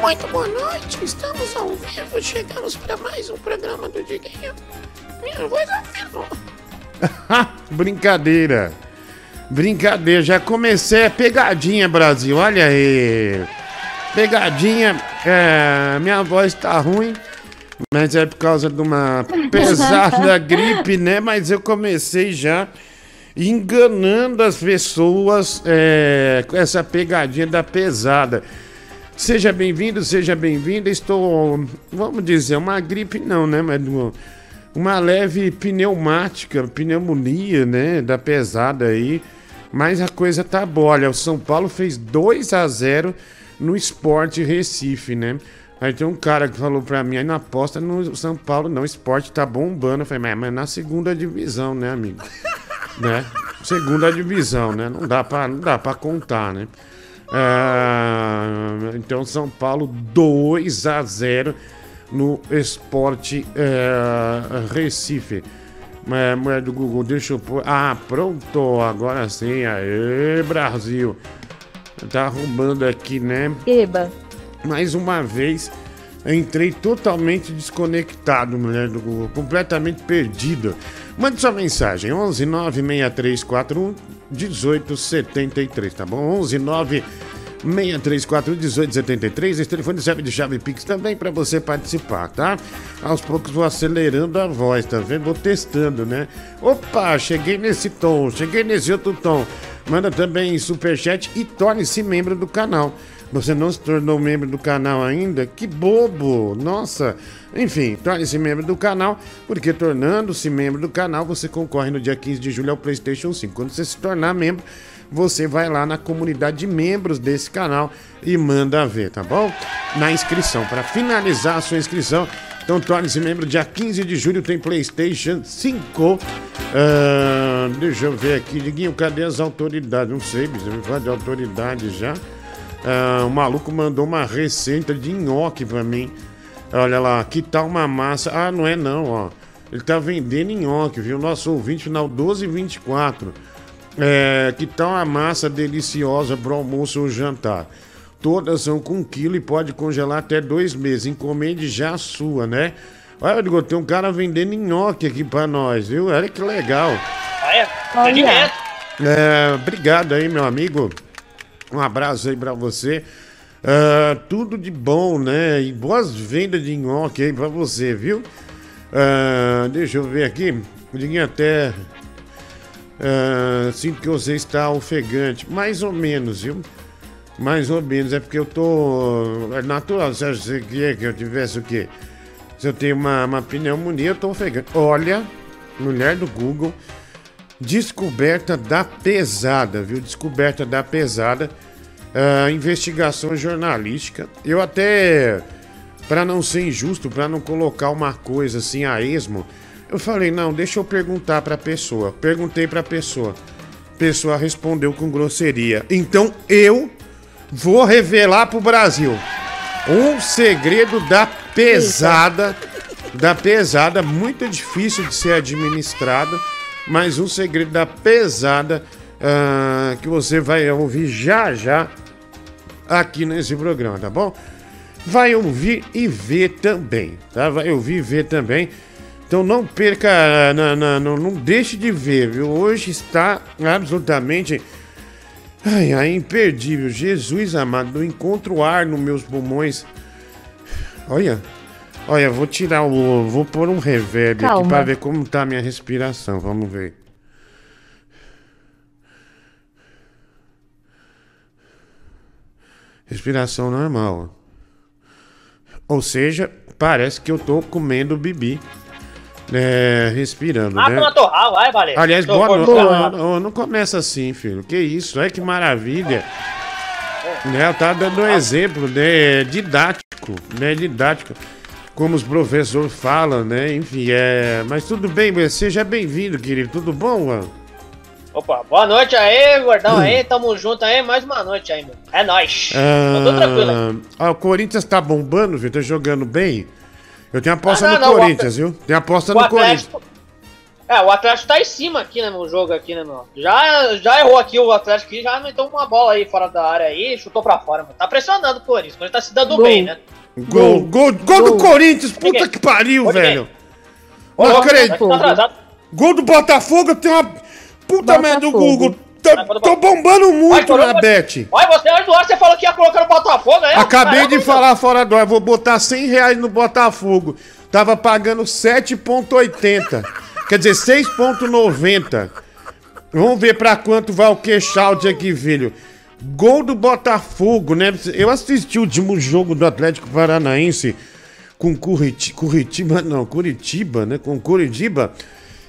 Muito boa noite, estamos ao vivo, chegamos para mais um programa do Diguinho. Minha voz afinou. Brincadeira. Brincadeira, já comecei a pegadinha, Brasil, olha aí. Pegadinha, é, minha voz tá ruim, mas é por causa de uma pesada gripe, né? Mas eu comecei já enganando as pessoas é, com essa pegadinha da pesada. Seja bem-vindo, seja bem-vinda. Estou, vamos dizer, uma gripe não, né? Mas uma, leve pneumática, pneumonia, né? Da pesada aí. Mas a coisa tá boa. Olha, o São Paulo fez 2 a 0 no Esporte Recife, né? Aí tem um cara que falou pra mim, aí não aposta no São Paulo, não. O esporte tá bombando. Eu falei, mas, mas na segunda divisão, né, amigo? né? Segunda divisão, né? Não dá pra, não dá pra contar, né? É, então, São Paulo 2 a 0 no Esporte é, Recife. É, mulher do Google, deixa eu pôr. Ah, pronto, agora sim. Aê, Brasil. Tá arrumando aqui, né? Eba. Mais uma vez, entrei totalmente desconectado, mulher do Google, completamente perdido. Mande sua mensagem, 11 96341 1873, tá bom? 11 96341 1873. Esse telefone serve de chave Pix também para você participar, tá? Aos poucos vou acelerando a voz, tá vendo? Vou testando, né? Opa, cheguei nesse tom, cheguei nesse outro tom. Manda também superchat e torne-se membro do canal. Você não se tornou membro do canal ainda? Que bobo! Nossa! Enfim, torne-se membro do canal, porque tornando-se membro do canal, você concorre no dia 15 de julho ao PlayStation 5. Quando você se tornar membro, você vai lá na comunidade de membros desse canal e manda ver, tá bom? Na inscrição. Para finalizar a sua inscrição, então torne-se membro. Dia 15 de julho tem PlayStation 5. Ah, deixa eu ver aqui, Diguinho, cadê as autoridades? Não sei, você me fala de autoridade já. Ah, o maluco mandou uma receita de nhoque pra mim. Olha lá, que tal uma massa? Ah, não é não, ó. Ele tá vendendo nhoque, viu? Nosso ouvinte final 1224. É, que tal uma massa deliciosa pro almoço ou jantar? Todas são com um quilo e pode congelar até dois meses. Encomende já a sua, né? Olha, Digo, tem um cara vendendo nhoque aqui pra nós, viu? Olha que legal. Olha, Olha. direto. É, obrigado aí, meu amigo. Um abraço aí pra você. Ah, tudo de bom, né? E boas vendas de nhoque aí pra você, viu? Ah, deixa eu ver aqui. Diguinho até. ah, sinto que você está ofegante. Mais ou menos, viu? Mais ou menos. É porque eu tô. É natural. Você acha que você que eu tivesse o quê? Se eu tenho uma, uma pneumonia, eu tô ofegante. Olha, mulher do Google. Descoberta da pesada, viu? Descoberta da pesada. Ah, investigação jornalística. Eu até, para não ser injusto, para não colocar uma coisa assim a esmo, eu falei, não, deixa eu perguntar pra pessoa. Perguntei pra pessoa. Pessoa respondeu com grosseria. Então eu vou revelar pro Brasil um segredo da pesada, da pesada, muito difícil de ser administrado, mas um segredo da pesada ah, que você vai ouvir já já aqui nesse programa, tá bom? Vai ouvir e ver também, tá? Vai ouvir e ver também. Então não perca, não, não, não, não deixe de ver, viu? Hoje está absolutamente ai, ai, imperdível. Jesus amado, não encontro ar nos meus pulmões. Olha, olha, vou tirar o. Vou pôr um reverb aqui Calma. para ver como tá a minha respiração. Vamos ver. Respiração normal. Ou seja, parece que eu tô comendo bibi. É, respirando, Ah, né? toma torral, vai, valeu. Aliás, Tô boa noite. Não, não começa assim, filho. Que isso, é que maravilha. Né, eu tava dando um exemplo, né? Didático, né? Didático. Como os professores falam, né? Enfim, é. Mas tudo bem, seja bem-vindo, querido. Tudo bom, mano? Opa, boa noite aí, gordão aí, tamo junto aí, mais uma noite aí, meu. É nóis. Tô tranquilo aí. Ah, o Corinthians tá bombando, viu? Tá jogando bem. Eu tenho aposta Ah, não, no não, Corinthians, viu? Tenho aposta no Corinthians. Atlético, É, o Atlético tá em cima aqui, né, no jogo aqui, né, meu? Já, já errou aqui o Atlético aqui, já meteu uma bola aí fora da área aí, chutou pra fora, mano. Tá pressionando o Corinthians, mas tá se dando gol. bem, né? Gol, gol, gol, gol do Corinthians, puta que pariu, velho. Ô, não acredito. Tá gol do Botafogo, tem uma puta merda do Google. Tô, tô bombando muito na bet. Olha, você antes do ar você falou que ia colocar no Botafogo, aí? Acabei de falar fora do ar, vou botar 100 reais no Botafogo. Tava pagando 7,80. Quer dizer, 6,90. Vamos ver pra quanto vai o out aqui, filho. Gol do Botafogo, né? Eu assisti o último jogo do Atlético Paranaense com Curitiba, Curitiba não, Curitiba, né? Com Curitiba.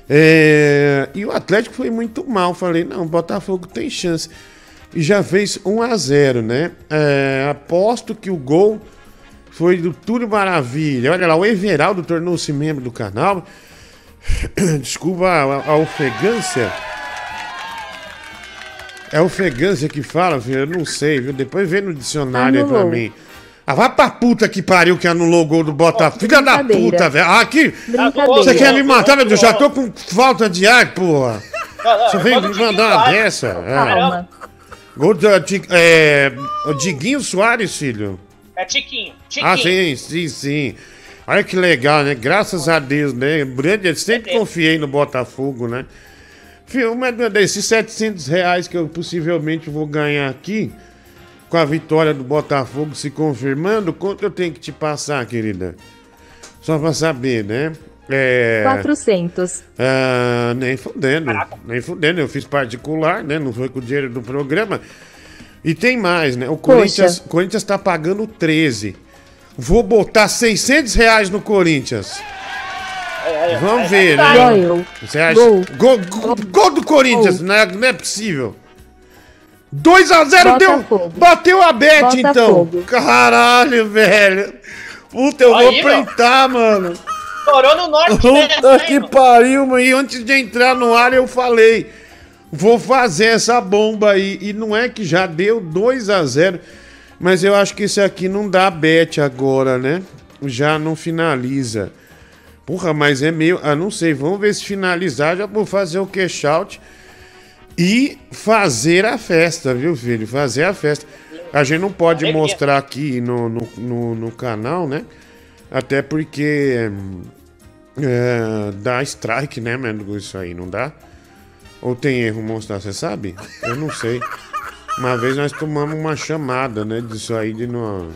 É... E o Atlético foi muito mal. Falei, não, Botafogo tem chance. E já fez 1 a 0 né? É... Aposto que o gol foi do Túlio Maravilha. Olha lá, o Everaldo tornou-se membro do canal. Desculpa a, a ofegância. É ofegância que fala, filho? Eu não sei, viu? Depois vê no dicionário Anulou. aí pra mim. Ah, vai pra puta que pariu que anulou o gol do Botafogo. Filha da puta, velho. Ah, aqui. Você quer me matar, meu Deus? Já tô com falta de ar, porra. Você vem me mandar uma dessa? É. Gol do é, o Diguinho Soares, filho. É Tiquinho. Tiquinho. Ah, sim, sim, sim. Olha que legal, né? Graças a Deus, né? Grande, sempre confiei no Botafogo, né? Filho, mas desses 700 reais que eu possivelmente vou ganhar aqui, com a vitória do Botafogo se confirmando, quanto eu tenho que te passar, querida? Só pra saber, né? É... 400. Ah, nem fudendo, nem fudendo. Eu fiz particular, né? Não foi com o dinheiro do programa. E tem mais, né? O Corinthians, Corinthians tá pagando 13. Vou botar 600 reais no Corinthians. Vamos ver, né? Você acha? Gol. Gol, gol, gol do Corinthians, não é, não é possível. 2x0 deu. Bateu a bet, então. Caralho, velho. Puta, eu Aí, vou printar, mano. Estourou no norte, Puta que pariu, mano. E antes de entrar no ar, eu falei. Vou fazer essa bomba aí. E não é que já deu 2 a 0 Mas eu acho que isso aqui não dá bet agora, né? Já não finaliza. Porra, mas é meio. Ah, não sei. Vamos ver se finalizar. Já vou fazer o cash out e fazer a festa, viu, filho? Fazer a festa. A gente não pode mostrar aqui no, no, no, no canal, né? Até porque é, dá strike, né, mano? Isso aí, não dá? Ou tem erro mostrar, você sabe? Eu não sei. Uma vez nós tomamos uma chamada, né, disso aí de não.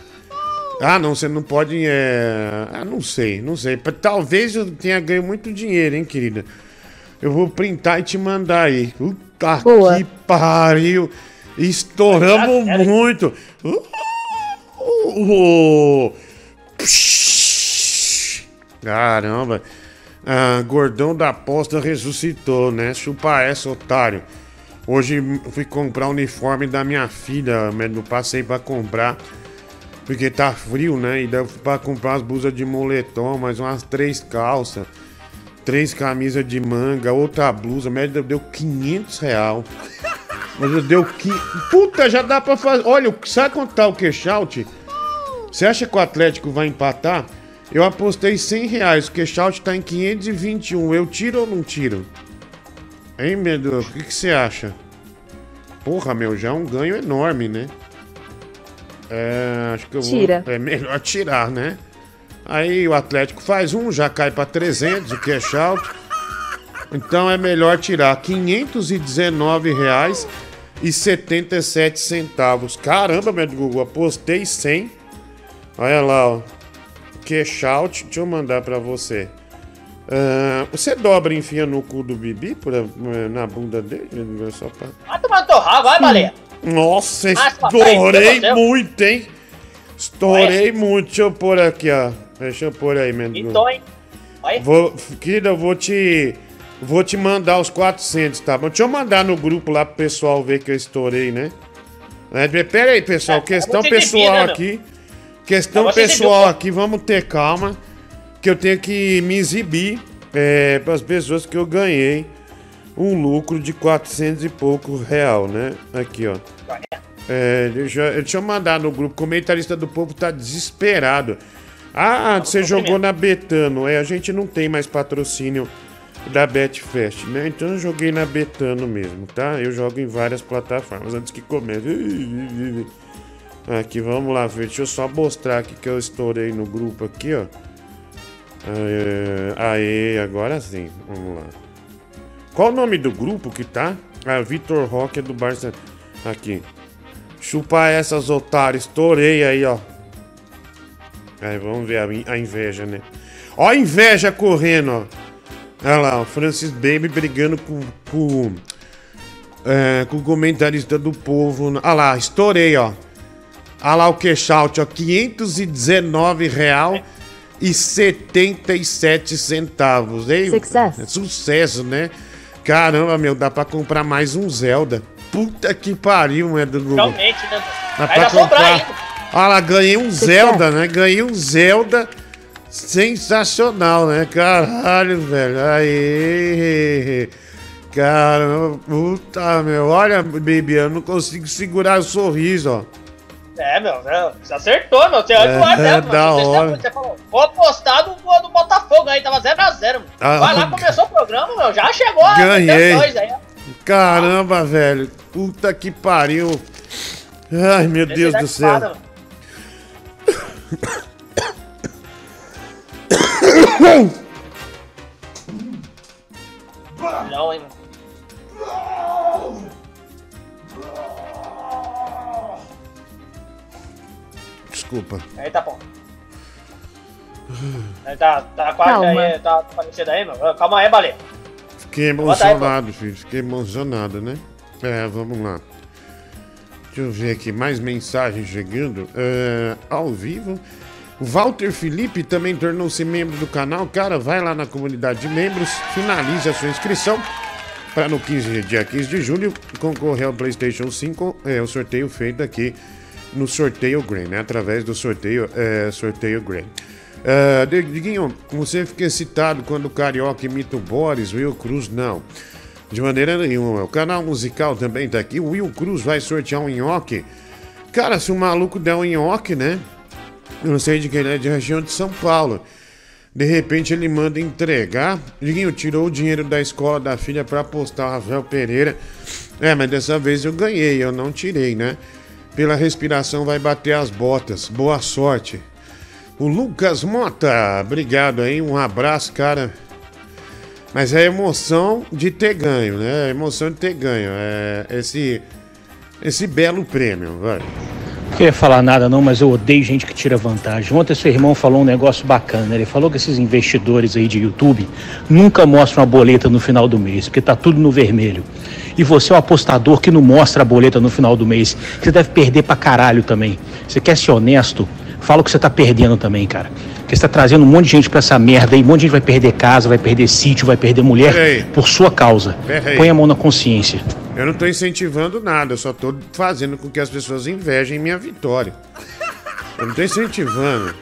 Ah, não, você não pode. É... Ah, não sei, não sei. Talvez eu tenha ganho muito dinheiro, hein, querida. Eu vou printar e te mandar aí. Puta Boa. que pariu! Estouramos muito! Uh, uh, uh. Caramba! Ah, gordão da aposta ressuscitou, né? Chupa essa, otário. Hoje fui comprar o uniforme da minha filha, não passei para comprar. Porque tá frio, né? E deu pra comprar as blusas de moletom, mais umas três calças, três camisas de manga, outra blusa, média deu 500 real. Mas deu que. Puta, já dá pra fazer. Olha, sabe quanto tá o cash out? Você acha que o Atlético vai empatar? Eu apostei 100 reais, o cash out tá em 521. Eu tiro ou não tiro? Hein, Medo? O que você acha? Porra, meu, já é um ganho enorme, né? É, acho que eu vou. Tira. É melhor tirar, né? Aí o Atlético faz um, já cai para 300, o cash out. Então é melhor tirar 519 reais e 77 centavos. Caramba, meu Google, apostei 100. Olha lá, ó. Cash out, deixa eu mandar para você. Uh, você dobra e enfia no cu do Bibi por, na bunda dele? Só pra... Vai tomar torrar, vai, baleia. Nossa, estourei muito, hein? Estourei muito. Deixa eu pôr aqui, ó. Deixa eu pôr aí, Mendoza. Então, hein? Vou, querida, eu vou te. Vou te mandar os 400, tá bom? Deixa eu mandar no grupo lá pro pessoal ver que eu estourei, né? É, pera aí, pessoal. É, questão pessoal aqui. Questão pessoal aqui, vamos ter calma. Que eu tenho que me exibir é, para as pessoas que eu ganhei um lucro de 400 e pouco real, né? Aqui, ó. É, deixa, eu mandar no grupo. Comentarista do povo tá desesperado. Ah, você jogou na Betano. É, a gente não tem mais patrocínio da Betfest, né? Então eu joguei na Betano mesmo, tá? Eu jogo em várias plataformas antes que comece. Aqui, vamos lá, deixa eu só mostrar aqui que eu estourei no grupo aqui, ó. Aê, agora sim, vamos lá. Qual o nome do grupo que tá? Ah, Vitor Roque é do Barça. Aqui. Chupar essas otárias, estourei aí, ó. Aí, vamos ver a, a inveja, né? Ó a inveja correndo, ó. Olha lá, o Francis Baby brigando com, com, é, com o comentarista do povo. Olha lá, estourei, ó. Olha lá o cash out, ó. 519 real e 77 centavos. Hein? Sucesso. É sucesso, né? Caramba, meu, dá pra comprar mais um Zelda. Puta que pariu, é do Google. Realmente, né? Dá pra ainda. comprar. Olha lá, ganhei um Zelda, né? Ganhei um Zelda sensacional, né? Caralho, velho. Aí. Caramba, puta, meu. Olha, Bibi, eu não consigo segurar o sorriso, ó. É, meu, né? você acertou, meu. Você é, É, do ar mesmo, da. Você, hora. você falou, vou apostar no gol do Botafogo aí, tava 0x0, mano. Ah, Vai lá, começou o programa, meu. Já chegou Ganhei. dois aí. Caramba, velho. Puta que pariu. Ai, meu Deus é do da céu. Não, hein, mano. Desculpa. Aí tá bom. Aí tá, tá quase Calma. aí, tá aparecendo aí, meu. Calma aí, baleia. Fiquei Bota aí, emocionado, filho. Fiquei emocionado, né? É, vamos lá. Deixa eu ver aqui, mais mensagens chegando. É, ao vivo. O Walter Felipe também tornou-se membro do canal. Cara, vai lá na comunidade de membros, finalize a sua inscrição para no 15, dia 15 de julho concorrer ao PlayStation 5. É o sorteio feito aqui no sorteio Green, né? Através do sorteio, é, sorteio Green. É, Diguinho, você fica excitado quando o Carioca imita o Boris, Will Cruz, não. De maneira nenhuma. O canal musical também tá aqui. O Will Cruz vai sortear um nhoque. Cara, se o maluco der um nhoque, né? Eu não sei de quem ele é, de região de São Paulo. De repente ele manda entregar. Diguinho tirou o dinheiro da escola da filha pra apostar o Rafael Pereira. É, mas dessa vez eu ganhei, eu não tirei, né? Pela respiração vai bater as botas. Boa sorte. O Lucas Mota, obrigado aí, um abraço, cara. Mas é emoção de ter ganho, né? A emoção de ter ganho. É esse, esse belo prêmio, vai. Não queria falar nada não, mas eu odeio gente que tira vantagem. Ontem seu irmão falou um negócio bacana. Ele falou que esses investidores aí de YouTube nunca mostram a boleta no final do mês, porque tá tudo no vermelho. E você é um apostador que não mostra a boleta no final do mês. Você deve perder pra caralho também. Você quer ser honesto? Fala o que você tá perdendo também, cara. Porque você tá trazendo um monte de gente pra essa merda aí. Um monte de gente vai perder casa, vai perder sítio, vai perder mulher Peraí. por sua causa. Peraí. Põe a mão na consciência. Eu não tô incentivando nada, eu só tô fazendo com que as pessoas invejem minha vitória. Eu não tô incentivando.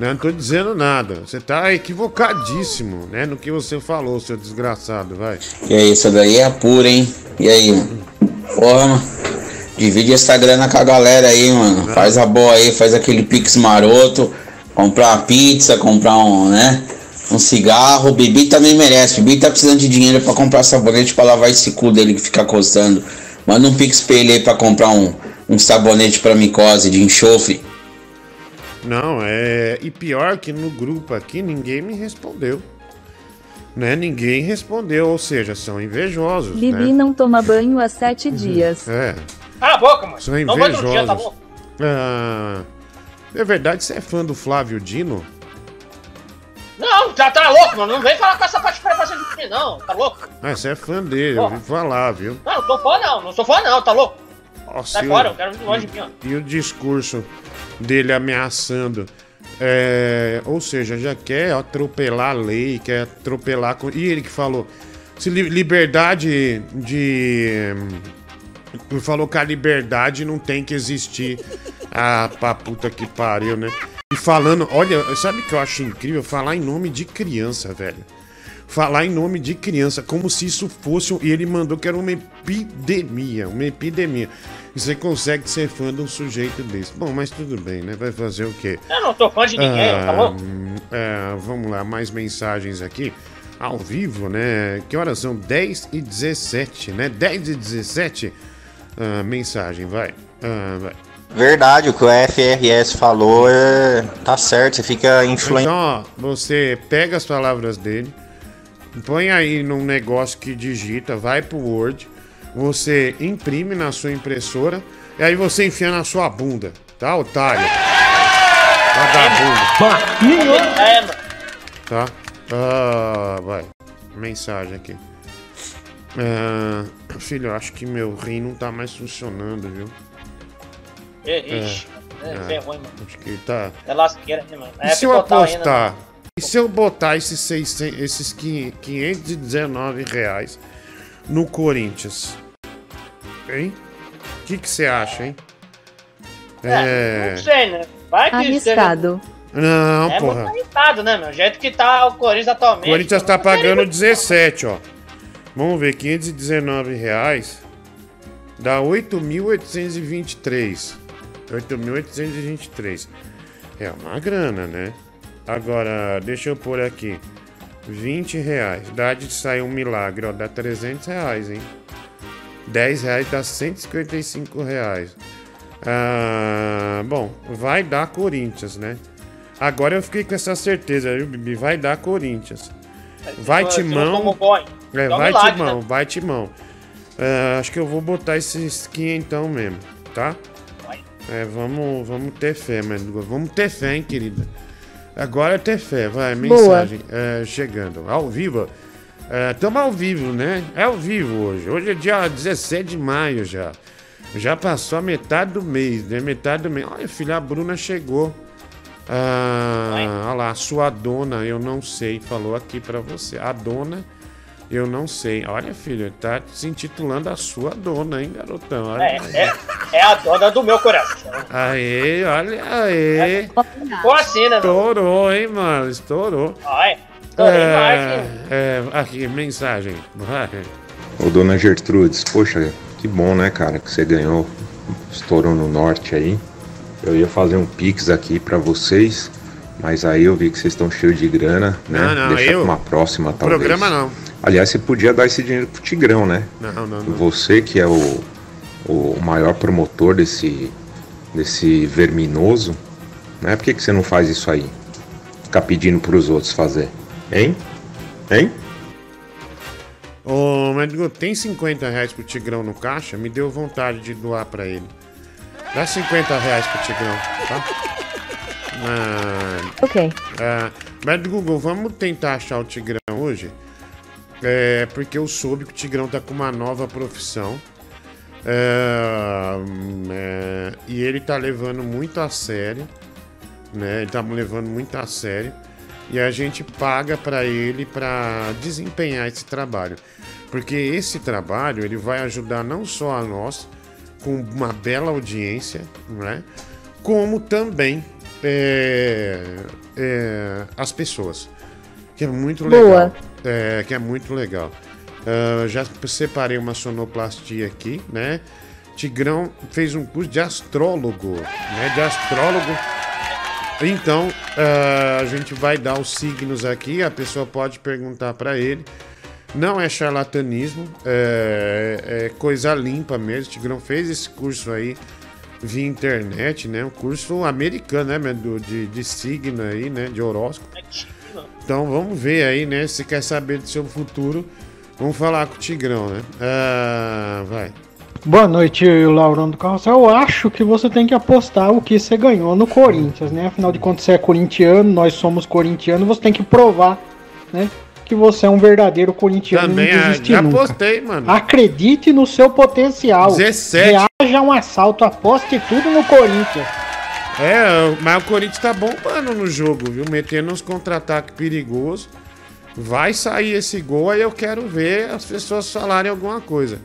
Né? Não tô dizendo nada. Você tá equivocadíssimo, né? No que você falou, seu desgraçado, vai. E aí, isso daí é pura, hein? E aí, mano? Porra. Divide essa grana com a galera aí, mano. Faz a boa aí, faz aquele pix maroto. Comprar uma pizza, comprar um, né? Um cigarro. O Bibi também merece. O Bibi tá precisando de dinheiro pra comprar sabonete pra lavar esse cu dele que fica coçando. Manda um pix pra ele aí pra comprar um, um sabonete pra micose de enxofre. Não, é. E pior que no grupo aqui ninguém me respondeu. Né? Ninguém respondeu, ou seja, são invejosos. Bibi né? não toma banho há sete dias. É. Cala a boca, mano. São Não vai no dia, tá invejosos. bom? Ah, é verdade, você é fã do Flávio Dino? Não, tá, tá louco, mano. Não vem falar com essa parte preparação de mim, não. Tá louco? Ah, você é fã dele, eu Porra. ouvi falar, viu? Não, não sou fã, não. Não sou fã, não. Tá louco? Nossa, Sai fora, eu quero longe de mim, ó. E o discurso dele ameaçando. é, ou seja, já quer atropelar a lei, quer atropelar. E ele que falou: se li- liberdade de. Falou que a liberdade não tem que existir. Ah, pra puta que pariu, né? E falando, olha, sabe o que eu acho incrível? Falar em nome de criança, velho. Falar em nome de criança, como se isso fosse. E ele mandou que era uma epidemia, uma epidemia. E você consegue ser fã de um sujeito desse. Bom, mas tudo bem, né? Vai fazer o quê? Eu não sou fã de ninguém, tá louco? é, vamos lá, mais mensagens aqui. ao vivo, né? Que horas são? 10 e 17, né? 10 e 17. Ah, mensagem, vai. Ah, vai. Verdade, o que o FRS falou é. tá certo, você fica influenciado. Então, ó, você pega as palavras dele, põe aí num negócio que digita, vai pro Word, você imprime na sua impressora e aí você enfia na sua bunda, tá, otário? Vagabundo, É, mano. tá? Ah, vai. Mensagem aqui. Ah, filho, eu acho que meu rim não tá mais funcionando, viu? Ixi, é, é. ferrou, hein, mano. Acho que tá. É lasqueira, né, mano? E É se eu picotar ainda, apostar? né? E se eu botar esses, 600, esses 519 reais no Corinthians? Hein? O que você acha, hein? É, não sei, né? Vai que Arriscado. Não, seja... É porra. muito arriscado, né, meu? O jeito que tá o Corinthians atualmente. O Corinthians tá não pagando muito- 17, ó. Vamos ver, 519 reais dá 8.823. 8.823. É uma grana, né? Agora, deixa eu pôr aqui. 20 reais. Dá de sair um milagre, ó. Dá 300 reais, hein? 10 reais dá 155 reais. Ah, bom, vai dar Corinthians, né? Agora eu fiquei com essa certeza, viu, Bibi? Vai dar Corinthians. Vai, Timão. É, vai Timão, né? vai Timão. É, acho que eu vou botar esses quinhentão mesmo, tá? É, vamos, vamos ter fé, mano. Vamos ter fé, hein, querida? Agora é ter fé, vai, mensagem. É, chegando. Ao vivo. Estamos ao vivo, né? É ao vivo hoje. Hoje é dia 17 de maio já. Já passou a metade do mês, né? Metade do mês. Olha, filha, a Bruna chegou. Ah, olha lá, sua dona, eu não sei, falou aqui pra você. A dona, eu não sei. Olha, filho, tá se intitulando a sua dona, hein, garotão? Olha. É, é, é a dona do meu coração. Aê, olha aí. Ficou assim, né? Estourou, hein, mano? Estourou. Ai, estourei mais, É, hein? é, aqui, mensagem. Vai. Ô, dona Gertrudes, poxa, que bom, né, cara, que você ganhou, estourou no norte aí. Eu ia fazer um pix aqui pra vocês, mas aí eu vi que vocês estão cheios de grana, né? Não, não, Deixa eu- pra uma próxima, talvez. Programa não. Aliás, você podia dar esse dinheiro pro Tigrão, né? Não, não, não. Você que é o, o maior promotor desse, desse verminoso, né? Por que, que você não faz isso aí? Ficar pedindo pros outros fazer, hein? Hein? Ô, Mendigo, tem 50 reais pro Tigrão no caixa? Me deu vontade de doar pra ele. Dá 50 reais pro Tigrão, tá? Ah, Ok. ah, mas Google, vamos tentar achar o Tigrão hoje? É, porque eu soube que o Tigrão tá com uma nova profissão. É, hum, é, e ele tá levando muito a sério. Né? Ele tá levando muito a sério. E a gente paga pra ele pra desempenhar esse trabalho. Porque esse trabalho ele vai ajudar não só a nós, com uma bela audiência, né? como também é, é, as pessoas. Que é muito legal. Boa. É, que é muito legal. Ah, já separei uma sonoplastia aqui, né? Tigrão fez um curso de astrólogo, né? De astrólogo. Então, ah, a gente vai dar os signos aqui, a pessoa pode perguntar para ele. Não é charlatanismo, é, é coisa limpa mesmo. Tigrão fez esse curso aí via internet, né? Um curso americano, né? De, de signo aí, né? De horóscopo. Então vamos ver aí, né? Se quer saber do seu futuro, vamos falar com o Tigrão, né? Ah, vai. Boa noite, Laurão do Carrossel. Eu acho que você tem que apostar o que você ganhou no Corinthians, né? Afinal de contas, você é corintiano, nós somos corintianos, você tem que provar, né? Que você é um verdadeiro corintiano Também não ah, já nunca. postei, mano. Acredite no seu potencial. 17. Reaja a um assalto, aposte tudo no Corinthians. É, mas o Corinthians tá bombando no jogo, viu? Metendo uns contra-ataques perigosos. Vai sair esse gol, aí eu quero ver as pessoas falarem alguma coisa.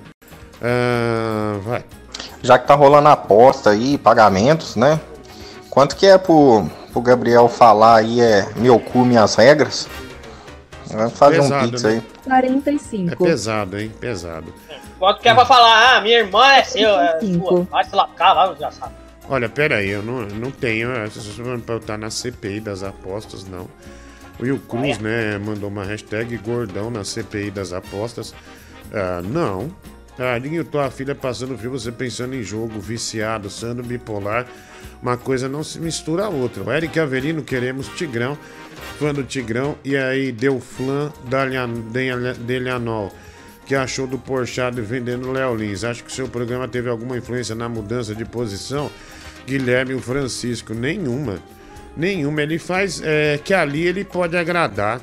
Ah, vai. Já que tá rolando aposta aí, pagamentos, né? Quanto que é pro, pro Gabriel falar aí é meu cu, minhas regras? Vamos fazer Pesado, um pix né? aí. É 45. pesado, hein? Pesado. Quanto que é pra falar, ah, minha irmã é seu, é Cinco. sua. Vai se lascar, vai, desgraçado. Olha, pera aí, eu não, não tenho. Eu estar na CPI das apostas, não. O Will Cruz, né, mandou uma hashtag gordão na CPI das apostas. Ah, não. Ah, Dinho, tua filha passando frio, você pensando em jogo, viciado, sendo bipolar. Uma coisa não se mistura a outra. O Eric Avelino, queremos Tigrão, fã do Tigrão. E aí, deu flan Delianol, que achou do Porchado vendendo Léo Lins. Acho que o seu programa teve alguma influência na mudança de posição. Guilherme Francisco, nenhuma. Nenhuma. Ele faz é, que ali ele pode agradar.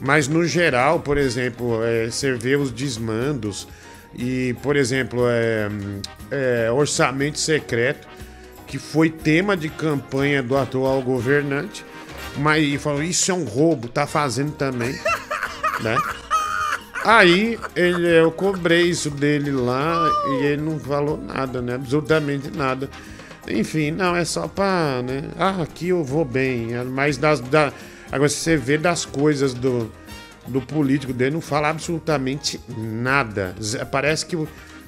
Mas no geral, por exemplo, é, você vê os desmandos e, por exemplo, é, é, orçamento secreto, que foi tema de campanha do atual governante, mas e falou, isso é um roubo, tá fazendo também, né? Aí ele, eu cobrei isso dele lá e ele não falou nada, né? Absolutamente nada. Enfim, não, é só pra, né? Ah, aqui eu vou bem. Mas das, da... agora você vê das coisas do, do político dele, não fala absolutamente nada. Parece que,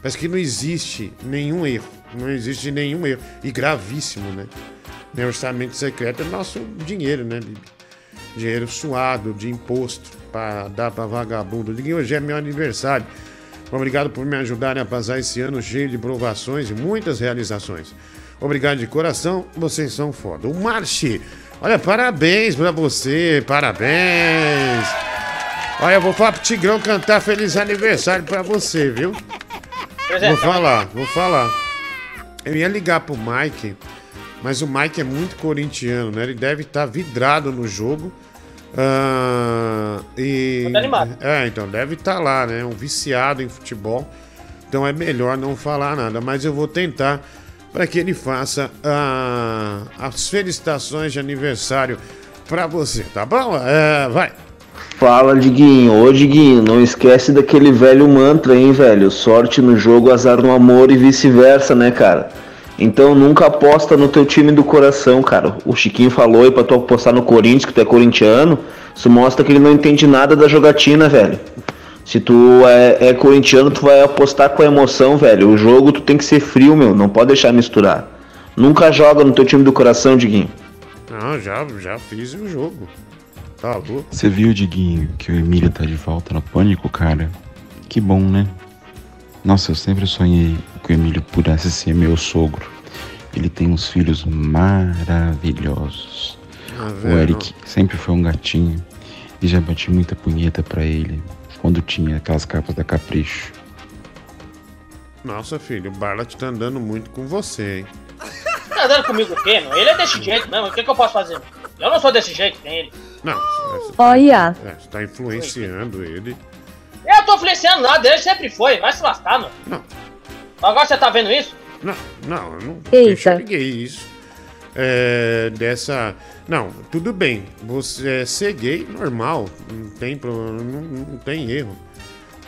parece que não existe nenhum erro. Não existe nenhum erro. E gravíssimo, né? Né, Orçamento secreto é nosso dinheiro, né, Bibi? Dinheiro suado de imposto pra dar pra vagabundo. Diguinho, hoje é meu aniversário. Obrigado por me ajudarem a passar esse ano cheio de provações e muitas realizações. Obrigado de coração, vocês são foda. O Marchi, olha, parabéns pra você, parabéns. Olha, eu vou falar pro Tigrão cantar feliz aniversário pra você, viu? Vou falar, vou falar. Eu ia ligar pro Mike, mas o Mike é muito corintiano, né? Ele deve estar vidrado no jogo. Ah, e. Muito animado. É, então deve estar lá, né? Um viciado em futebol. Então é melhor não falar nada. Mas eu vou tentar para que ele faça ah, as felicitações de aniversário para você, tá bom? É, vai. Fala, Diguinho. Ô, Diguinho, não esquece daquele velho mantra, hein, velho? Sorte no jogo, azar no amor e vice-versa, né, cara? Então nunca aposta no teu time do coração, cara. O Chiquinho falou aí pra tu apostar no Corinthians, que tu é corintiano. Isso mostra que ele não entende nada da jogatina, velho. Se tu é, é corintiano, tu vai apostar com a emoção, velho. O jogo tu tem que ser frio, meu. Não pode deixar misturar. Nunca joga no teu time do coração, Diguinho. Não, já, já fiz o jogo. Tá louco? Você viu, Diguinho, que o Emílio tá de volta no pânico, cara? Que bom, né? Nossa, eu sempre sonhei que o Emílio pudesse ser meu sogro. Ele tem uns filhos maravilhosos. Ah, O. Eric sempre foi um gatinho e já bati muita punheta pra ele quando tinha aquelas capas da Capricho. Nossa, filho, o Barlat tá andando muito com você, hein? Tá andando comigo o quê, meu? Ele é desse jeito mesmo. O que, que eu posso fazer? Eu não sou desse jeito, nem ele. Não, você Olha, é, você tá influenciando ele. Eu tô influenciando nada, ele sempre foi. Vai se lascar, meu. Não. Agora você tá vendo isso? Não, não, eu não Eita. enxerguei isso. É, dessa. Não, tudo bem. Você é ser gay, normal. Não tem, pro- não, não tem erro.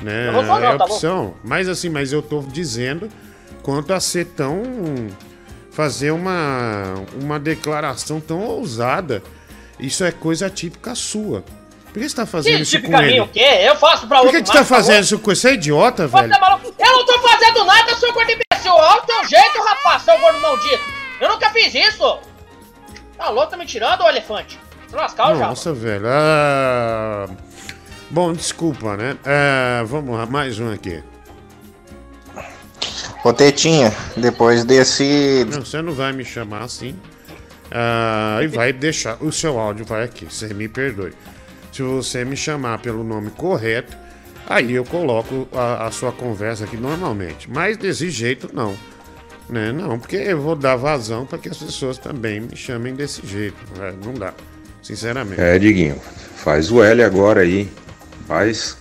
Né? Não é tá opção. Mas assim, mas eu tô dizendo quanto a ser tão. fazer uma, uma declaração tão ousada. Isso é coisa típica sua. Por que você tá fazendo Que isso com ele? o quê? Eu faço pra Por outro que, que você tá favor. fazendo isso com? Você é idiota, Você velho? tá? Eu não tô fazendo nada, seu gordo o teu jeito, rapaz, seu gordo maldito! Eu nunca fiz isso! Tá louco, tá me tirando, ô elefante? Se lascar, o Nossa, velho. Ah, Bom, desculpa, né? Ah, vamos lá, mais um aqui. Ô Tetinha, depois desse. Não, você não vai me chamar assim. Ah, e vai deixar. O seu áudio vai aqui, você me perdoe. Se você me chamar pelo nome correto, aí eu coloco a, a sua conversa aqui normalmente. Mas desse jeito, não. Né? Não, porque eu vou dar vazão para que as pessoas também me chamem desse jeito. né? Não dá, sinceramente. É, Diguinho, faz o L agora aí. Faz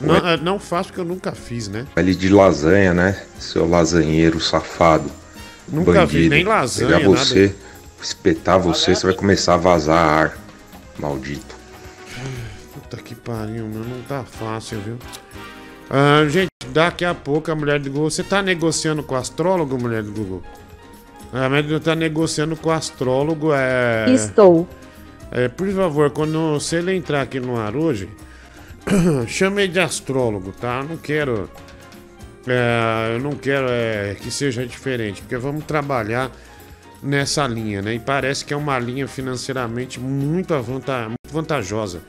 Não, ah, não faço porque eu nunca fiz, né? L de lasanha, né? Seu lasanheiro safado. Nunca vi nem lasanha, Pegar você, espetar você, você vai começar a vazar ar. Maldito. Puta que pariu, meu, não tá fácil, viu? Ah, gente, daqui a pouco a mulher do Google. Você tá negociando com o astrólogo, mulher do Google? A mulher tá negociando com o astrólogo. É, estou. é, por favor, quando se ele entrar aqui no ar hoje, chame de astrólogo, tá? Eu Não quero. é, eu não quero é, que seja diferente, porque vamos trabalhar nessa linha, né? E parece que é uma linha financeiramente muito, avanta- muito vantajosa.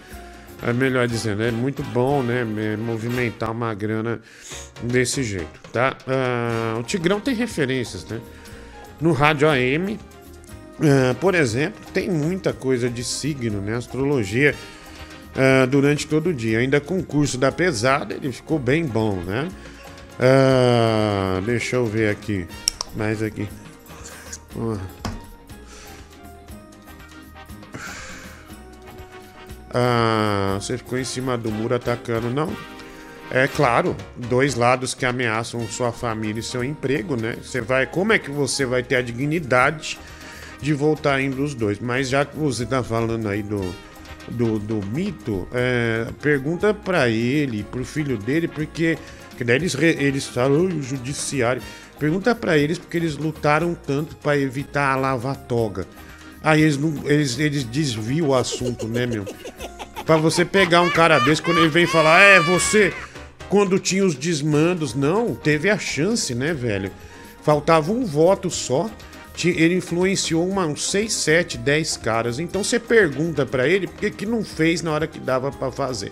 É melhor dizendo, é muito bom, né? Movimentar uma grana desse jeito, tá? Ah, o Tigrão tem referências, né? No rádio AM, ah, por exemplo, tem muita coisa de signo, né? Astrologia ah, durante todo o dia. Ainda com o curso da pesada, ele ficou bem bom, né? Deixa eu ver aqui. Mais aqui. Ah. Ah, você ficou em cima do muro atacando, não? É claro, dois lados que ameaçam sua família e seu emprego, né? Você vai, como é que você vai ter a dignidade de voltar indo os dois? Mas já que você tá falando aí do, do, do mito, é, pergunta para ele, pro filho dele, porque que daí eles, eles falam "Ai, o judiciário. Pergunta para eles porque eles lutaram tanto para evitar a lava-toga. Aí eles, não, eles, eles desviam o assunto, né, meu? Pra você pegar um cara desse, quando ele vem falar, é, você, quando tinha os desmandos, não, teve a chance, né, velho? Faltava um voto só. Ele influenciou uma, uns 6, 7, 10 caras. Então você pergunta pra ele por que, que não fez na hora que dava pra fazer.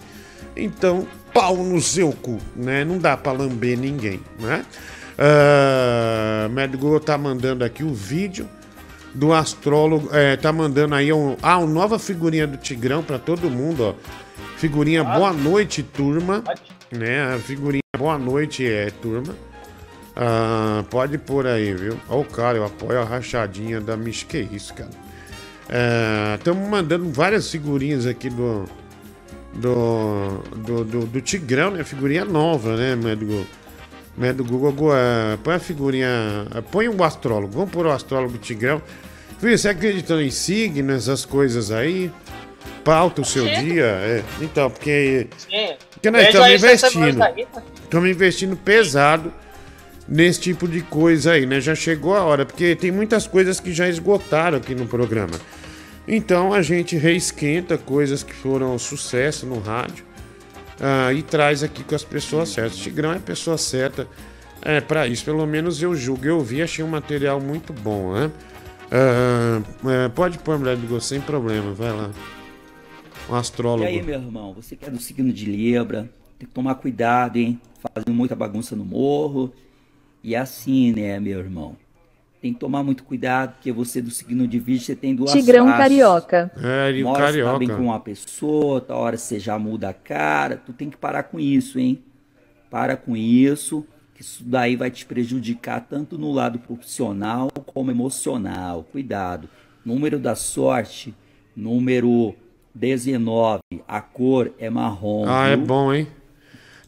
Então, pau no seu cu, né? Não dá pra lamber ninguém, né? Uh, tá mandando aqui o vídeo do astrólogo. É, tá mandando aí um, ah, uma nova figurinha do Tigrão pra todo mundo, ó. Figurinha Boa Noite, turma. Né? A figurinha Boa Noite, é, turma. Ah, pode pôr aí, viu? Ó, o cara, eu apoio a rachadinha da Mich. Que isso, cara. Estamos mandando várias figurinhas aqui do. Do, do, do, do Tigrão, né? Figurinha nova, né, Médico? Médico Google, eh, põe a figurinha. eh, Põe o astrólogo. Vamos pôr o astrólogo Tigrão. Filho, você acredita em signo, essas coisas aí? Pauta o seu dia? É. Então, porque. Sim. Porque nós Vejo estamos aí essas investindo. tá? Estamos investindo pesado nesse tipo de coisa aí, né? Já chegou a hora, porque tem muitas coisas que já esgotaram aqui no programa. Então a gente reesquenta coisas que foram sucesso no rádio ah, e traz aqui com as pessoas certas. Tigrão é a pessoa certa é, para isso, pelo menos eu julgo. Eu vi, achei um material muito bom, né? Ah, é, pode pôr, mulher do sem problema, vai lá. Um astrólogo. E aí, meu irmão, você que é do signo de Libra, tem que tomar cuidado, hein? Fazendo muita bagunça no morro. E assim, né, meu irmão? Tem que tomar muito cuidado, porque você do signo de Virgem, você tem duas Tigrão faces. carioca. É, ele Uma hora você tá carioca. bem com uma pessoa, outra hora você já muda a cara. Tu tem que parar com isso, hein? Para com isso, que isso daí vai te prejudicar tanto no lado profissional como emocional. Cuidado. Número da sorte, número 19. A cor é marrom. Ah, é viu? bom, hein?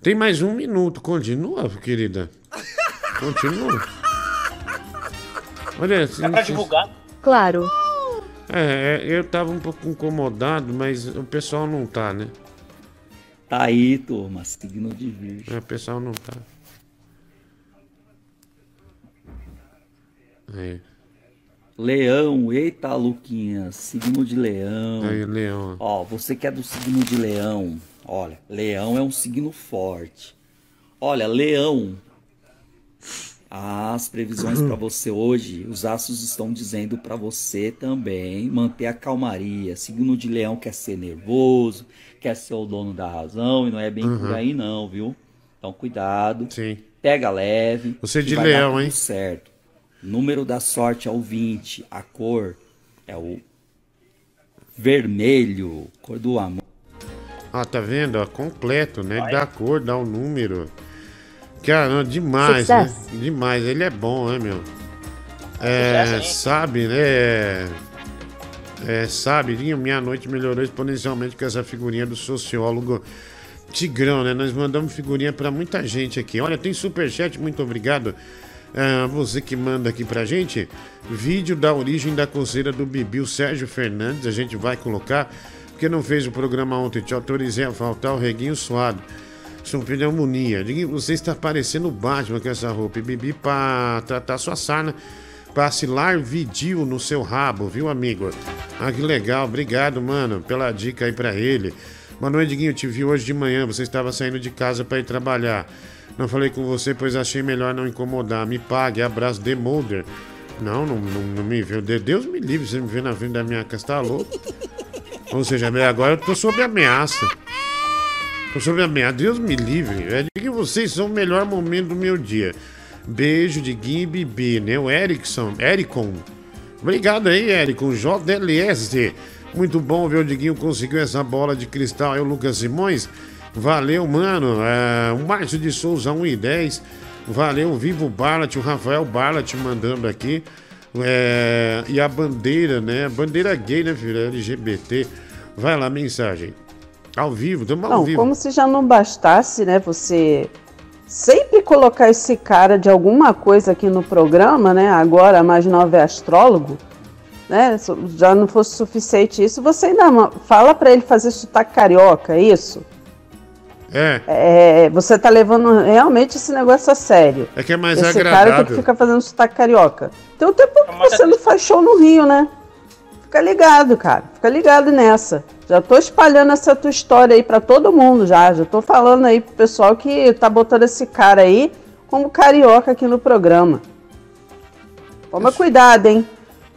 Tem mais um minuto. Continua, querida. Continua. Olha, assim, É pra divulgar. Claro. É, é, eu tava um pouco incomodado, mas o pessoal não tá, né? Tá aí, turma. Signo de Virgem. É, o pessoal não tá. Aí, Leão, eita, Luquinha, signo de leão. aí, Leão. Ó, você que é do signo de leão, olha, leão é um signo forte. Olha, leão, as previsões para você hoje, os astros estão dizendo para você também manter a calmaria. Signo de leão quer ser nervoso, quer ser o dono da razão, e não é bem por Uhum. aí não, viu? Então cuidado. Sim. Pega leve. Você que de leão, hein? Certo. Número da sorte é o 20, a cor é o vermelho, cor do amor. Ah, tá vendo? Completo, né? Dá a cor, dá o número. Caramba, demais, né? Demais. Ele é bom, né, meu? É, Sucesso, hein? sabe, né? É, sabe, minha noite melhorou exponencialmente com essa figurinha do sociólogo Tigrão, né? Nós mandamos figurinha pra muita gente aqui. Olha, tem superchat, muito obrigado. Ah, você que manda aqui pra gente. Vídeo da origem da coceira do Bibi, o Sérgio Fernandes. A gente vai colocar, porque não fez o programa ontem. Te autorizei a faltar o reguinho suado. São pneumonia. Diguinho, você está parecendo o Batman com essa roupa. E Bibi pra tratar sua sarna. Passe Larvidil no seu rabo, viu, amigo? Ah, que legal. Obrigado, mano, pela dica aí pra ele. Diguinho. Eu te vi hoje de manhã. Você estava saindo de casa para ir trabalhar. Não falei com você, pois achei melhor não incomodar. Me pague. Abraço, The Molder. Não, não, não, não me viu. De- Deus me livre, você me vê na frente da minha casa. Tá louco? Ou seja, agora eu tô sob ameaça. Ameaça. Deus me livre. É de que vocês são o melhor momento do meu dia. Beijo de Gui e Bibi, né? O Erickson, Ericon. Obrigado aí, Ericon. JLS. Muito bom ver o Diguinho conseguiu essa bola de cristal aí, o Lucas Simões. Valeu, mano. É, o Márcio de Souza, 1 e 10. Valeu, Vivo Barlat, o Rafael Barlat mandando aqui. É, e a bandeira, né? Bandeira gay, né, filho? LGBT. Vai lá, mensagem. Ao vivo, estamos ao Não, vivo. como se já não bastasse, né, você sempre colocar esse cara de alguma coisa aqui no programa, né, agora mais nova é astrólogo, né, já não fosse suficiente isso, você ainda fala pra ele fazer sotaque carioca, é isso? É, É, você tá levando realmente esse negócio a sério. é que é mais esse cara que agradável. fica fazendo sotaque carioca. Tem um tempo que você não faz show no Rio, né? Fica ligado, cara. Fica ligado nessa. Já tô espalhando essa tua história aí pra todo mundo já. Já tô falando aí pro pessoal que tá botando esse cara aí como carioca aqui no programa. Toma cuidado, hein?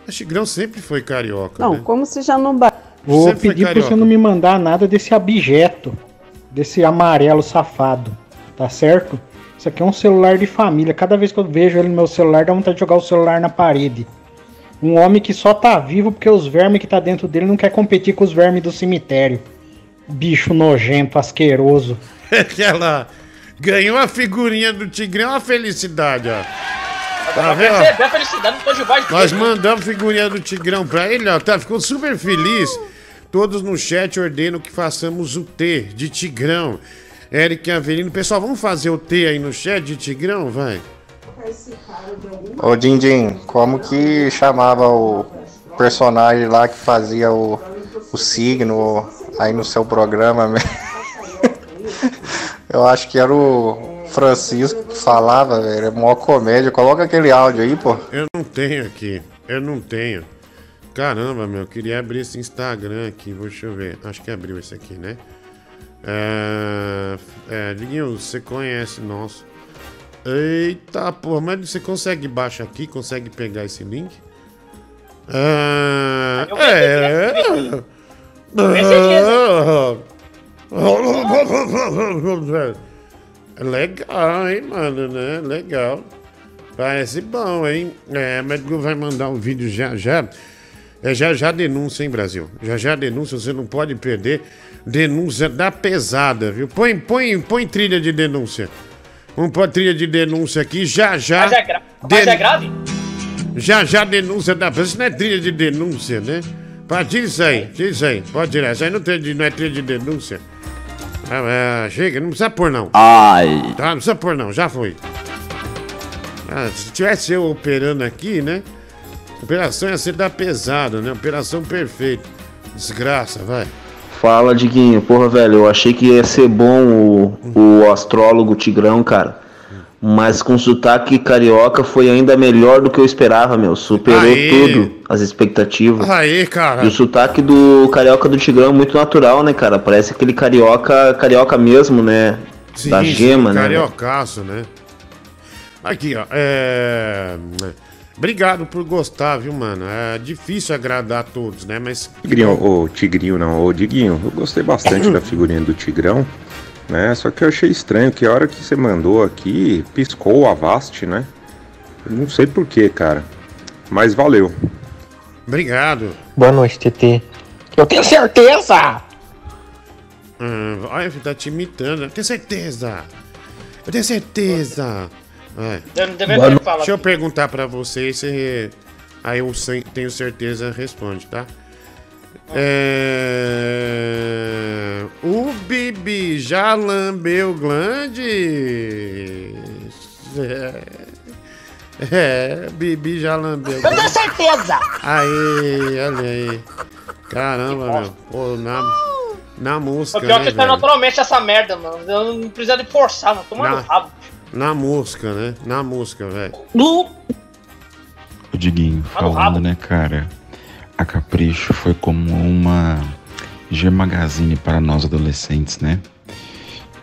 O Tigrão sempre foi carioca. Não, né? como se já não ba... Vou Sempre pedir pra você não me mandar nada desse abjeto, desse amarelo safado, tá certo? Isso aqui é um celular de família. Cada vez que eu vejo ele no meu celular, dá vontade de jogar o celular na parede. Um homem que só tá vivo porque os vermes que tá dentro dele não quer competir com os vermes do cemitério. Bicho nojento, asqueroso. Aquela. Ganhou a figurinha do Tigrão, uma felicidade, ó. Tá Pra vendo? a felicidade, de voz Nós mandamos figurinha do Tigrão pra ele, ó. Tá, ficou super feliz. Todos no chat ordenam que façamos o T de Tigrão. Eric Avelino. Pessoal, vamos fazer o T aí no chat de Tigrão? Vai. Ô Dindim, como que chamava o personagem lá que fazia o, o signo aí no seu programa? Eu acho que era o Francisco que falava, velho. É mó comédia. Coloca aquele áudio aí, pô. Eu não tenho aqui. Eu não tenho. Caramba, meu. Eu queria abrir esse Instagram aqui. Deixa eu ver. Acho que abriu esse aqui, né? É. É, Diguinho, você conhece nosso. Eita, porra. Mas você consegue baixar aqui? Consegue pegar esse link? Ah, é. É Legal, hein, mano, né? Legal. Parece bom, hein? É, Gu vai mandar um vídeo já já. É já já denúncia, hein, Brasil? Já já denúncia, você não pode perder. Denúncia da pesada, viu? Põe, põe, põe trilha de denúncia. Vamos pôr trilha de denúncia aqui, já já. Mas é, gra... Mas Den- é grave? Já já denúncia da pesada. Isso não é trilha de denúncia, né? Pá, tira isso aí, tira isso aí. Pode tirar. Isso aí não, tem, de- não é trilha de denúncia. Ah, ah, chega, não precisa pôr não. Ai. Tá, não precisa pôr não, já foi. Ah, se tivesse eu operando aqui, né? Operação ia ser da pesada, né? Operação perfeita. Desgraça, vai. Fala, Diguinho. Porra, velho, eu achei que ia ser bom o, o astrólogo Tigrão, cara. Mas com sotaque carioca foi ainda melhor do que eu esperava, meu. Superou Aê. tudo as expectativas. Aí, cara. E o sotaque do carioca do Tigrão é muito natural, né, cara? Parece aquele carioca, carioca mesmo, né? da Sim, gema, sim, né? Cariocaço, né? Aqui, ó. É... Obrigado por gostar, viu, mano? É difícil agradar a todos, né? Mas. Tigrinho, ô Tigrinho não, ô Diguinho, eu gostei bastante da figurinha do Tigrão, né? Só que eu achei estranho que a hora que você mandou aqui, piscou o Avast, né? Eu não sei porquê, cara. Mas valeu. Obrigado. Boa noite, TT. Eu tenho certeza! Ah, olha, tá te imitando. Eu tenho certeza. Eu tenho certeza. Vai. Eu não falado. Deixa eu perguntar pra você se aí eu tenho certeza responde, tá? É... O Bibi já lambeu glande? É, é Bibi já lambeu Eu tenho certeza! Aí, olha aí. Caramba, meu. Pô, na, na música, O pior né, que velho? naturalmente essa merda, mano. Eu não precisa de forçar, mano. Toma no Na- rabo. Na música, né? Na música, velho. O Diguinho falando, né, cara? A Capricho foi como uma G Magazine para nós adolescentes, né?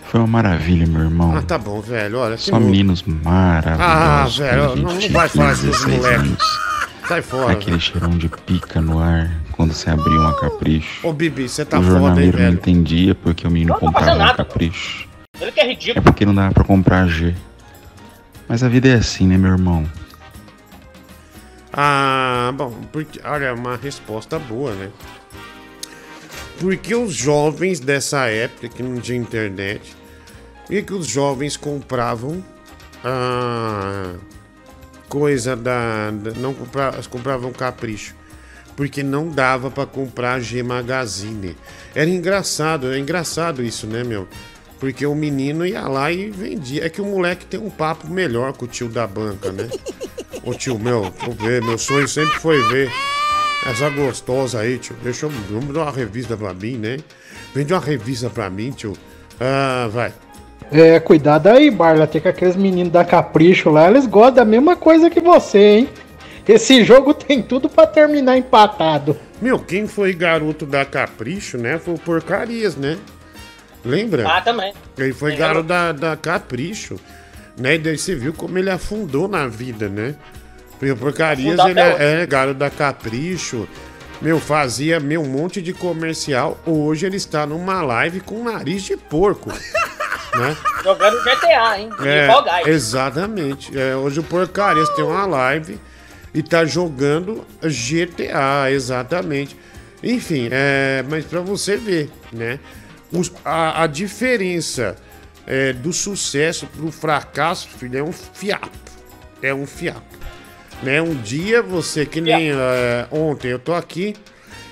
Foi uma maravilha, meu irmão. Ah, tá bom, velho. Olha, que Só louco. meninos Ah, maravilhosos. velho, quando a gente não, não vai falar 15, isso dos 16 moleques. Sai fora. Aquele cheirão de pica no ar, quando você abria uma capricho. Ô, Bibi, você tá o foda, hein, jornaleiro não velho? entendia porque o menino comprava uma nada. capricho. Ele que é ridículo. porque não dava pra comprar G. Mas a vida é assim, né, meu irmão? Ah, bom, porque, olha, uma resposta boa, né? Porque os jovens dessa época, que não tinha internet, e que os jovens compravam ah, coisa da, da- não compra, compravam capricho, porque não dava pra comprar G Magazine. Era engraçado, é engraçado isso, né, meu? Porque o menino ia lá e vendia. É que o moleque tem um papo melhor com o tio da banca, né? Ô tio, meu, vou ver, meu sonho sempre foi ver essa gostosa aí, tio. Deixa eu. Vamos dar uma revista pra mim, né? Vende uma revista pra mim, tio. Ah, vai. É, cuidado aí, Barla. Tem que aqueles meninos da Capricho lá, eles gostam da mesma coisa que você, hein? Esse jogo tem tudo pra terminar empatado. Meu, quem foi garoto da Capricho, né? Foi o Porcarias, né? Lembra? Ah, também. Ele foi garoto da, da Capricho, né? E daí você viu como ele afundou na vida, né? Porcarias, ele é, é garoto da Capricho. Meu, fazia meu um monte de comercial. Hoje ele está numa live com nariz de porco. né? Jogando GTA, hein? É, exatamente. É, hoje o Porcarias tem uma live e tá jogando GTA, exatamente. Enfim, é, mas pra você ver, né? Os- a, a diferença é, do sucesso pro fracasso, filho, é um fiapo. É um fiapo. Né? Um dia você, que nem é, ontem, eu tô aqui.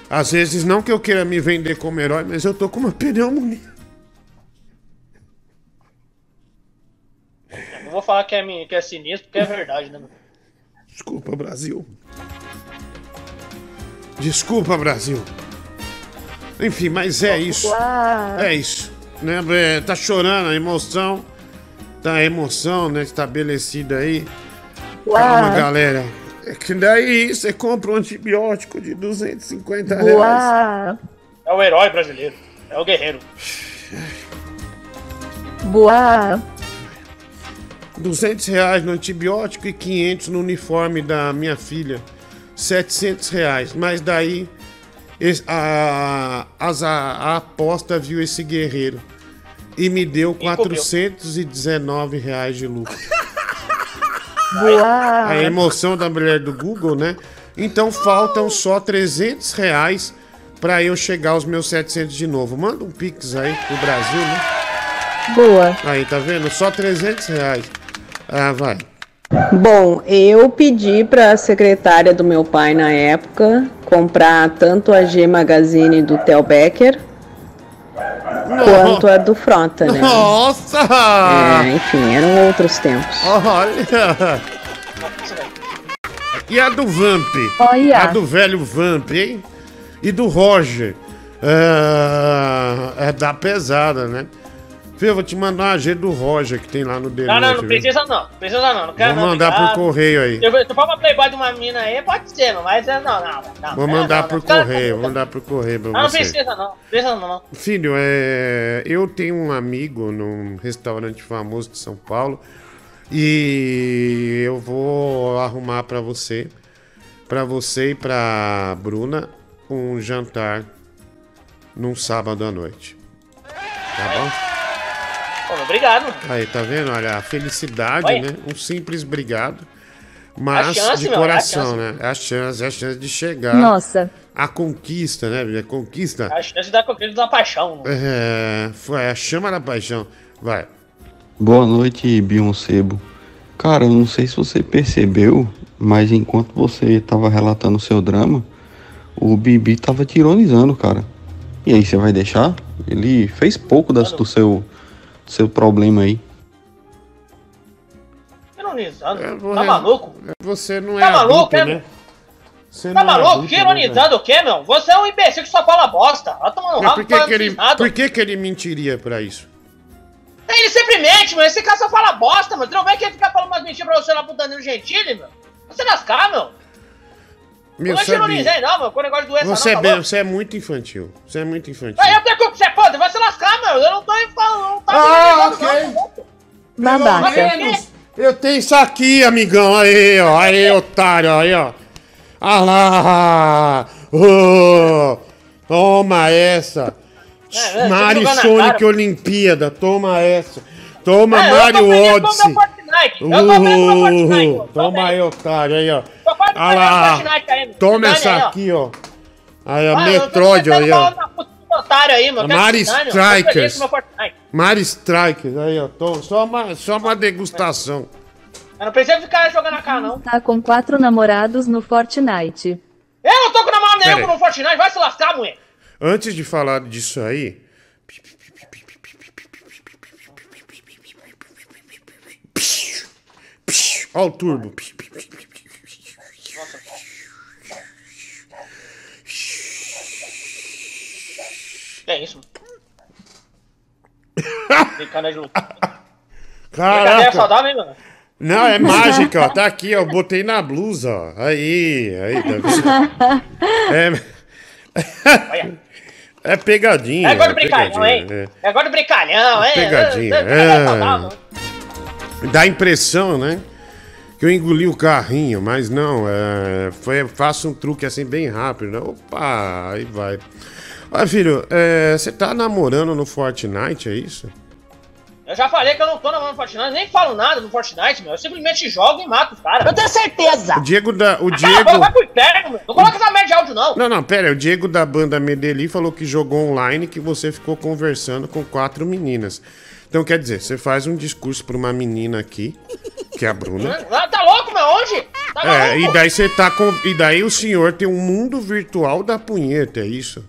Às vezes, não que eu queira me vender como herói, mas eu tô com uma pneumonia. Não vou falar que é, mi- que é sinistro, porque é verdade, né? Desculpa, Brasil. Desculpa, Brasil. Enfim, mas é isso. É isso. Né? é, Tá chorando a emoção. Tá a emoção, né? Estabelecida aí. Calma, galera. É que daí você compra um antibiótico de 250 reais. É o herói brasileiro. É o guerreiro. Boa. 200 reais no antibiótico e 500 no uniforme da minha filha. 700 reais. Mas daí a, a, a aposta viu esse guerreiro e me deu 419 reais de lucro. Boa. A emoção da mulher do Google, né? Então faltam só 300 reais pra eu chegar aos meus 700 de novo. Manda um pix aí pro Brasil, né? Boa. Aí, tá vendo? Só 300 reais. Ah, vai. Bom, eu pedi para a secretária do meu pai na época comprar tanto a G Magazine do Theo Becker quanto a do Frota, né? Nossa! É, enfim, eram outros tempos. Olha! E a do Vamp? Olha. A do velho Vamp, hein? E do Roger? Ah, é da pesada, né? Fê, eu vou te mandar uma G do Roger que tem lá no Delete. Não, não, não precisa não. Precisa não. Não quero Vou não, mandar por obrigado. correio aí. Eu, se for uma playboy de uma mina aí, pode ser, mas é, não, não, não. Vou mandar não, por não. Correio, vou mandar por correio pra Ah, não você. precisa não. Precisa não, não. Filho, é... eu tenho um amigo num restaurante famoso de São Paulo e eu vou arrumar pra você, pra você e pra Bruna, um jantar num sábado à noite. Tá bom? Pô, obrigado. Aí, tá vendo? Olha, a felicidade, Olha. né? Um simples obrigado. Mas chance, de meu, é a coração, né? É a chance, é a chance de chegar. Nossa. A conquista, né? A conquista. A chance da conquista da paixão. É, foi a chama da paixão. Vai. Boa noite, Beyoncebo. Cara, eu não sei se você percebeu, mas enquanto você tava relatando o seu drama, o Bibi tava te ironizando, cara. E aí, você vai deixar? Ele fez pouco das, do, seu, seu problema aí. Ironizando. Vou Tá re- maluco? Você não é Tá maluco, adulto, é, né? Você Tá não é maluco? adulto, que né, ironizando o quê, meu? Você é um imbecil que só fala bosta. Vai tomar no Mas rabo, por que, que ele, por que que ele mentiria pra isso? Ele sempre mente, meu. Esse cara só fala bosta, meu. Tu não vê que ele fica falando umas mentiras pra você lá pro Danilo Gentili, meu? Você lascar, meu. Meu, eu não te sabia. ironizei, não, meu. Com o negócio de doença, Você, é não, bem- tá bom? você é muito infantil. Você é muito infantil. Aí eu tenho culpa, você pode, vai se lascar, meu. Eu não tô falando, não tá Ah, me ok. não. Babaca. Eu tenho isso aqui, amigão. Aí, ó. Aí, otário. Aí, ó. Ah lá! Ô, toma essa! É, é, Mario Sonic cara. Olimpíada, toma essa! Toma É, eu Mario Odyssey! Fortnite. Eu tô feliz com o meu Fortnite. Uh, toma aí, otário, aí, ó. Ah lá! ganhando Fortnite aí, mano. Toma essa aí, ó. aqui, ó. Aí, a tô Metroid, aí, ó. otário aí, mano. Ó. Feliz Strikers. Mario Strikers, aí, ó. Tô- só, uma, só uma degustação. Eu não preciso ficar jogando na cara, não. Tá com quatro namorados no Fortnite. Eu não tô com namorado nenhum no Fortnite. Vai se lascar, mulher. Antes de falar disso aí. Ó o turbo. É isso? Brincando de luta. Brincadeira saudável, hein, mano? Não, é mágica, ó. Tá aqui, ó. Botei na blusa, ó. Aí, aí, tá? É. É pegadinha. É igual de brincalhão, hein? pegadinha, É igual de brincalhão, hein? Pegadinha, É, é, é, é. é. Dá impressão, né? Que eu engoli o carrinho, mas não, é, foi, faço um truque assim bem rápido, né? Opa, aí vai. Olha, filho, é, você tá namorando no Fortnite, é isso? Eu já falei que eu não tô namorando no Fortnite, nem falo nada no Fortnite, meu. Eu simplesmente jogo e mato os caras. Eu tenho certeza! O Diego da. O Cala a boca, Diego. vai pro inferno, meu. Não coloca essa merda de áudio, não. Não, não, pera, aí, o Diego da banda Medeli falou que jogou online que você ficou conversando com quatro meninas. Então quer dizer, você faz um discurso pra uma menina aqui, que é a Bruna. Ah, Tá louco, meu? Onde? Tá É, maluco? e daí você tá com. E daí o senhor tem um mundo virtual da punheta, é isso?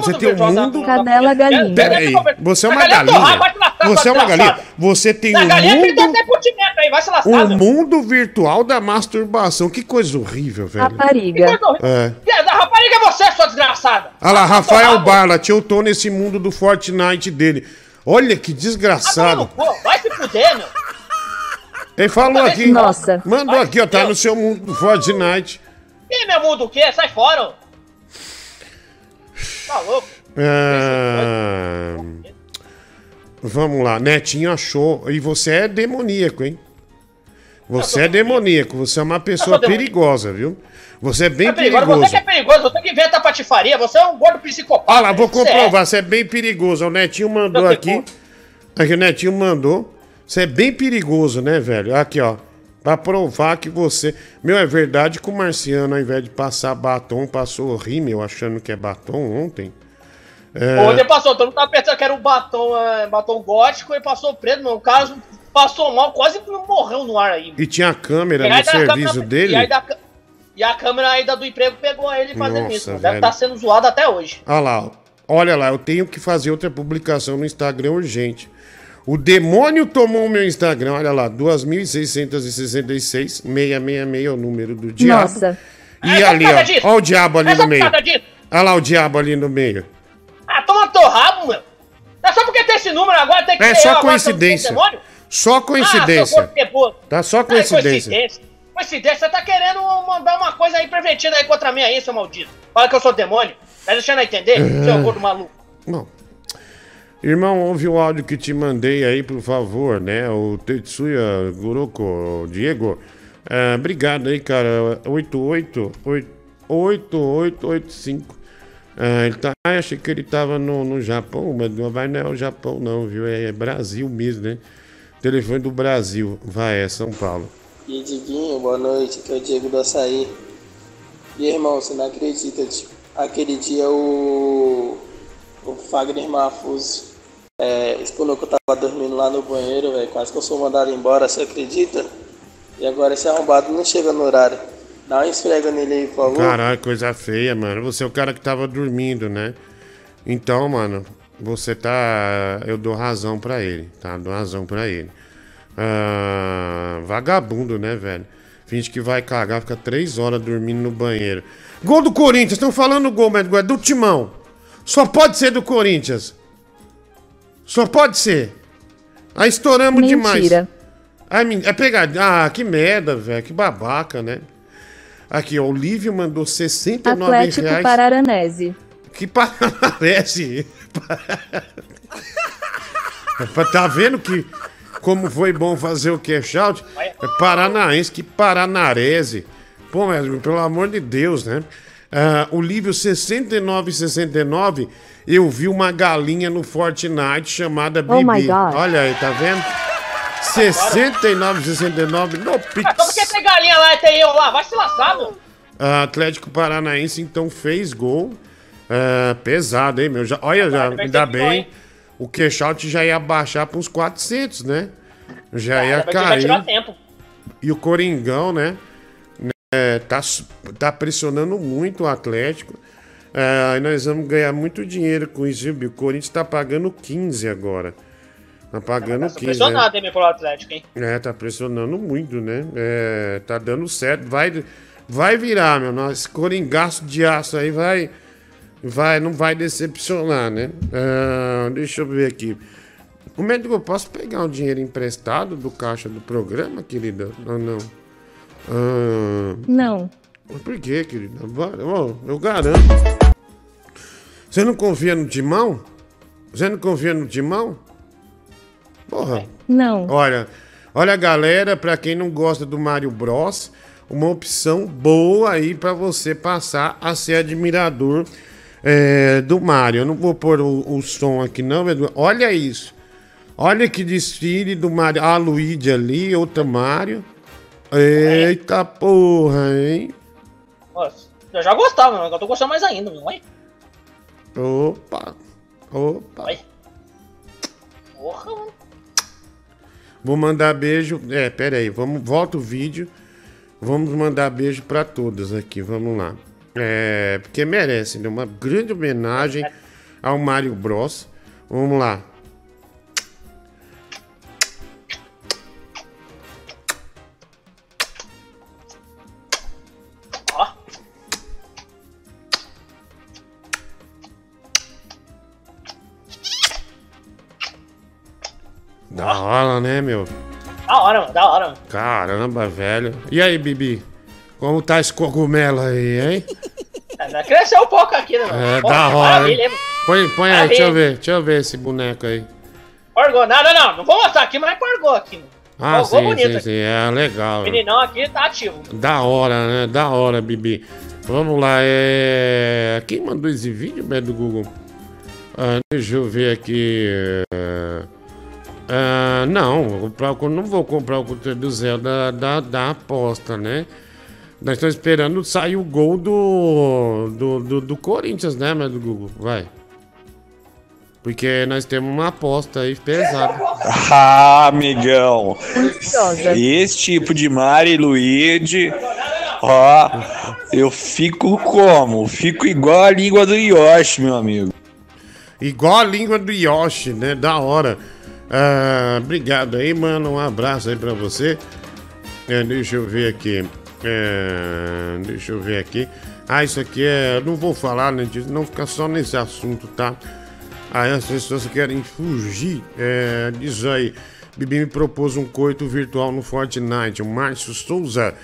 Você tem um mundo. Cadela galinha. Pera aí, você é uma galinha Você é uma galinha. Você tem um que mundo. até putimento aí, vai se lascar, Um meu. mundo virtual da masturbação. Que coisa horrível, velho. Rapariga. É. Que- Da rapariga é você, sua desgraçada. Olha lá, Rafael Barlat, eu tô nesse mundo do Fortnite dele. Olha que desgraçado. Pô, vai se fuder, meu. Ele falou aqui. Nossa. Mandou aqui, ó. Tá no seu mundo do Fortnite. Ih, meu mundo, o quê? Sai fora. ó. Tá louco. Ah, Vamos lá, Netinho achou. E você é demoníaco, hein? Você é demoníaco, você é uma pessoa perigosa, viu? Você é bem É perigoso. perigoso. Você que é perigoso, você que inventa patifaria, você é um gordo psicopata. Olha lá, vou Você é. comprovar, você é bem perigoso. O Netinho mandou aqui. Aqui o Netinho mandou. Você é bem perigoso, né, velho? Aqui, ó. Pra provar que você. Meu, é verdade que o Marciano, ao invés de passar batom, passou rímel achando que é batom ontem. É, Ontem passou, todo mundo tava pensando que era um batom, é, batom gótico e passou preto, meu. O cara passou mal, quase morreu no ar aí. E tinha a câmera no serviço câmera- dele. E, aí da e a câmera ainda do emprego pegou ele fazendo Nossa, isso. mano. velho. Deve estar sendo zoado até hoje. Olha lá, olha lá, eu tenho que fazer outra publicação no Instagram urgente. O demônio tomou o meu Instagram, olha lá, 2.666, 666 é o número do diabo. Nossa. E É ali, ó, disso. ó o diabo ali É no meio. disso. Olha lá o diabo ali no meio. Ah, toma teu rabo, meu. É só porque tem esse número agora, tem que É só coincidência. Só Ah, coincidência. ceboso. Tá só Ah, coincidência. coincidência. Coincidência, você tá querendo mandar uma coisa aí pervertida aí contra mim aí, seu maldito. Fala que eu sou demônio. Tá deixando eu entender, É. seu gordo maluco. Bom. Irmão, ouve o áudio que te mandei aí, por favor, né? O Tetsuya Guroko, o Diego. É, obrigado aí, cara. 88 8885. É, ele tá. Ah, achei que ele tava no, no Japão, mas não vai não é o Japão, não, viu? É, Brasil mesmo, né? Telefone do Brasil. Vai, é São Paulo. E Diguinho, boa noite, aqui é o Diego do Açaí. E irmão, você não acredita, tipo, aquele dia o, o Fagner Mafuso é, explanou que eu tava dormindo lá no banheiro, velho, quase que eu sou mandado embora, você acredita? E agora esse arrombado não chega no horário. Dá uma esfrega nele aí, por favor. Caralho, coisa feia, mano. Você é o cara que tava dormindo, né? Então, mano, você tá. Eu dou razão pra ele, tá? Dou razão pra ele. Ah, vagabundo, né, velho? Finge que vai cagar, fica três horas dormindo no banheiro. Gol do Corinthians, estão falando gol, mas é do Timão. Só pode ser do Corinthians. Só pode ser. Aí estouramos demais. Mentira. Ai, é pegadinha. Ah, que merda, velho. Que babaca, né? Aqui, ó, o Lívio mandou 69 Atlético reais. Pararanese. Que parece. tá vendo que como foi bom fazer o cash out? É paranaense, que paranarese. Pô, mas pelo amor de Deus, né? Ah, o livro 6969, eu vi uma galinha no Fortnite chamada Bibi. Oh my God. Olha aí, tá vendo? 6969 no Pix. Ah, então por que tem galinha lá e tem eu lá? Vai se lascar, meu. Ah, Atlético Paranaense então fez gol. Ah, pesado, hein, meu? Já, olha, já, ainda bem. O cash-out já ia baixar para uns 400, né? Já ia vai tirar cair. tempo. E o Coringão, né? É, tá, tá pressionando muito o Atlético. É, nós vamos ganhar muito dinheiro com isso, viu? O Corinthians tá pagando 15 agora. Tá pagando 15. né? Impressionado, hein, meu, pelo Atlético, hein? É, tá pressionando muito, né? É, tá dando certo. Vai, vai virar, meu. Nosso coringaço de aço aí vai. Vai, não vai decepcionar, né? Ah, deixa eu ver aqui. É que eu posso pegar um dinheiro emprestado do caixa do programa, querida? Ou não? Ah, Não. por quê, querida? Eu garanto. Você não confia no Timão? Você não confia no Timão? Porra. Não. Olha, olha galera, pra quem não gosta do Mario Bros, uma opção boa aí pra você passar a ser admirador é, do Mario. Eu não vou pôr o, o som aqui não, Edu. Olha isso. Olha que desfile do Mario. A Luigi ali, outra Mario. Eita porra, hein? Nossa, eu já gostava, mas eu tô gostando mais ainda, meu. Olha. Opa. Opa. Olha. Porra, mano. Vou mandar beijo. É, pera aí, vamos, volta o vídeo. Vamos mandar beijo pra todas aqui, vamos lá. É, porque merece, né? Uma grande homenagem ao Mario Bros. Vamos lá. Hora, né, meu? Da hora, mano, da hora, mano. Caramba, velho. E aí, Bibi? Como tá esse cogumelo aí, hein? É, Cresceu um pouco aqui, né, mano? É, Porra, da hora, hein? Põe, põe aí, deixa eu ver. Deixa eu ver esse boneco aí. Orgou. Não, não, não. Não vou mostrar aqui, mas orgou aqui, mano. Ah, Orgou sim, bonito sim, sim. É legal. O meninão aqui tá ativo. Da hora, né? Da hora, Bibi. Vamos lá, é. Quem mandou esse vídeo, Beto do Google? Ah, deixa eu ver aqui. é, ah, não, vou comprar não vou comprar o conteúdo do Zé da, da, da aposta, né? Nós estamos esperando sair o gol do, do, do, do Corinthians, né, Beto do Google? Vai. Porque nós temos uma aposta aí pesada. Ah, amigão. Esse tipo de Mari Luigi, ó, eu fico como? Fico igual a língua do Yoshi, meu amigo. Igual a língua do Yoshi, né? Da hora. Ah, obrigado aí, mano. Um abraço aí pra você. É, deixa eu ver aqui. É, deixa eu ver aqui. Ah, isso aqui é. Não vou falar, né? disso, Não ficar só nesse assunto, tá? Aí as pessoas querem fugir. É, diz aí. Bibi me propôs um coito virtual no Fortnite. O Márcio Souza.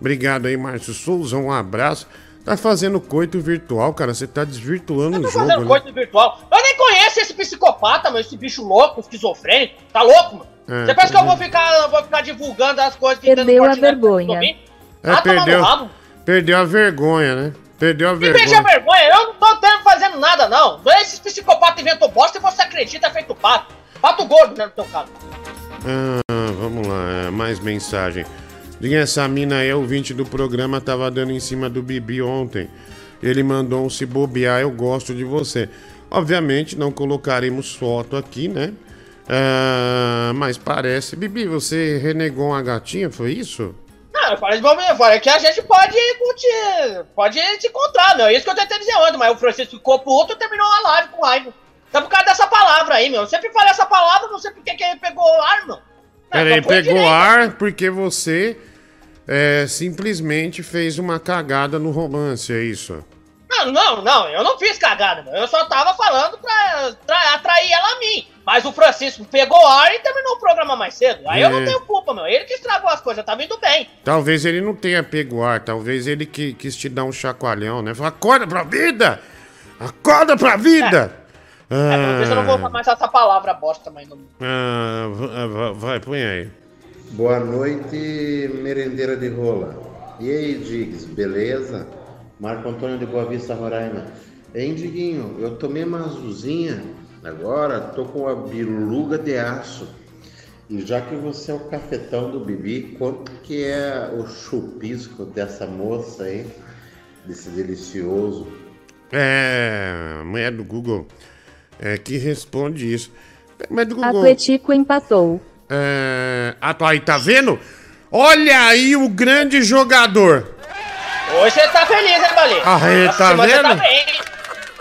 Obrigado aí, Márcio Souza. Um abraço. Tá fazendo coito virtual, cara. Você tá desvirtuando o Tô jogo. fazendo né? coisa virtual. Eu nem conheço esse psicopata, mano. Esse bicho louco, esquizofrênico. Tá louco, mano? É, Você pensa que eu tá vou ficar, eu vou ficar divulgando as coisas que Perdeu a pra vergonha. É, Ah, no perdeu, perdeu a vergonha, né? Perdeu a Me veja vergonha. vergonha, eu não tô tendo, fazendo nada, não. Esses psicopatas inventam bosta e você acredita é feito pato. Pato gordo, né, no teu caso. Ah, vamos lá, é, mais mensagem. Diga essa mina aí, ouvinte do programa, tava dando em cima do Bibi ontem. Ele mandou um se bobear, eu gosto de você. Obviamente, não colocaremos foto aqui, né? Ah, mas parece. Bibi, você renegou uma gatinha, foi isso? Não, eu falei de bobeira, falei que a gente pode curtir, pode se encontrar, meu. É isso que eu tentei dizer ontem, mas o Francisco ficou puto e terminou a live com raiva. Então por causa dessa palavra aí, meu. Eu sempre falei essa palavra, não sei por que ele pegou ar, meu. Peraí, pegou direito. ar porque você é, simplesmente fez uma cagada no romance, é isso? Não, não, não, eu não fiz cagada. Eu só tava falando pra, pra atrair ela a mim. Mas o Francisco pegou ar e terminou o programa mais cedo. Aí eu É. não tenho culpa, meu. Ele que estragou as coisas, tá vindo bem. Talvez ele não tenha pego ar, talvez ele que, quis te dar um chacoalhão, né? Fala, acorda pra vida! Acorda pra vida! É, pelo menos eu não vou usar mais essa palavra bosta também. Não. Ah, va- vai, põe aí. Boa noite, merendeira de rola. E aí, Diggs, beleza? Marco Antônio de Boa Vista, Roraima. Hein, Diguinho, eu tomei uma azulzinha, agora tô com a biluga de aço. E já que você é o cafetão do Bibi, quanto que é o chupisco dessa moça aí? Desse delicioso. É, a mulher do Google é que responde isso. Mas do Google. Atletico empatou. É, ah, tá aí, tá vendo? Olha aí o grande jogador. Hoje você tá feliz, hein, Bali? Ah, é, tá você vendo? bem.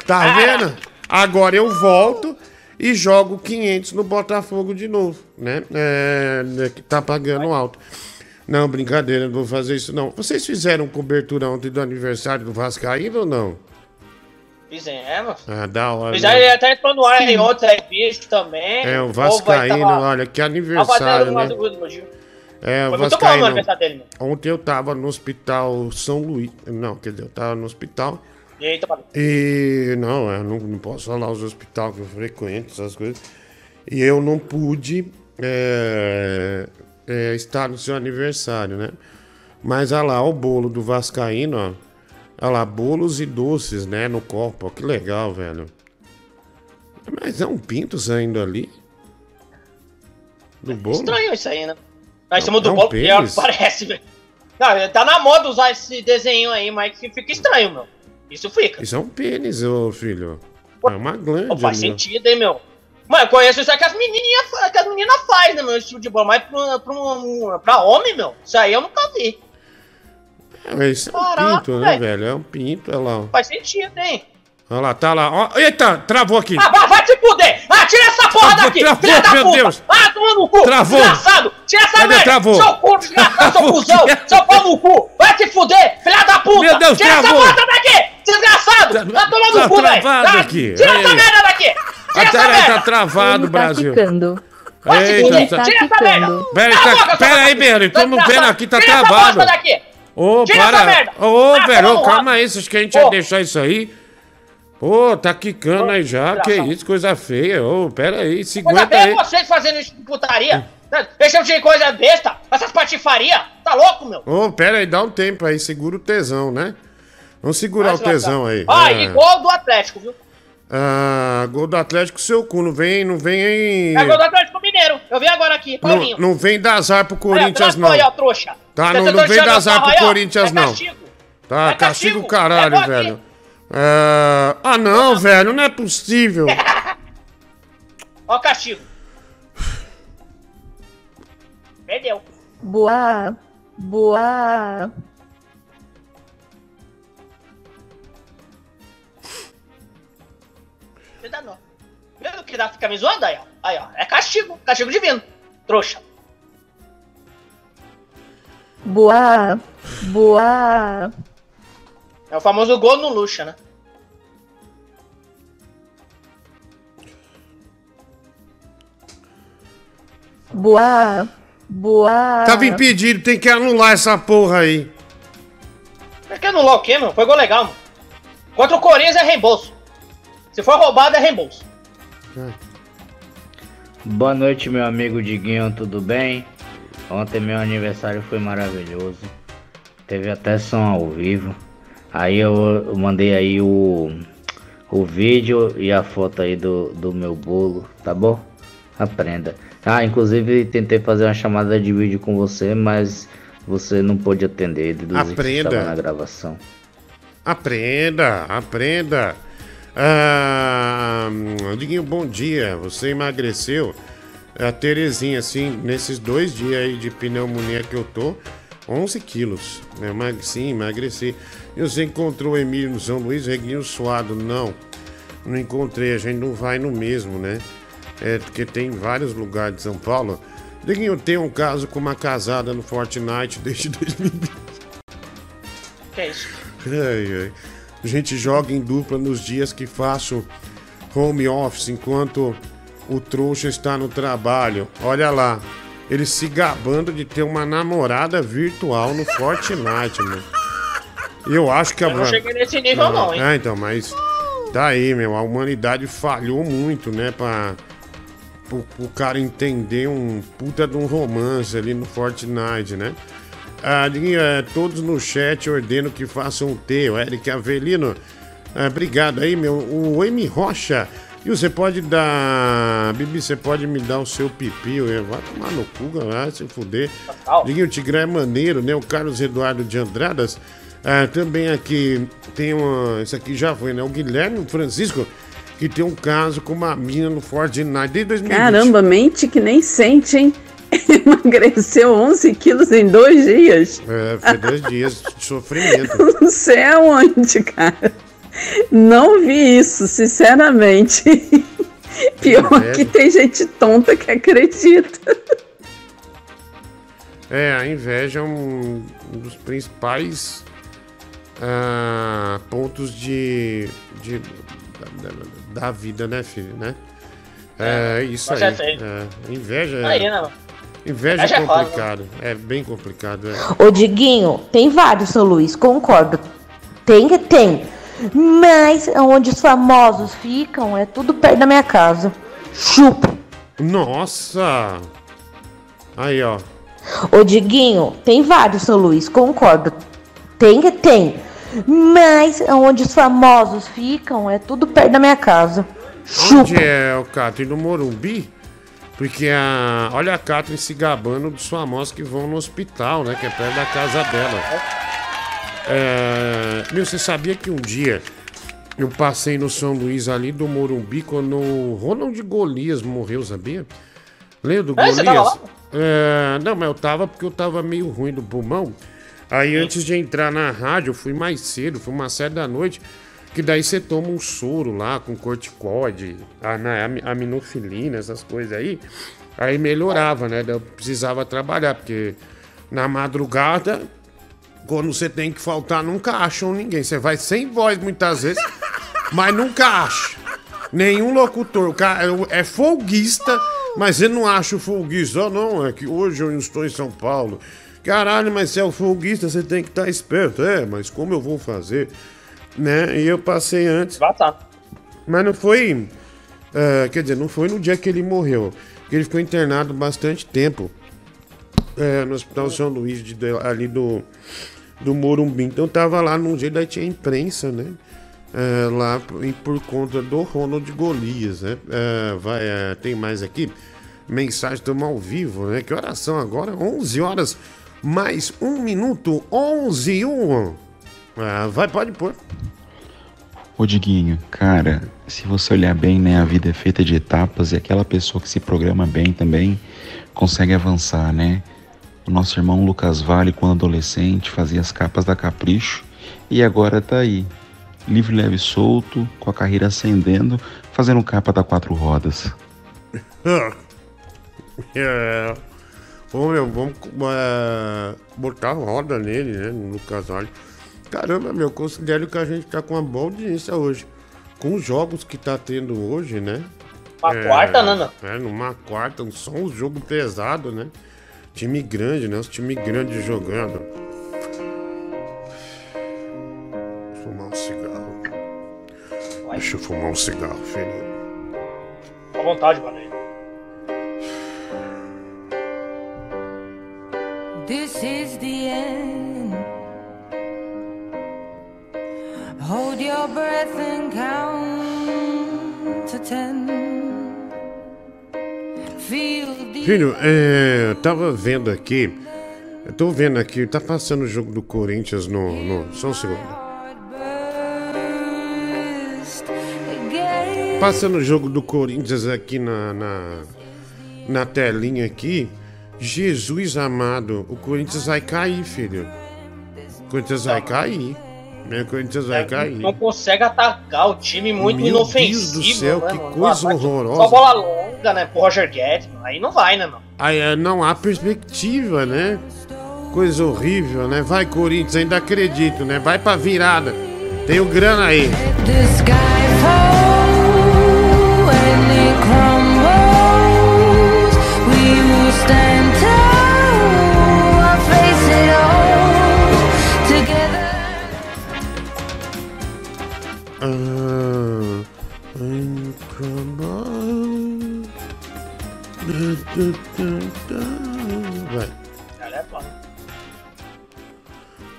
Tá Ah. vendo? Agora eu volto e jogo 500 no Botafogo de novo, né? É, né, tá pagando alto. Não, brincadeira, não vou fazer isso não. Vocês fizeram cobertura ontem do aniversário do Vascaíno ou não? Fizemos. Ah, da hora. Fizeram né? ele até entrou no ar em aí, bicho também. É, o aí Vascaíno, tava- olha, que fazendo aniversário, né? É, o Foi Vascaíno. aniversário dele, meu. Ontem eu tava no hospital São Luís. Não, quer dizer, eu tava no hospital. Eita, Bali. E não, eu não, não posso falar os hospitais que eu frequento, essas coisas. E eu não pude é, é, estar no seu aniversário, né? Mas olha lá, o bolo do Vascaíno, ó. Olha lá, bolos e doces, né? No copo, ó, que legal, velho. Mas é um pinto saindo ali? Do bolo? Estranho isso aí, né? Nós É somos do um bolo, pior que parece, velho. Não, tá na moda usar esse desenho aí, mas fica estranho, meu. Isso fica. Isso é um pênis, ô filho. É uma glande. Pô, faz sentido, hein, meu? Mano, eu conheço isso aí que as menininhas que as meninas fazem, né, meu? Esse tipo de bola. Mas pra, pra, pra homem, meu, isso aí eu nunca vi. É, isso é um Caraca, pinto, né, velho. velho? É um pinto, olha lá. Faz sentido, hein? Olha lá, tá lá. Ó, eita, travou aqui. Ah, vai, vai te fuder! Ah, tira essa porra Travou, daqui! travou, filha da meu puta! Deus. Ah, toma no cu! Travou. Desgraçado! Tira essa Cadê? merda! Travou. Seu cu desgraçado, seu cuzão! Seu pau no cu! Vai te fuder, filha da puta! Meu Deus, Tira travou. essa porra daqui! Desgraçado! Vai tomar tá no cu, velho! travado Tá? aqui. Tira Aí. essa merda daqui! Tira essa tá, merda! tá travado, tá Brasil. ficando. Eita, Ele tá- tá Tira essa merda! Pera, tá- pera aí, estamos vendo desgraçado. aqui, tá Tira essa travado. bosta daqui! Ô, essa para. Ô, Ah, velho, toma no calma aí, vocês querem a gente ia Ô. deixar isso aí? Ô, tá quicando aí já, que isso, coisa feia. Ô, pera aí, Coisa segura aí. vocês fazendo isso de putaria! Deixa de coisa besta! Essas patifaria! Tá louco, meu? Ô, pera aí, dá um tempo aí, segura o tesão, né? Vamos segurar o tesão aí. Ah, É. igual do Atlético, viu? Ah, gol do Atlético, seu cu, não vem, não vem aí. É gol do Atlético Mineiro. Eu vi agora aqui, Paulinho. Não, não vem dar azar pro Olha, Corinthians, pela não. Aí, ó, trouxa. Tá, Você não, tá não vem dar azar pro. Corinthians, É não. Tá, É castigo o caralho, É velho. É, Ah, não, velho, não é possível. Ó o castigo. Perdeu. Boa. Boa. Vendo que dá fica me zoando aí, ó. Aí, ó. É castigo. Castigo divino. Trouxa. Boa. Boa. É o famoso gol no luxa, né? Boa. Boa. Tava impedido, tem que anular essa porra aí. Por que anular o quê, meu? Foi gol legal, mano. Contra o Corinthians é reembolso. Se for roubado, é reembolso. Boa noite, meu amigo Diguinho, tudo bem? Ontem meu aniversário foi maravilhoso. Teve até som ao vivo. Aí eu, eu mandei aí o, o vídeo e a foto aí do, do meu bolo, tá bom? Aprenda. Ah, inclusive tentei fazer uma chamada de vídeo com você, mas você não pôde atender, deduzi que Aprenda. estava na gravação. Aprenda, aprenda. Ah, Diguinho, bom dia. Você emagreceu? A Terezinha, assim, nesses dois dias aí de pneumonia que eu tô, 11 quilos. Emag- sim, emagreci. E você encontrou o Emílio no São Luís, Reguinho suado? Não, não encontrei. A gente não vai no mesmo, né? É, porque tem vários lugares de São Paulo. Diguinho, tem um caso com uma casada no Fortnite desde 2020. Que é isso? Ai, ai. A gente joga em dupla nos dias que faço home office enquanto o trouxa está no trabalho. Olha lá, ele se gabando de ter uma namorada virtual no Fortnite. E eu acho que a. Eu não cheguei nesse nível, não, hein? Ah, então, mas. Tá aí, meu. A humanidade falhou muito, né? Pra. Pro, pro cara entender um puta de um romance ali no Fortnite, né? Ah, Diguinho, é, todos no chat ordenam que façam. O Eric Avelino. Ah, obrigado aí, meu. O M Rocha. E você pode dar. Bibi, você pode me dar o seu pipi. eu- Vai tomar no cu, vai se fuder. Diguinho, o Tigrão é maneiro, né? O Carlos Eduardo de Andradas. Ah, também aqui tem uma. Isso aqui já foi, né? O Guilherme Francisco, que tem um caso com uma mina no Fortnite desde 2020. Caramba, mente que nem sente, hein? Emagreceu 11 quilos em dois dias. É, foi dois dias de sofrimento. Não sei aonde, cara. Não vi isso, sinceramente. Pior Inveja. que tem gente tonta que acredita. É, a inveja é um, dos principais ah, pontos de, de- da, da- da vida, né, filho, né? É, isso com aí. certeza. É, inveja Aí, é, né? inveja Inveja é é foda, complicado. É bem complicado. é. Ô Diguinho, tem vários, São Luís, concordo. Tem que tem. Mas onde os famosos ficam é tudo perto da minha casa. Chupa. Nossa! Aí, ó. Ô Diguinho, tem vários, São Luís, concordo. Tem que tem. Mas onde os famosos ficam é tudo perto da minha casa. Onde é o Catherine no Morumbi? Porque a. Olha a Catherine se gabando dos famosos que vão no hospital, né? Que é perto da casa dela. É, Meu, você sabia que um dia eu passei no São Luís ali do Morumbi quando o Ronald Golias morreu, sabia? Lembra do É, Golias? É, não, mas eu tava porque eu tava meio ruim do pulmão. Aí antes de entrar na rádio, eu fui mais cedo, fui uma sete da noite. Que daí você toma um soro lá com corticóide, a- né, ami- aminofilina, essas coisas aí. Aí melhorava, né? Eu precisava trabalhar, porque na madrugada, quando você tem que faltar, nunca acham ninguém. Você vai sem voz muitas vezes, mas nunca acha. Nenhum locutor. O cara é folguista, mas ele não acha o folguista. Oh, não, é que hoje eu estou em São Paulo. Caralho, mas se é o folguista, você tem que estar esperto. É, mas como eu vou fazer? Né? E eu passei antes. Mas não foi. é, quer dizer, não foi no dia que ele morreu. Ele ficou internado bastante tempo é, no Hospital São Luís, de- ali do, do Morumbi. Então tava lá num dia, daí tinha imprensa, né? É, lá e por conta do Ronald Golias, né? É, vai, é, tem mais aqui. Mensagem, estamos ao vivo, né? Que horas são agora? 11 horas mais um minuto. 11 e 1. Ah, vai, pode pôr. Ô Diguinho, cara, se você olhar bem, né, a vida é feita de etapas e aquela pessoa que se programa bem também consegue avançar, né? O nosso irmão Lucas Vale, quando adolescente, fazia as capas da Capricho e agora tá aí, livre, leve e solto, com a carreira ascendendo, fazendo capa da quatro rodas. É. Ô, meu, vamos é, botar roda nele, né? No Lucas Vale. Caramba, meu, considero que a gente tá com uma boa audiência hoje. Com os jogos que tá tendo hoje, né? Uma quarta, né? É, numa quarta, só um jogo pesado, né? Time grande, né? Os time grandes jogando. Vou fumar um cigarro. Deixa eu fumar um cigarro, filho. À vontade, mano. This is the end. Hold your breath and count to ten. Filho, é, eu tava vendo aqui. Eu tô vendo aqui, tá passando o jogo do Corinthians no. no só um segundo. Passando o jogo do Corinthians aqui na, na, na telinha aqui. Jesus amado, o Corinthians vai cair, filho. O Corinthians vai cair. Né? O Corinthians vai cair. Não consegue atacar o time muito Meu inofensivo. Deus do céu, né, que coisa horrorosa. Só bola longa, né? Pro Roger Guedes. Aí não vai, né, mano? Aí é, não há perspectiva, né? Coisa horrível, né? Vai, Corinthians, ainda acredito, né? Vai pra virada. Tem o grana aí.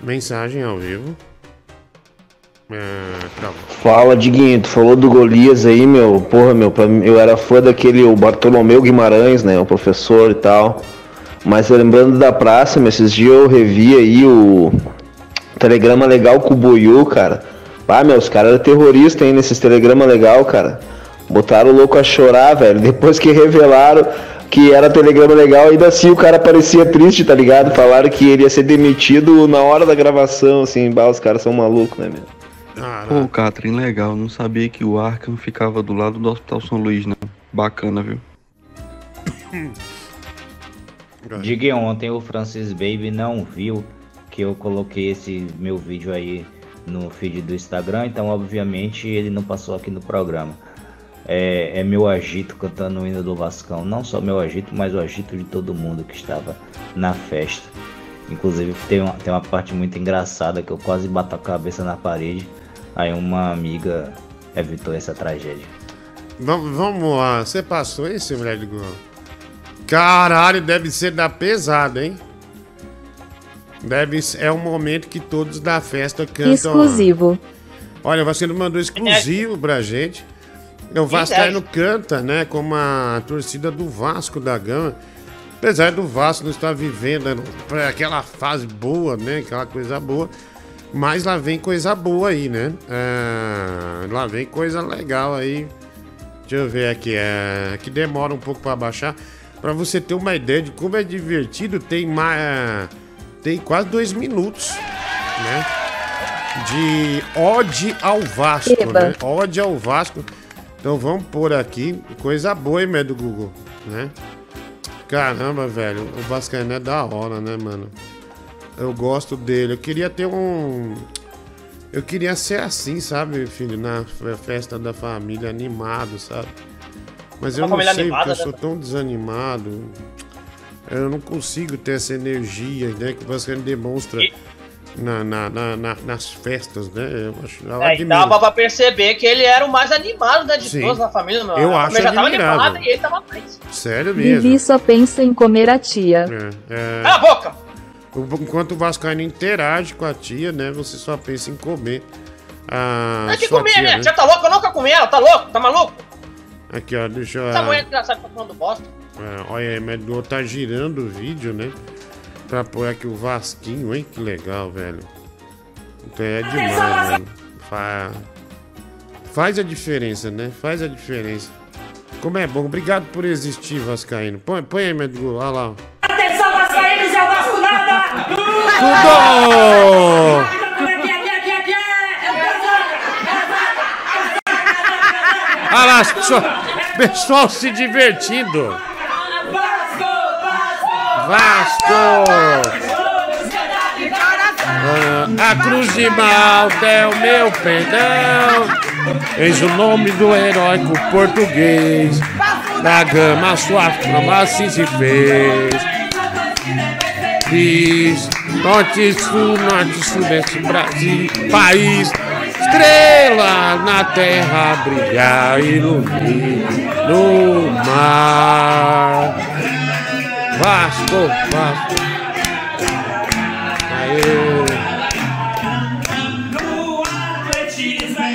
Mensagem ao vivo. É, travou. Fala, Diguinho, tu falou do Golias aí, meu. Porra, meu, eu era fã daquele o Bartolomeu Guimarães, né? O professor e tal. Mas lembrando da praça, meu, esses dias eu revi aí o telegrama legal com o Buiú, cara. Ah, meu, os caras eram terroristas aí nesses telegrama legal, cara. Botaram o louco a chorar, velho. Depois que revelaram que era telegrama legal, ainda assim o cara parecia triste, tá ligado? Falaram que ele ia ser demitido na hora da gravação, assim. Bah, os caras são malucos, né, meu? Pô, Catherine, legal. Não sabia que o Arkham ficava do lado do Hospital São Luís, não. Bacana, viu? Diga ontem o Francis Baby não viu que eu coloquei esse meu vídeo aí no feed do Instagram, então obviamente ele não passou aqui no programa. É, é meu agito cantando o hino do Vascão, não só meu agito, mas o agito de todo mundo que estava na festa. Inclusive tem uma, tem uma parte muito engraçada que eu quase bato a cabeça na parede, aí uma amiga evitou essa tragédia. Vamos, vamos lá. Você passou esse, mulher de gol? Caralho, deve ser da pesada, hein? Deve ser, é o momento que todos da festa cantam. Exclusivo. Olha, o Vascaíno mandou exclusivo pra gente. O Vascaíno canta, né? Como a torcida do Vasco da Gama. Apesar do Vasco não estar vivendo aquela fase boa, né? Aquela coisa boa. Mas lá vem coisa boa aí, né? É, lá vem coisa legal aí. Deixa eu ver aqui. É, que demora um pouco pra baixar. Pra você ter uma ideia de como é divertido, tem mais. Tem quase dois minutos, né? De ode ao Vasco, Eba. né? Ode ao Vasco. Então vamos pôr aqui. Coisa boa, hein, do Google, né? Caramba, velho. O Vascaíno é da hora, né, mano? Eu gosto dele. Eu queria ter um. Eu queria ser assim, sabe, filho? Na fe- festa da família, animado, sabe? Mas eu não sei, animada, porque eu né? sou tão desanimado. Eu não consigo ter essa energia, né? Que o Vascaíno demonstra na, na- na- na- nas festas, né? Eu acho. Eu É, e dava pra perceber que ele era o mais animado, né, de Sim. todos na família. Meu. Eu a acho família já tava animada e ele tava mais. Sério mesmo. Vivi só pensa em comer a tia. É, é... Cala a boca! O- Enquanto o Vascaíno interage com a tia, né? Você só pensa em comer. A Tem que sua comer, tia, né? né? Você tá louco? Eu nunca comi ela, tá louco? Tá maluco? Aqui, ó, deixa eu. Essa mulher desgraçada tá falando bosta. É, olha aí, mas o tá girando o vídeo, né? Pra pôr aqui o Vasquinho, hein? Que legal, velho. Então é demais, velho. Fa... Faz a diferença, né? Faz a diferença. Como é bom. Obrigado por existir, Vascaíno. Põe, põe aí, Medgo. Olha lá. Atenção, Vascaínos, é o Vasco nada! Tudo! Olha lá, pessoal se divertindo. Vasco! Ah, a cruz de malta é o meu perdão. Eis o nome do heróico português. Da gama sua fama assim se fez. Fiz norte, sul, norte, sudeste, Brasil, país. Estrela na terra brilhar ilumina no mar. Vasco, Vasco. Aê.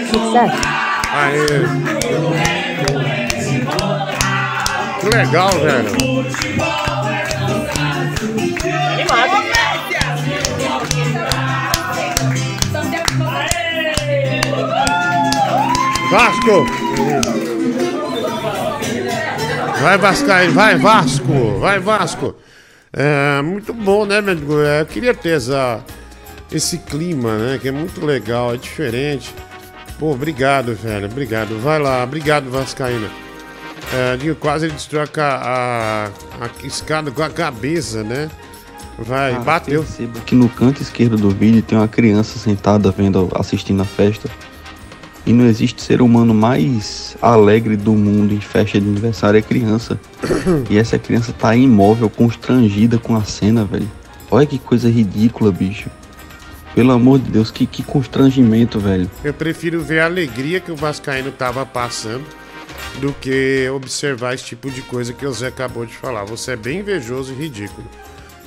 Sucesso. Aê. Que legal, velho. Animado. Vasco! Vai Vascaíno, vai Vasco, vai Vasco. É, muito bom, né, Mendigo? É, eu queria ter essa, esse clima, né, que é muito legal, é diferente. Pô, obrigado, velho, obrigado. Vai lá, obrigado, Vascaína. É, Dinho, quase ele destruiu a, a, a escada com a cabeça, né? Vai, Cara, bateu. Perceba que no canto esquerdo do vídeo tem uma criança sentada vendo, assistindo a festa. E não existe ser humano mais alegre do mundo em festa de aniversário é criança. E essa criança tá imóvel, constrangida com a cena, velho. Olha que coisa ridícula, bicho. Pelo amor de Deus, que, que constrangimento, velho. Eu prefiro ver a alegria que o Vascaíno tava passando do que observar esse tipo de coisa que o Zé acabou de falar. Você é bem invejoso e ridículo.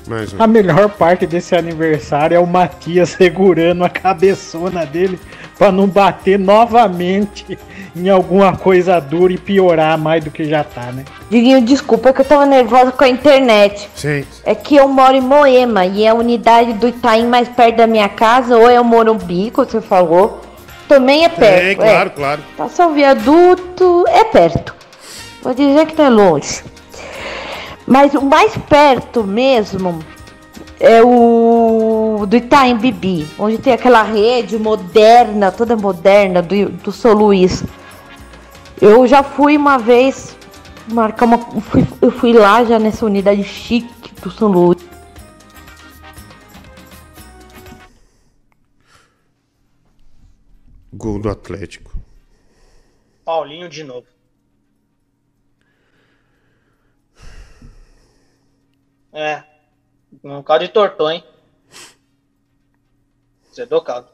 Mais um. A melhor parte desse aniversário é o Matias segurando a cabeçona dele pra não bater novamente em alguma coisa dura e piorar mais do que já tá, né? Diguinho, desculpa que eu tava nervosa com a internet. Sim. É que eu moro em Moema e a unidade do Itaim mais perto da minha casa, ou é o Morumbi, que você falou. Também é perto. É, claro, claro. Passar o viaduto é perto. Vou dizer que não é longe. Mas o mais perto mesmo é o do Itaim Bibi, onde tem aquela rede moderna, toda moderna do, do São Luís. Eu já fui uma vez marcar uma. fui- eu fui lá já nessa unidade chique do São Luís. Gol do Atlético. Paulinho de novo. É. Um caldo de tortão, hein? Você é do caldo.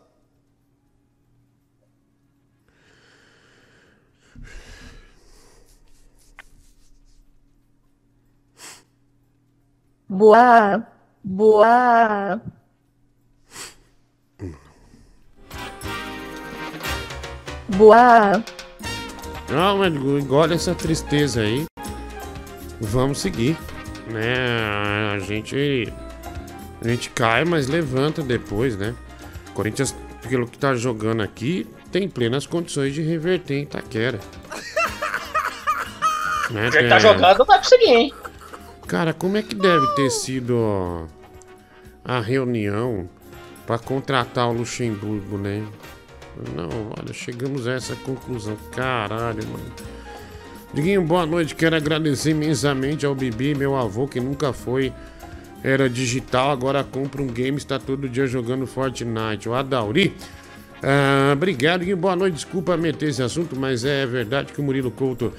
Boa. Boa. Boa. Não, mas engole essa tristeza aí. Vamos seguir. Né? A gente. A gente cai, mas levanta depois, né? Corinthians, pelo que tá jogando aqui, tem plenas condições de reverter em Itaquera. né? Tem- tá jogando, vai conseguir, hein? Cara, como é que deve ter sido a reunião pra contratar o Luxemburgo, né? Não, olha, chegamos a essa conclusão. Caralho, mano. Diguinho, boa noite. Quero agradecer imensamente ao Bibi, meu avô, que nunca foi. Era digital, agora compra um game, está todo dia jogando Fortnite. O Adauri. ah, obrigado, Diguinho. Boa noite. Desculpa meter esse assunto, mas é verdade que o Murilo Couto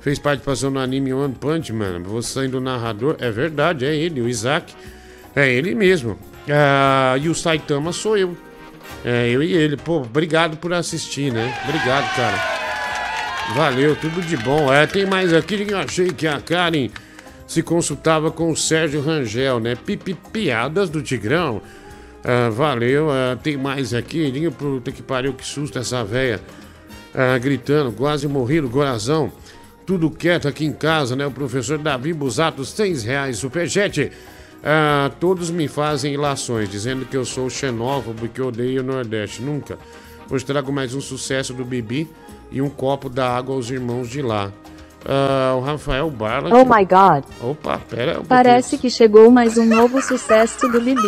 fez participação no anime One Punch Man. Você saindo narrador. É verdade, é ele, o Isaac. É ele mesmo. Ah, e o Saitama sou eu. É, eu e ele. Pô, obrigado por assistir, né? Obrigado, cara. Valeu, tudo de bom. É, tem mais aqui. Eu achei que a Karen se consultava com o Sérgio Rangel, né? Pipi, piadas do Tigrão. Ah, valeu. Ah, tem mais aqui. Linha pro que pariu, que susto essa véia. Ah, gritando, quase morri no coração. Tudo quieto aqui em casa, né? O professor Davi Busato, seis reais, superchat. Ah, todos me fazem ilações, dizendo que eu sou xenófobo e que odeio o Nordeste. Nunca. Hoje trago mais um sucesso do Bibi e um copo da água aos irmãos de lá. Ah, o Rafael Barla. Oh my god. Opa, pera. um Parece que chegou mais um novo sucesso do Bibi.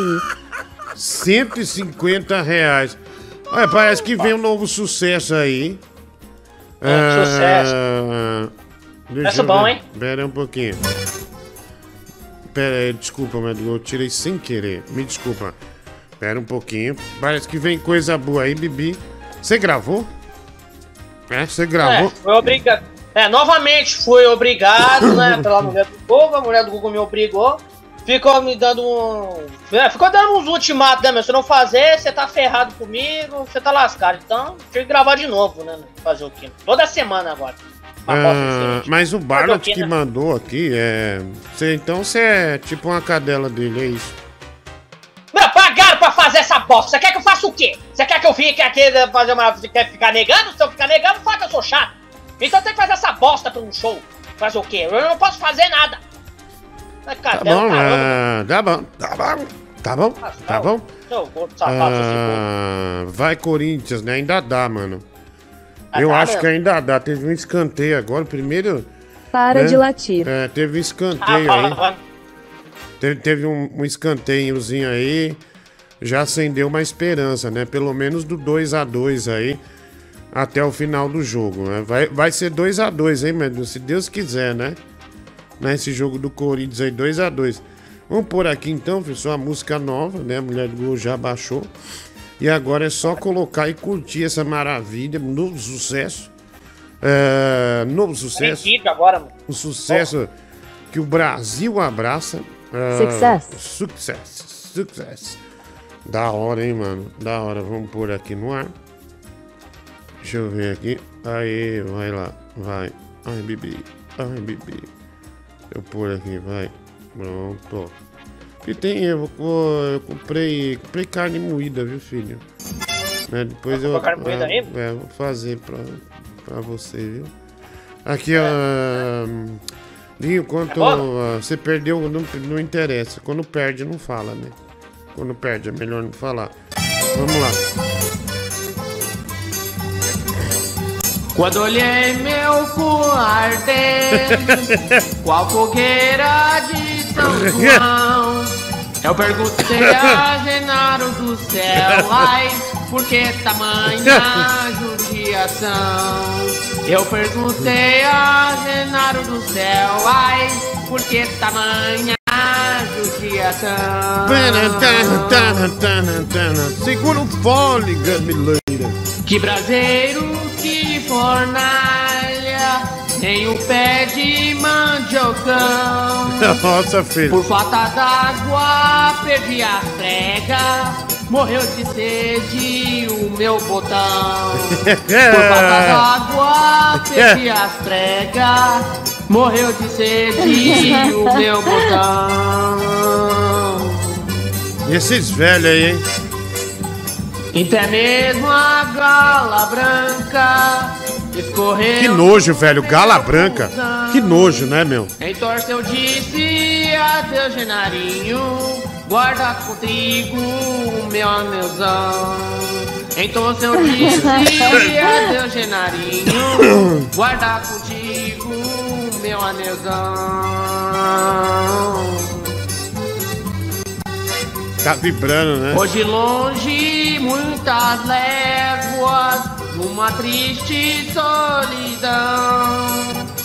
150 reais. Olha, parece que vem um novo sucesso aí. É, sucesso. Ah, deixa Sucesso eu bom, ver. hein? Pera aí um pouquinho. Pera aí, desculpa, mas eu tirei sem querer. Me desculpa. Pera um pouquinho. Parece que vem coisa boa aí, Bibi. Você gravou? É, você gravou? É, foi obrigado. É, novamente fui obrigado, né, pela mulher do Google, a mulher do Google me obrigou. Ficou me dando um. É, ficou dando uns ultimatos, né, meu? Se não fazer, você tá ferrado comigo, você tá lascado. Então, tive que gravar de novo, né? Fazer o quê? Toda semana agora. Ah, mas o quê, que né? mandou aqui é. Você, então você é tipo uma cadela dele, é isso? Meu, pagaram pra fazer essa bosta. Você quer que eu faça o quê? Você quer que eu fique aqui fazer uma. Você quer ficar negando? Se eu ficar negando, fala que eu sou chato. Então tem que fazer essa bosta pra um show. Fazer o quê? Eu não posso fazer nada. Mas, Tá bom, ah, tá bom, tá bom, tá bom, tá bom. Ah, vai Corinthians, né? Ainda dá, mano. Ah, Eu dá acho mesmo? que ainda dá. Teve um escanteio agora, o primeiro. Para né? de latir. É, teve um Ah, escanteio aí. Teve, teve um, um escanteiozinho aí. Já acendeu uma esperança, né? Pelo menos do 2 a 2 aí. Até o final do jogo, né? Vai, vai ser 2 a 2 hein, meu Deus? Se Deus quiser, né? Nesse jogo do Corinthians aí, 2 a 2 Vamos por aqui então, pessoal, a música nova, né? A Mulher do Gol já baixou. E agora é só colocar e curtir essa maravilha, novo sucesso. É, novo sucesso. Agora, mano. Um sucesso que o Brasil abraça. Ah, Success. Success. Success. Da hora, hein, mano? Da hora. Vamos pôr aqui no ar. Deixa eu ver aqui. Aí, vai lá. Vai. Ai, Bibi. Ai, Bibi. Eu pôr aqui, vai. Pronto. Que tem, eu, eu comprei, comprei carne moída, viu, filho? É, depois eu. carne moída é, aí? É, vou fazer pra, pra você, viu? Aqui, ó. Linho, quanto É ah, você perdeu, não, não interessa. Quando perde, não fala, né? Quando perde, é melhor não falar. Vamos lá. Quando olhei meu cu ardendo, qual fogueira de São João, eu perguntei a Genaro do céu, ai, por que tamanha judiação? Eu perguntei a Genaro do céu, ai, por que tamanha judiação? Segura o fole, gamileira. Que braseiro, fornalha, tem o pé de mandiocão. Nossa, filho. Por falta d'água, perdi a prega, morreu de sede o meu botão. Por falta d'água, perdi as pregas, morreu de sede o meu botão. E esses velhos aí, hein? Até mesmo a gala branca escorreu. Que nojo, velho. Gala branca. Que nojo, né, meu? Então eu disse adeus, Genarinho, guarda contigo meu anelzão. Então eu disse adeus, Genarinho, guarda contigo meu anelzão. Tá vibrando, né? Hoje longe, muitas léguas, numa triste solidão.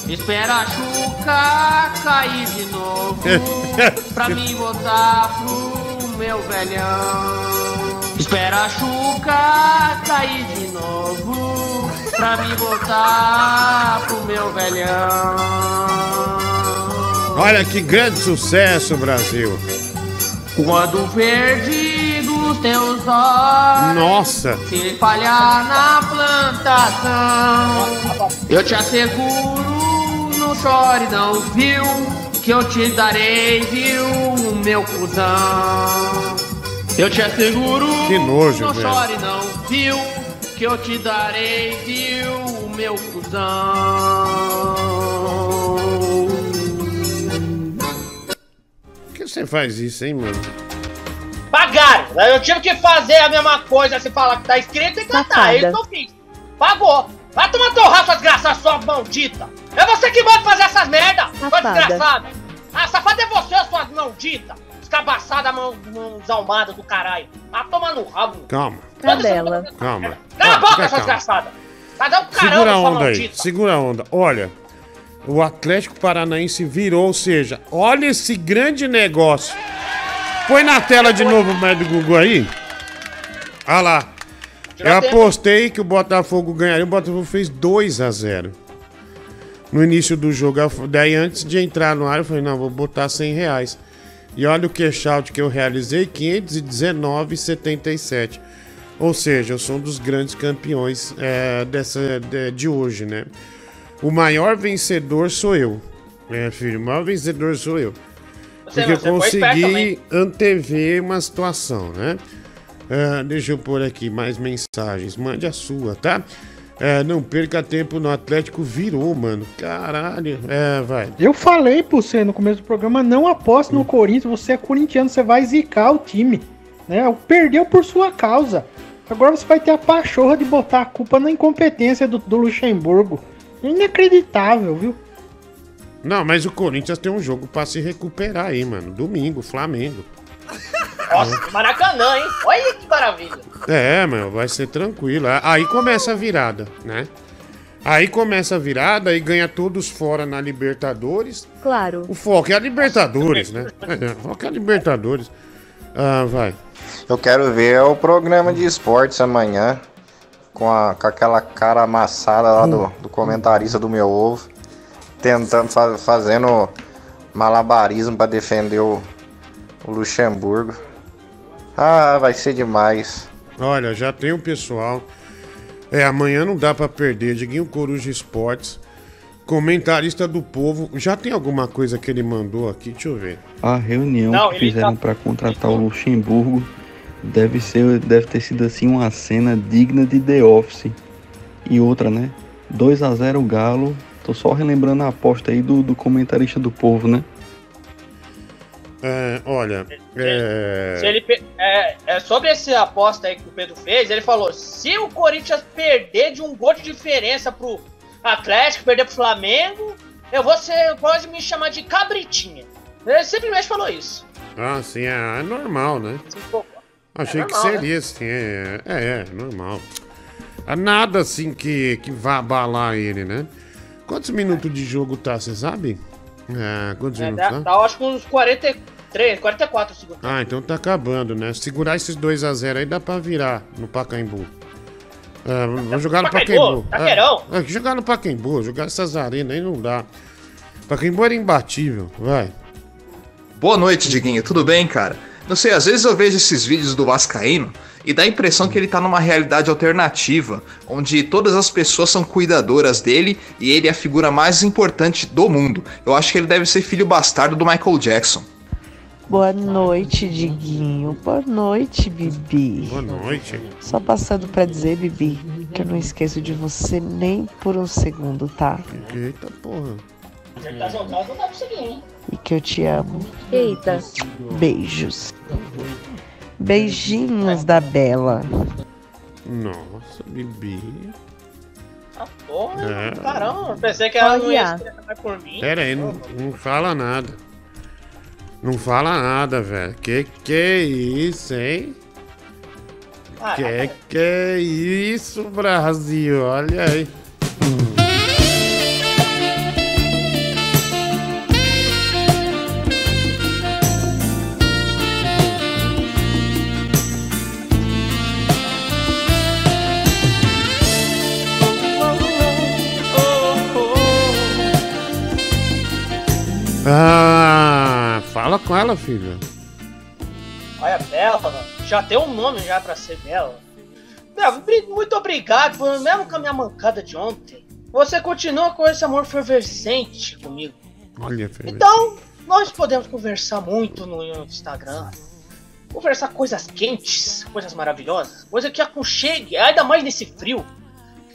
Espera a chuca cair de novo, pra mim voltar pro meu velhão. Espera a chuca cair de novo, pra mim voltar pro meu velhão. Olha que grande sucesso, Brasil. Quando verde dos teus olhos Nossa. se falhar na plantação, eu te asseguro, não chore não, viu? Que eu te darei, viu, o meu cuzão. Eu te asseguro, Que nojo, não velho. chore não, viu? Que eu te darei, viu, o meu cuzão. Por que você faz isso, hein, mano? Pagaram! Eu tive que fazer a mesma coisa se falar que tá escrito e cantar. É isso que eu fiz. Pagou. Vai tomar teu rabo, sua desgraçada, sua maldita. É você que manda fazer essas merda, sua desgraçada. Ah, safada é você, sua maldita. Descabaçada, mão, mão desalmada do caralho. Ah, toma no rabo. Calma, Cadela. calma. Cala a boca, sua desgraçada. Vai dar um caramba, Segura a sua onda aí, maldita. segura a onda. Olha, o Atlético Paranaense virou, ou seja, olha esse grande negócio. Põe na tela de novo o médio do Google aí. Olha lá. Eu apostei que o Botafogo ganharia. O Botafogo fez 2 a 0 No início do jogo. Daí, antes de entrar no ar, eu falei: não, vou botar 100 reais. E olha o cash out que eu realizei: 519,77. Ou seja, eu sou um dos grandes campeões é, dessa, de, de hoje, né? O maior vencedor sou eu. É, filho, o maior vencedor sou eu. Porque eu você consegui antever uma situação, né? Ah, deixa eu pôr aqui mais mensagens. Mande a sua, tá? É, não perca tempo no Atlético. Virou, mano. Caralho. É, vai. Eu falei pra você no começo do programa, não aposte no Corinthians, você é corintiano, você vai zicar o time. Né? Perdeu por sua causa. Agora você vai ter a pachorra de botar a culpa na incompetência do, do Luxemburgo. Inacreditável, viu? Não, mas o Corinthians tem um jogo pra se recuperar aí, mano. Domingo, Flamengo. Nossa, Maracanã, hein? Olha que maravilha. É, meu, vai ser tranquilo. Aí começa a virada, né? Aí começa a virada e ganha todos fora na Libertadores. Claro. O foco é a Libertadores, né? É, o foco é a Libertadores. Ah, vai. Eu quero ver o programa de esportes amanhã. Com, a, com aquela cara amassada lá do, do comentarista do meu ovo. Tentando, fa- fazendo malabarismo pra defender o, o Luxemburgo. Ah, vai ser demais. Olha, já tem o pessoal. É, amanhã não dá pra perder. Diguinho Coruja Esportes. Comentarista do povo. Já tem alguma coisa que ele mandou aqui? Deixa eu ver. A reunião Não, que fizeram tá- pra contratar o Luxemburgo deve ser, deve ter sido assim uma cena digna de The Office. E outra, né? 2 a 0 Galo. Tô só relembrando a aposta aí do, do comentarista do povo, né? É, olha, é... Se ele é, é, sobre essa aposta aí que o Pedro fez, ele falou: se o Corinthians perder de um gol de diferença pro Atlético, perder pro Flamengo, eu vou ser. Pode me chamar de cabritinha. Ele simplesmente falou isso. Ah, sim, é, é normal, né? Achei É que normal, seria assim, é, é, é, normal. Há nada assim que, que vá abalar ele, né? Quantos minutos de jogo tá, você sabe? É, quantos É, minutos tá, tá? tá, acho que uns 43, 44 segundos. Ah, então tá acabando, né? Segurar esses 2x0 aí dá pra virar no Pacaembu. É, vamos jogar no Pacaembu, Pacaembu. Taquerão. É, é, jogar no Pacaembu, jogar essas arenas aí não dá. Pacaembu era imbatível, vai. Boa noite, Diguinho. Tudo bem, cara? Não sei, às vezes eu vejo esses vídeos do Vascaíno e dá a impressão que ele tá numa realidade alternativa, onde todas as pessoas são cuidadoras dele e ele é a figura mais importante do mundo. Eu acho que ele deve ser filho bastardo do Michael Jackson. Boa noite, Diguinho. Boa noite, Bibi. Boa noite. Só passando pra dizer, Bibi, que eu não esqueço de você nem por um segundo, tá? Eita porra. Ele tá jogando, não dá pra seguir, hein? E que eu te amo. Eita. Beijos. Beijinhos da Bela. Nossa, Bibi. Porra, É. caramba, eu pensei que ela não ia Olha. interessar mais por mim. Pera aí, não, não fala nada. Não fala nada, velho. Que que é isso, hein? Ah, Que que é isso, Brasil? Olha aí. Ah, fala com ela, filha. Olha, Bela, já tem um nome já pra ser Bela. Bela, muito obrigado, mesmo com a minha mancada de ontem. Você continua com esse amor fervescente comigo. Olha, filha. Então, nós podemos conversar muito no Instagram. Conversar coisas quentes, coisas maravilhosas, coisa que aconchegue, ainda mais nesse frio.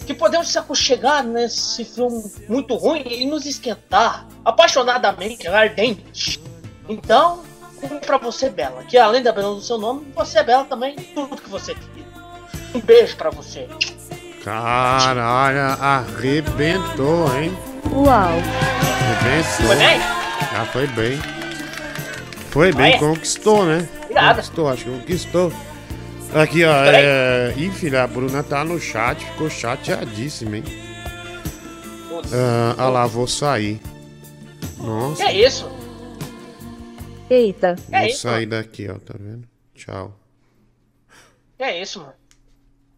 Que podemos se aconchegar nesse frio muito ruim e nos esquentar apaixonadamente, ardente. Então, como pra você, Bela, que além da beleza do seu nome, você é bela também, tudo que você tem. Um beijo pra você. Caralho, arrebentou, hein? Uau. Arrebentou. Foi bem? Ah, foi bem. Foi bem, Vai. conquistou, né? Obrigado. Conquistou, acho que conquistou. Aqui, ó. É... Ih, filha, a Bruna tá no chat, ficou chateadíssima, hein? Ah, ah lá, vou sair. Nossa, Que é isso? Eita. É vou isso, sair daqui, ó, tá vendo? Tchau. Que é isso, mano?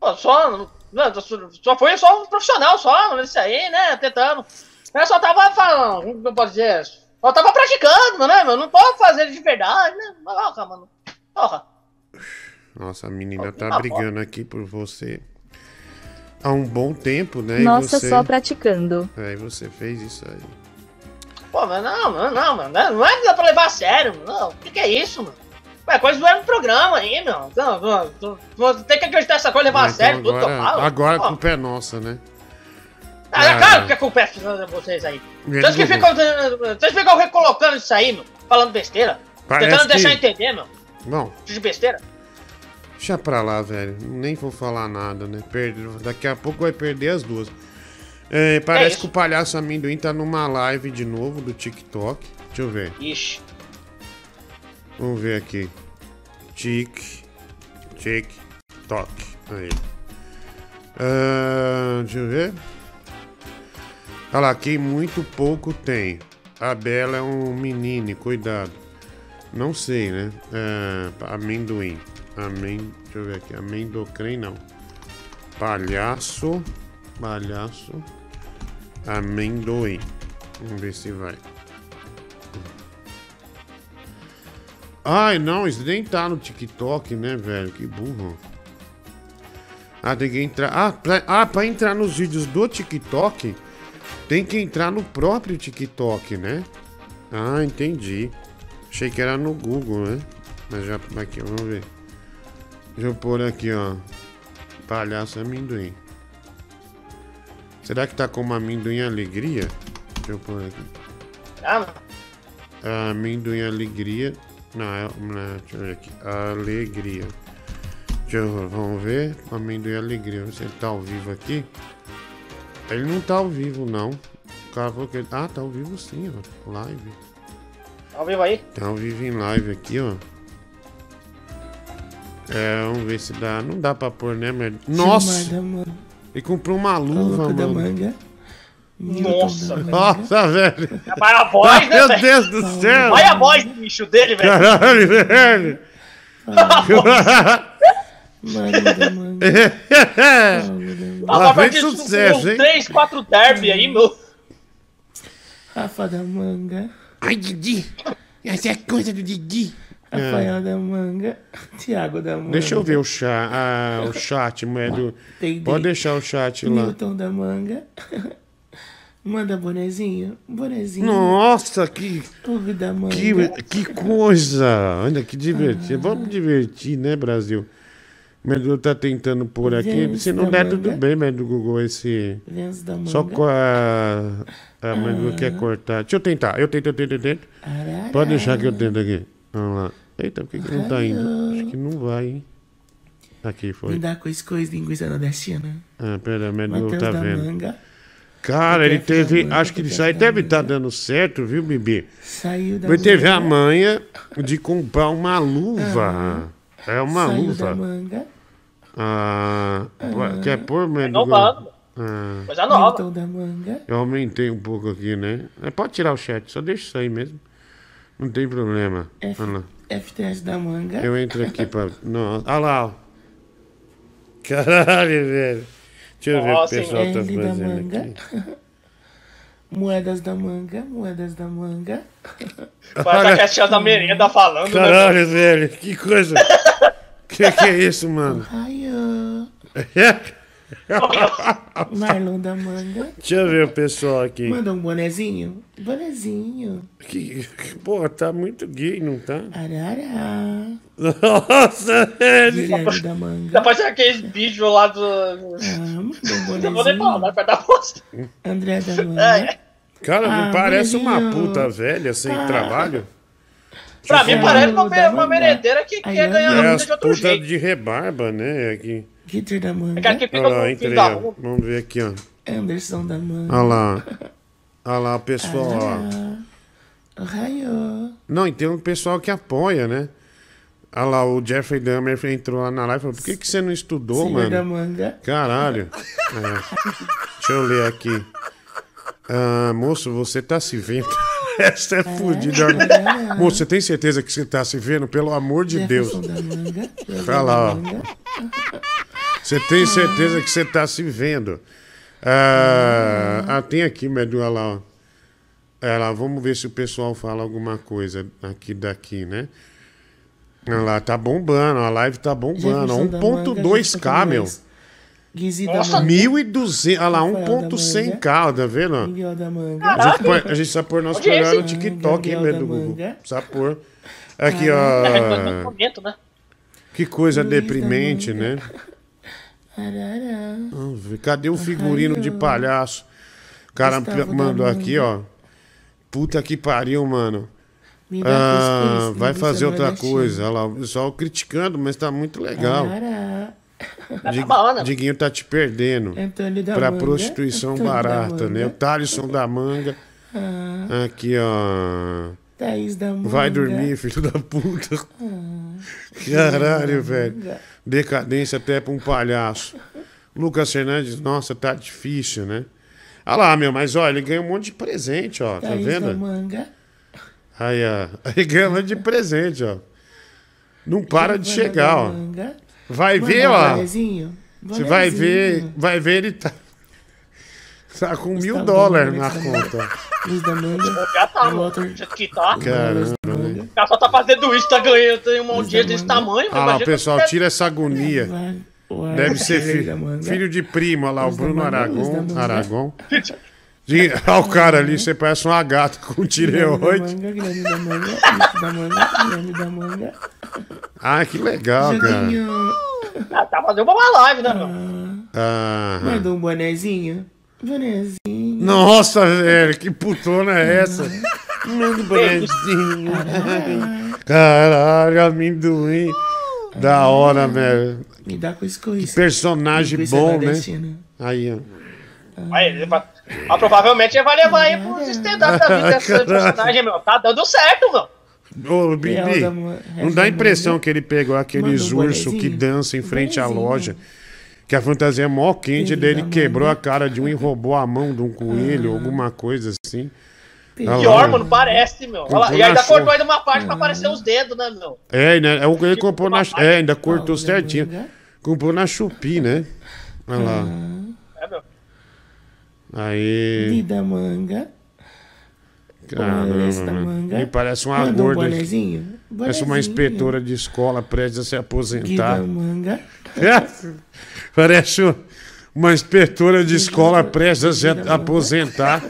Pô, só. não, Só foi só um profissional, só, isso aí, né? Tentando. Eu só tava falando, como eu posso dizer? Só tava praticando, né, meu? Não pode fazer de verdade, né? Porra, mano. Porra. Nossa, a menina tá brigando aqui por você há um bom tempo, né? E Nossa, você... só praticando. É, e você fez isso aí. Pô, mas não, não, não, mano. Não é que dá pra levar a sério, mano. não. O que, que é isso, mano? Ué, coisa do no programa aí, meu. Não, não, não, não, tem que acreditar nessa coisa, levar Ah, a sério então tudo que eu agora, falo. agora a culpa é nossa, né? Ah, é Ah. claro que a culpa é de vocês aí. Vocês que não- ficam, vocês ficam recolocando isso aí, meu. Falando besteira. Parece tentando deixar que- entender, meu. Bom, De besteira. Deixa pra lá, velho. Nem vou falar nada, né? Perde... Daqui a pouco vai perder as duas. É, parece isso. que o palhaço amendoim tá numa live de novo do TikTok. Deixa eu ver. Ixi. Vamos ver aqui. Tic. Tic. Toc. Aí. Ah, deixa eu ver. Olha lá, quem muito pouco tem. A Bela é um menino, cuidado. Não sei, né? Ah, amendoim. Amen... Deixa eu ver aqui. Amendocrem não. Palhaço. Palhaço. Amendoim. Vamos ver se vai. Ai, não, isso nem tá no TikTok, né, velho? Que burro. Ah, tem que entrar. Ah, pra, ah, pra entrar nos vídeos do TikTok, Tem que entrar no próprio TikTok, né? Ah, entendi. Achei que era no Google, né? Mas já. Aqui, vamos ver. Deixa eu pôr aqui, ó. Palhaço amendoim. Será que tá como amendoim alegria? Deixa eu pôr aqui. Ah, Ah, Amendoim alegria. Não, é, não, deixa eu ver aqui. Alegria. Deixa eu, vamos ver. Amendoim alegria. Você tá ao vivo aqui? Ele não tá ao vivo, não. O cara falou que ele... Ah, tá ao vivo sim, ó. Live. ao vivo aí? Tá ao vivo em live aqui, ó. É, vamos ver se dá. Não dá pra pôr, né, mas... Nossa! Ele comprou uma luva, Louco da mano. manga. Nossa, velho. Nossa, velho. Vai a voz, né, Meu velho? Deus do céu. Vai a voz do bicho dele, velho. Caralho, velho. Ah, Lá vem sucesso, hein? 3, 4 derby aí, meu. Rafa da manga. Ai, Didi. Essa é coisa do Didi. Rafael da manga. Tiago da manga. Deixa eu ver o chat, ah, o chat. Entendi. Pode deixar o chat lá. Newton da manga. Manda bonezinho. Bonezinho. Nossa, que, da manga. que, que coisa! Olha que divertido. Vamos divertir, né, Brasil? Medo tá tentando pôr aqui. Vênus Se não der, manga. tudo bem, Medo Google, esse. Vênus da Só manga. com a. A Ah. quer cortar. Deixa eu tentar. Eu tento, eu tento, eu tento. Arara. Pode deixar que eu tento aqui. Vamos lá. Eita, por que, que não tá indo? Acho que não vai, hein? Aqui foi. Me dá coisa, coisa, linguiça nordestina. Ah, pera, Matheus tá da vendo. manga. Cara, ele teve. manga, Acho que isso aí deve estar dando certo, viu, Bibi? Saiu da Ele teve a manga. manha de comprar uma luva. É uma Saiu luva. da manga. Ah, quer pôr, Medo? Inovando. Ah, Coisa nova. Manga. eu aumentei um pouco aqui, né? Mas pode tirar o chat, só deixa isso aí mesmo. Não tem problema. F- Olha lá. FTS da manga. Eu entro aqui pra. Nossa, olha lá, ó. Caralho, velho. Deixa eu ver o que o pessoal tá fazendo manga. aqui. Moedas da manga. Moedas da manga. Vai tá tia da merenda falando, né? Caralho, velho, que coisa. que que é isso, mano? Raio. Marlon da manga. Deixa eu ver o pessoal aqui. Manda um bonezinho. Bonezinho. Que, que- pô, tá muito gay, não tá? Arara. Nossa, velho. Guilherme da manga. Tá parecendo aqueles bichos lá do. Ah, manda um Não vou nem falar, bonezinho. vai perto da posta. André da manga. É, Cara, não Ah, parece uma bonezinho. puta velha sem Ah. trabalho? Pra mim parece uma, uma merendeira que quer ganhar É vida de outro putas jeito. de rebarba, né? Aqui. Gitter da manga. É fica Olha lá, entrei, ó. Vamos ver aqui, ó. Anderson da manga. Olha lá. Olha lá o pessoal, ó. Ah, Raio. Não, e tem um pessoal que apoia, né? Olha lá, o Jeffrey Dahmer entrou lá na live e falou, por que, que você não estudou, Senhor mano? da manga. Caralho. É. Deixa eu ler aqui. Ah, moço, você tá se vendo? Essa é fodida. Moço, você tem certeza que você tá se vendo? Pelo amor de Deus. Jefferson da manga. Olha lá, ó. Você tem certeza que você tá se vendo? Ah, ah, tem aqui, Medu, olha lá, ó. Olha lá, vamos ver se o pessoal fala alguma coisa aqui daqui, né? Olha lá, tá bombando, a live tá bombando. Jefferson da manga, 1.2k, meu. Nossa, manga. 1.200, olha lá, Rafael da 1.100k, tá vendo? A gente, põe- a gente precisa pôr nosso canal no TikTok, hein, da Google? Precisa pôr. Aqui, É, ó. momento, né? Que coisa deprimente, né? Cadê o figurino de palhaço? O cara mandou aqui, ó. Puta que pariu, mano. Ah, vai fazer outra coisa. Olha lá, o pessoal criticando, mas tá muito legal. Dig- bom, né? Diguinho tá te perdendo. Pra prostituição barata, né? O. Thalisson da manga. Ah, Aqui, ó. Thaís da manga. Vai dormir, filho da puta. Ah, Caralho, velho. Decadência até pra um palhaço. Lucas Fernandes, nossa, tá difícil, né? Olha lá, meu, mas olha, ele ganhou um monte de presente, ó. Tá Thaís da vendo? manga. Aí, ó. Ele ganhou um monte de presente, ó. Não para de Giovana chegar, da ó. manga. Vai ver, ó. bonezinho. Você vai ver, Bonezinho. vai ver, ele tá. Tá com mil dólares na conta. Luiz da manga. Já tá, mano. Que tá. Caramba? O cara só tá fazendo isso, tá ganhando, tem uma audiência desse tamanho. Olha lá, o imagina pessoal, você- tira essa agonia. O Deve ser Luiz fi- da manga. filho de primo, olha lá, o Luiz da Bruno. Aragon. De- Olha o cara ali, você parece uma gata com tireoide. Guilherme da manga, Guilherme da manga, Guilherme da manga. Ah, que legal, cara. Joguinho. Ah, tá fazendo uma live, né, meu? Ah, Manda um bonezinho. Bonezinho. nossa, velho, que putona é essa? Manda bonezinho. Caralho, amendoim. Da hora, velho. Me dá com isso, com isso. Personagem Linguiça bom, né? Aí, ó. Aí, ele vai- ah, provavelmente ele vai levar aí pros stand-up da vida desse Caralho. personagem, meu. Tá dando certo, meu. Ô, Bibi, não dá a impressão que ele pegou aqueles ursos que dançam em frente à bonezinho. loja, que a fantasia é mó quente Filho dele, quebrou mãe. a cara de um e roubou a mão de um coelho, alguma coisa assim. Olha lá. Pior, mano, parece, meu. Olha E ainda cortou ainda uma parte pra aparecer os dedos, né, meu? É, né? é o que ele comprou na. É, ainda cortou certinho. Comprou na Chupi, né? Olha lá. É, meu. Aí. Vida manga. Caramba, essa mano. manga. Me parece uma Manda um gorda. bonezinho. Parece uma inspetora de escola prestes a se aposentar. Vida manga. Parece uma inspetora de escola prestes a se aposentar.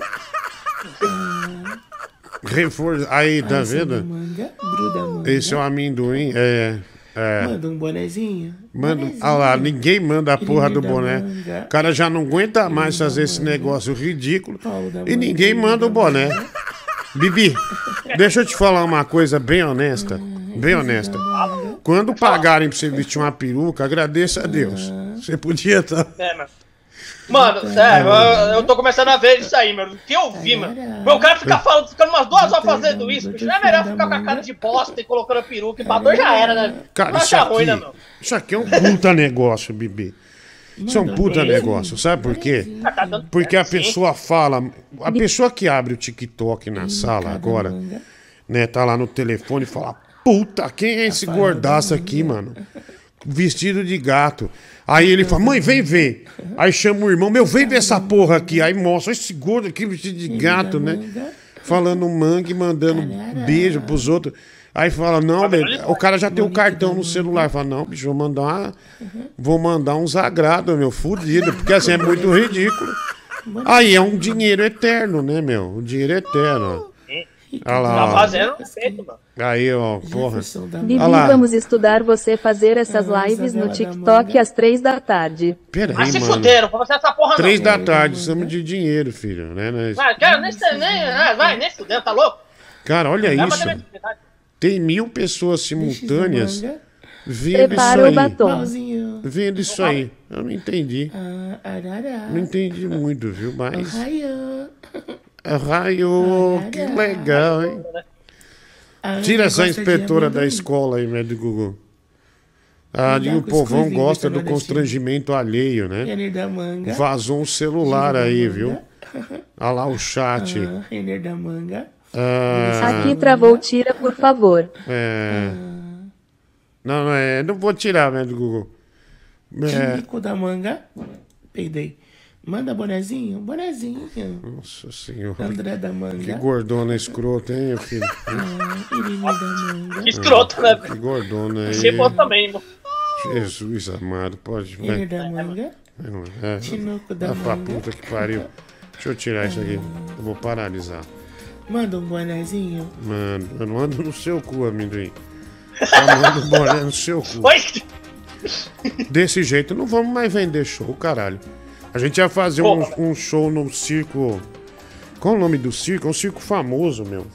Reforço. Aí, tá vendo? Manga. Gruda manga. Esse é o amendoim. É. é. Manda um bonezinho. Manda, ah lá, ninguém manda a porra do boné. manga. O cara já não aguenta mais fazer esse negócio ridículo. E ninguém manda o boné. Bibi, deixa eu te falar uma coisa bem honesta. Bem honesta. Quando pagarem pra você vestir uma peruca, agradeça a Deus. Você podia estar. É, meu. Mano, sério, eu, eu tô começando a ver isso aí, meu. O que eu vi, mano? Meu, o cara fica falando, ficando umas duas horas fazendo isso, bicho. Não é melhor ficar com a cara de bosta e colocando a peruca e bater já era, né? Cara, Não isso acha ruim, aqui, né, meu? isso aqui é um puta negócio, Bibi. Isso é um puta negócio, sabe por quê? Tá dando Porque a pessoa fala, a pessoa que abre o TikTok na sala agora, né, tá lá no telefone e fala: "Puta, quem é esse gordaço aqui, mano? Vestido de gato". Aí ele fala: "Mãe, vem ver". Aí chama o irmão: "Meu, vem ver essa porra aqui". Aí mostra esse gordo aqui vestido de gato, né? Falando mangue, mandando beijo pros outros. Aí fala, não, velho, o cara já tem o cartão no celular. Fala, não, bicho, vou mandar uma, vou mandar uns agrados, meu, fudido, porque assim é muito ridículo. Aí é um dinheiro eterno, né, meu? Um dinheiro eterno. ó. Olha Tá lá, ó. fazendo feito, mano. Aí, ó, porra. Bibi, vamos estudar você fazer essas lives no TikTok às três da tarde. Peraí, Mas se mano. fuderam, pra você essa porra Três não. da tarde, precisamos de dinheiro, filho, né? Nós- Vai, quero nem, nem, ah, vai, nem fudendo, tá louco? Cara, olha isso. Tem mil pessoas simultâneas vendo isso Prepara o aí. batom. Vendo isso aí. Eu não entendi. Ah. Não entendi muito, viu? Mas. Arraiô. Raio, que legal, hein? Ah, Tira essa inspetora da escola aí, médio Google. Ah, dá o povão gosta do constrangimento alheio, né? Renner da manga. Vazou um celular Renner aí, viu? Olha lá o chat. Ah, Renner da manga. Ah, Aqui travou, tira, por favor. é. Não, não é. Não vou tirar, médio Google. É. Chico da manga. Peidei. Manda bonezinho, bonezinho. Nossa senhora. André da manga. Que gordona escrota, hein, meu filho? Ah, Irine da manga. Que escroto, né? Que gordona aí. Você pode também, mano. Jesus amado, pode. Vai. da manga. É. Tinoco da Ah, pra manga. puta que pariu. Deixa eu tirar isso aqui. Eu vou paralisar. Manda um bonezinho. Mano, eu não ando no seu cu, amendoim. Eu mando boné no seu cu. Desse jeito não vamos mais vender show, caralho. A gente ia fazer um, um show no circo. Qual o nome do circo? É um circo famoso, meu.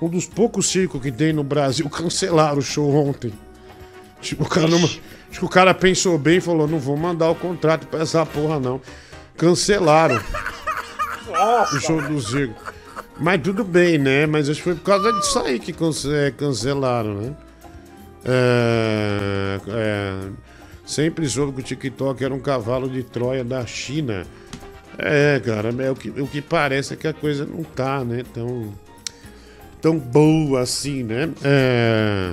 Um dos poucos circos que tem no Brasil. Cancelaram o show ontem. Tipo, o cara não- acho que o cara pensou bem e falou: não vou mandar o contrato pra essa porra, não. Cancelaram o show do circo. Mas tudo bem, né? Mas acho que foi por causa disso aí que é, cancelaram, né? É, é, sempre soube que o TikTok era um cavalo de Troia da China. É, cara, é o que, o que parece é que a coisa não tá, né? Tão, tão boa assim, né? É,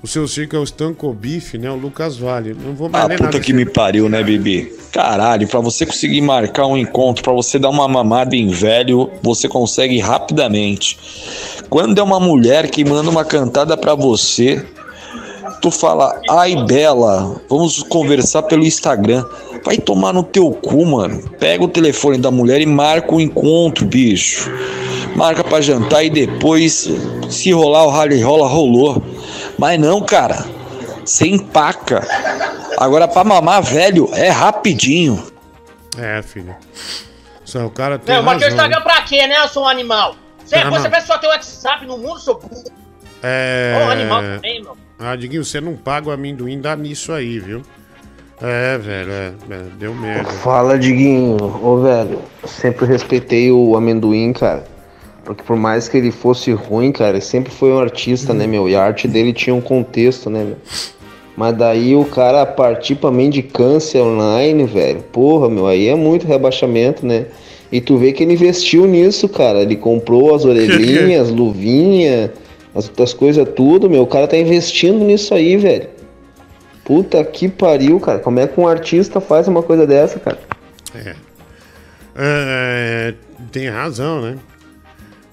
o seu circo é o Stanco Bife, né? O Lucas Vale. Não vou mais Ah, puta nada. que me pariu, né, Bibi? Caralho, pra você conseguir marcar um encontro, pra você dar uma mamada em velho, você consegue rapidamente. Quando é uma mulher que manda uma cantada pra você, tu fala, ai Bela, vamos conversar pelo Instagram. Vai tomar no teu cu, mano. Pega o telefone da mulher e marca o encontro, bicho. Marca pra jantar e depois, se rolar o rally rola, rolou. Mas não, cara. Você empaca. Agora pra mamar, velho, é rapidinho. É, filho. Só o cara tem Não, mas razão. Instagram pra quê, né, eu sou um animal? Você, Ah, você vê só teu WhatsApp no mundo, seu burro. É. Ô, animal também, meu. Ah, Diguinho, você não paga o amendoim, dá nisso aí, viu? É, velho, é, é, deu merda. Fala, Diguinho. Ô, velho, sempre respeitei o amendoim, cara. Porque por mais que ele fosse ruim, cara, ele sempre foi um artista, né, meu? E a arte dele tinha um contexto, né, meu? Mas daí o cara partir pra mendicância online, velho. Porra, meu, aí é muito rebaixamento, né? E tu vê que ele investiu nisso, cara. Ele comprou as orelhinhas, luvinha, as outras coisas tudo, meu. O cara tá investindo nisso aí, velho. Puta que pariu, cara. Como é que um artista faz uma coisa dessa, cara? É. É, tem razão, né?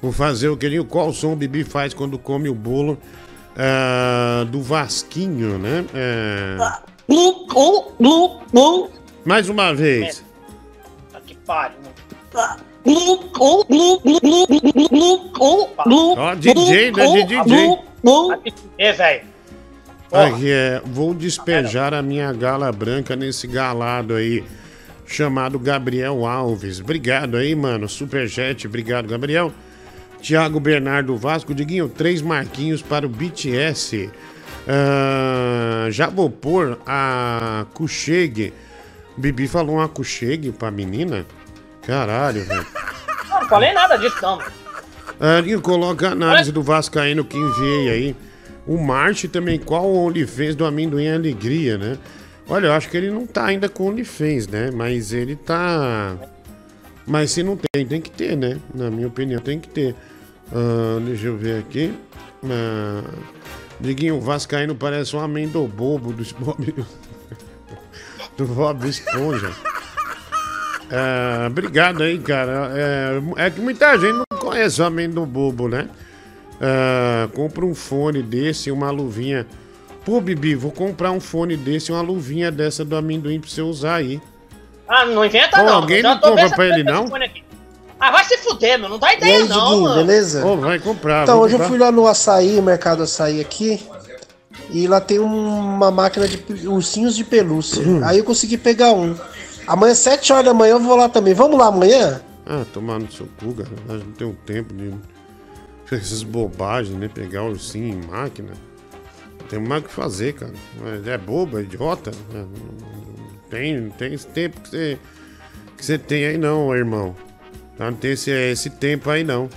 Vou fazer o que qual som o Bibi faz quando come o bolo ah, do Vasquinho, né? É, mais uma vez. Tá que pariu. Ó, DJ, né? DJ. É, velho. Aqui é, vou despejar a minha gala branca nesse galado aí, chamado Gabriel Alves. Obrigado aí, mano. Superchat, obrigado, Gabriel. Tiago Bernardo Vasco, Diguinho, três marquinhos para o BTS. Ah, já vou pôr a Kucheg. Bibi falou uma Kucheg pra menina? Caralho, velho. Não, não falei nada disso, não. Ah, e coloca a análise do Vascaíno que enviei aí. O Marte também, qual o OnlyFans do Amendoim Alegria, né? Olha, eu acho que ele não tá ainda com OnlyFans, né? Mas ele tá. Mas se não tem, tem que ter, né? Na minha opinião, tem que ter. Ah, deixa eu ver aqui. Ah, Diguinho, o Vascaíno parece um amendobobo do Bob. do Bob Esponja. Ah, obrigado aí, cara. É, é que muita gente não conhece o amendobobo, né? Ah, compra um fone desse e uma luvinha. Pô, Bibi, vou comprar um fone desse e uma luvinha dessa do amendoim pra você usar aí. Ah, não inventa Pô, não. alguém não compra pra ele, não? Ah, vai se fuder, meu. Não dá ideia, aí, não, mano. beleza? Pô, vai comprar. Então, hoje eu comprar. fui lá no açaí, mercado açaí aqui, e lá tem uma máquina de ursinhos de pelúcia. Hum. Aí eu consegui pegar um. Amanhã, 7 horas da manhã, eu vou lá também. Vamos lá amanhã? Ah, tomar no seu cu, cara. Eu não tenho tempo de. Essas bobagens, né? Pegar o ursinho em máquina. Tem mais o que fazer, cara. É bobo, é idiota. É, não- não Tem, não tem esse tempo que você, que você tem aí, não, irmão. Tá? Não tem esse, esse tempo aí, não.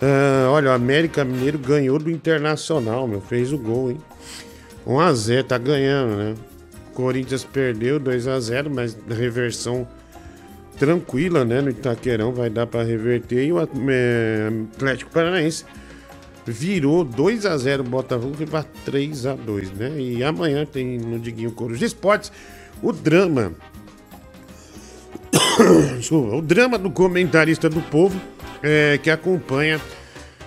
Ah, olha, o América Mineiro ganhou do Internacional, meu. Fez o gol, hein? 1x0, tá ganhando, né? Corinthians perdeu 2x0, mas reversão tranquila, né? No Itaquerão vai dar pra reverter. E o é, Atlético Paranaense virou 2x0 o Botafogo foi pra 3x2, né? E amanhã tem no Diguinho Coros Esportes o drama. Desculpa, o drama do comentarista do povo é, que acompanha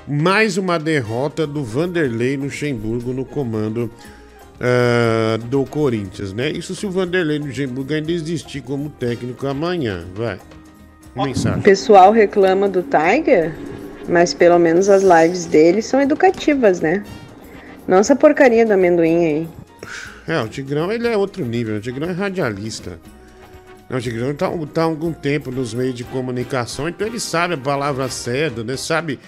mais uma derrota do Vanderlei Luxemburgo no comando ah, do Corinthians, né? Isso se o Vanderlei Luxemburgo ainda existir como técnico amanhã, vai. O Mensagem. pessoal reclama do Tiger, mas pelo menos as lives dele são educativas, né? Não essa porcaria do amendoim aí. É, o Tigrão ele é outro nível, o Tigrão é radialista. Não, o Tigrão tá, tá há algum tempo nos meios de comunicação, então ele sabe a palavra certa, né? Sabe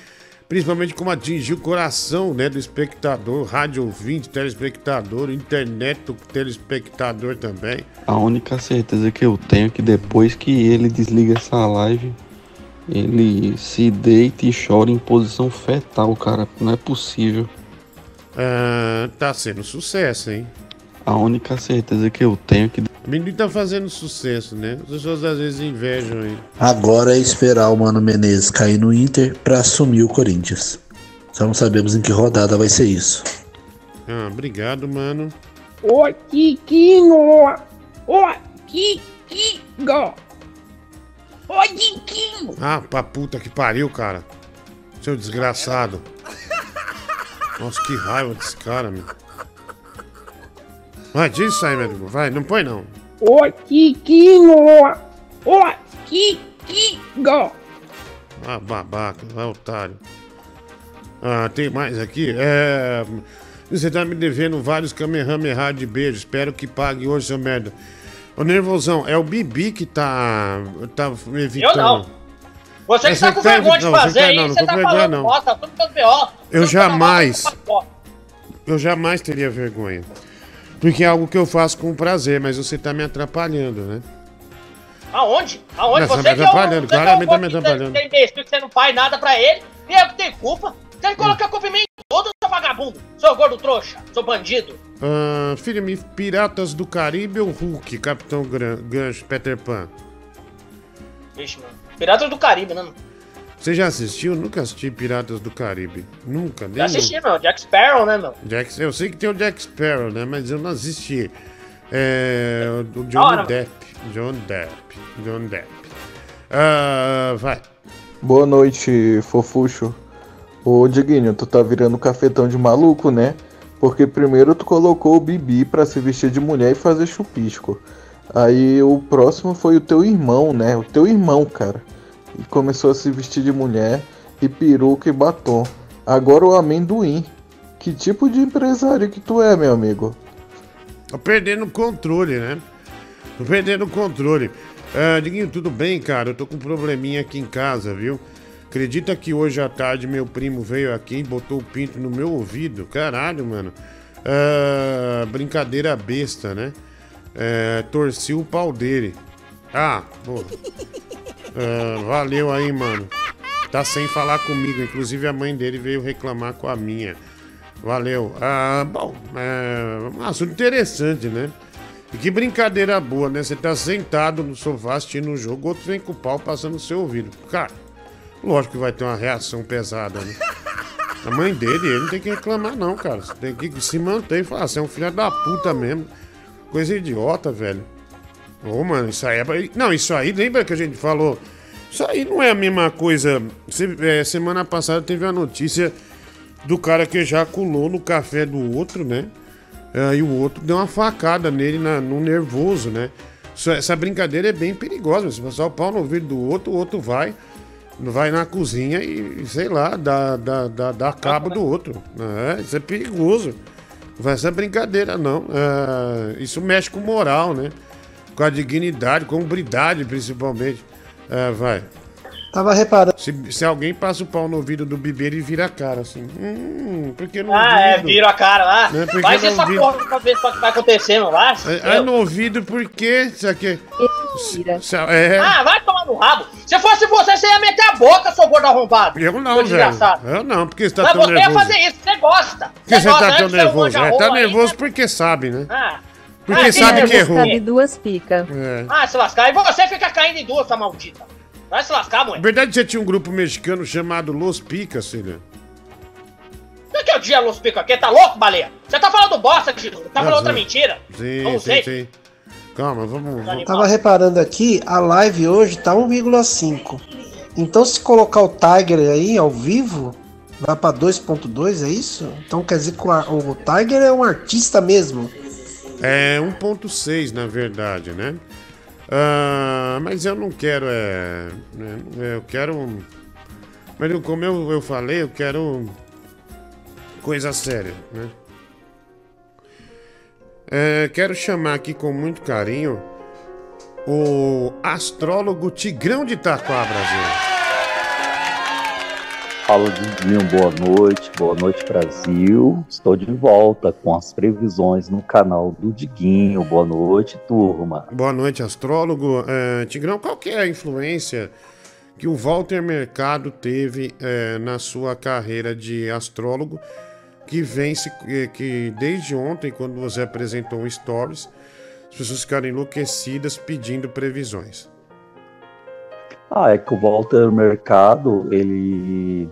principalmente como atingir o coração né, do espectador, rádio ouvinte, telespectador, internet do telespectador também. A única certeza que eu tenho é que depois que ele desliga essa live, ele se deita e chora em posição fetal, cara. Não é possível. Ah, tá sendo sucesso, hein? A única certeza que eu tenho é que O menino tá fazendo sucesso, né? As pessoas às vezes invejam ele. Agora é esperar o Mano Menezes cair no Inter pra assumir o Corinthians. Só não sabemos em que rodada vai ser isso. Ah, obrigado, mano. Ô, Tiquinho! Ô, Tiquinho! Ô, Tiquinho! Ah, pra puta que pariu, cara. Seu desgraçado. Nossa, que raiva desse cara, meu. Vai, diz isso aí, meu amigo. Vai, não põe não. Ô, Tiquinho! Ô, Tiquinho! Ah, babaca, ah, otário. Ah, tem mais aqui? É. Você tá me devendo vários Kamehameha de beijo. Espero que pague hoje, seu merda. Ô, nervosão, é o Bibi que tá. tá evitando. Eu não. Você que tá com tá vergonha de evitando, fazer você tá- aí, não, não você tá vergonha, falando não. bosta, tudo pelo B.O. Eu jamais. Eu jamais teria vergonha. Porque é algo que eu faço com prazer, mas você tá me atrapalhando, né? Aonde? Aonde? Não, você você tá me é atrapalhando, você que é o claramente tá me atrapalhando. é que você não faz nada pra ele, e eu que tenho culpa. Você tem que colocar a culpa em mim todo, seu vagabundo, seu gordo trouxa, seu bandido. Ah, filme Piratas do Caribe ou Hulk, Capitão Gran- Gancho, Peter Pan? Vixe, mano. Piratas do Caribe, né, mano? Você já assistiu? Nunca assisti Piratas do Caribe. Nunca, nem Já assisti, meu. Jack Sparrow, né, meu? Jack, eu sei que tem o Jack Sparrow, né? Mas eu não assisti. É. O John Depp. John Depp. John Depp. Ah, vai. Boa noite, fofucho. Ô, Diguinho, tu tá virando cafetão de maluco, né? Porque primeiro tu colocou o Bibi pra se vestir de mulher e fazer chupisco. Aí o próximo foi o teu irmão, né? O teu irmão, cara. E começou a se vestir de mulher e peruca e batom. Agora o amendoim. Que tipo de empresário que tu é, meu amigo? Tô perdendo o controle, né? Tô perdendo o controle. Ah, Diguinho, tudo bem, cara? Eu tô com um probleminha aqui em casa, viu? Acredita que hoje à tarde meu primo veio aqui e botou o pinto no meu ouvido? Caralho, mano. Ah, brincadeira besta, né? É, torci o pau dele. Ah, pô. Ah, valeu aí, mano. Tá sem falar comigo. Inclusive a mãe dele veio reclamar com a minha. Valeu. Ah, bom, é um assunto interessante, né? E que brincadeira boa, né? Você tá sentado no sofá assistindo um jogo, outro vem com o pau passando no seu ouvido. Cara, lógico que vai ter uma reação pesada, né? A mãe dele, ele não tem que reclamar, não, cara. Você tem que se manter e falar, você é um filho da puta mesmo. Coisa idiota, velho. Ô, mano, isso aí é. Não, isso aí, lembra que a gente falou? Isso aí não é a mesma coisa. É, semana passada teve a notícia do cara que ejaculou no café do outro, né? É, e o outro deu uma facada nele na- no nervoso, né? Isso- essa brincadeira é bem perigosa. Se passar o pau no ouvido do outro, o outro vai, vai na cozinha e, sei lá, dá, dá, dá, dá cabo do outro. É, isso é perigoso. Não faz essa brincadeira, não. É, isso mexe com moral, né? Com a dignidade, com a hombridade, principalmente. É, vai. Tava reparando. Se, se alguém passa o pau no ouvido do bebê, ele vira a cara assim. Hum, porque não Ah, é, ouvido? vira a cara lá. Né, porque Faz no essa ouvido- porra pra ver o que vai acontecendo lá. É, é no ouvido porque. Isso aqui. Se- É. Ah, vai tomar no rabo. Se fosse você, você ia meter a boca, seu gordo arrombado. Eu não, velho. desgraçado. Eu não, porque você tá Mas tão você ia nervoso. fazer isso, você gosta. Por que você gosta, tá tão você é nervoso? É, tá rola aí, nervoso né? porque sabe, né? Ah, Porque Ah, sabe que errou. Cabe duas pica. É. ah, se lascar. E você fica caindo em duas, sua maldita. Vai se lascar, Na mulher. verdade, você tinha um grupo mexicano chamado Los Picas, filha. O que é o dia Los Pico aqui? Tá louco, baleia? Você tá falando bosta, Tito. Tá falando Ah, outra sim. mentira? Sim, Não sim, sei. sim. Calma, vamos. vamos. Tava reparando aqui, a live hoje tá 1,5. Então se colocar o Tiger aí ao vivo, vai pra 2.2, é isso? Então quer dizer que o, o Tiger é um artista mesmo. É 1.6, na verdade, né? Ah, mas eu não quero, é. né, Eu quero. Mas como eu, eu falei, eu quero. Coisa séria, né? É, quero chamar aqui com muito carinho o astrólogo Tigrão de Itaquá, Brasil. Fala Diguinho, boa noite, boa noite Brasil. Estou de volta com as previsões no canal do Diguinho. Boa noite, turma. Boa noite, astrólogo. É, Tigrão, qual que é a influência que o Walter Mercado teve é, na sua carreira de astrólogo, que vem se, que desde ontem, quando você apresentou um stories, as pessoas ficaram enlouquecidas pedindo previsões. Ah, é que o Walter Mercado, ele.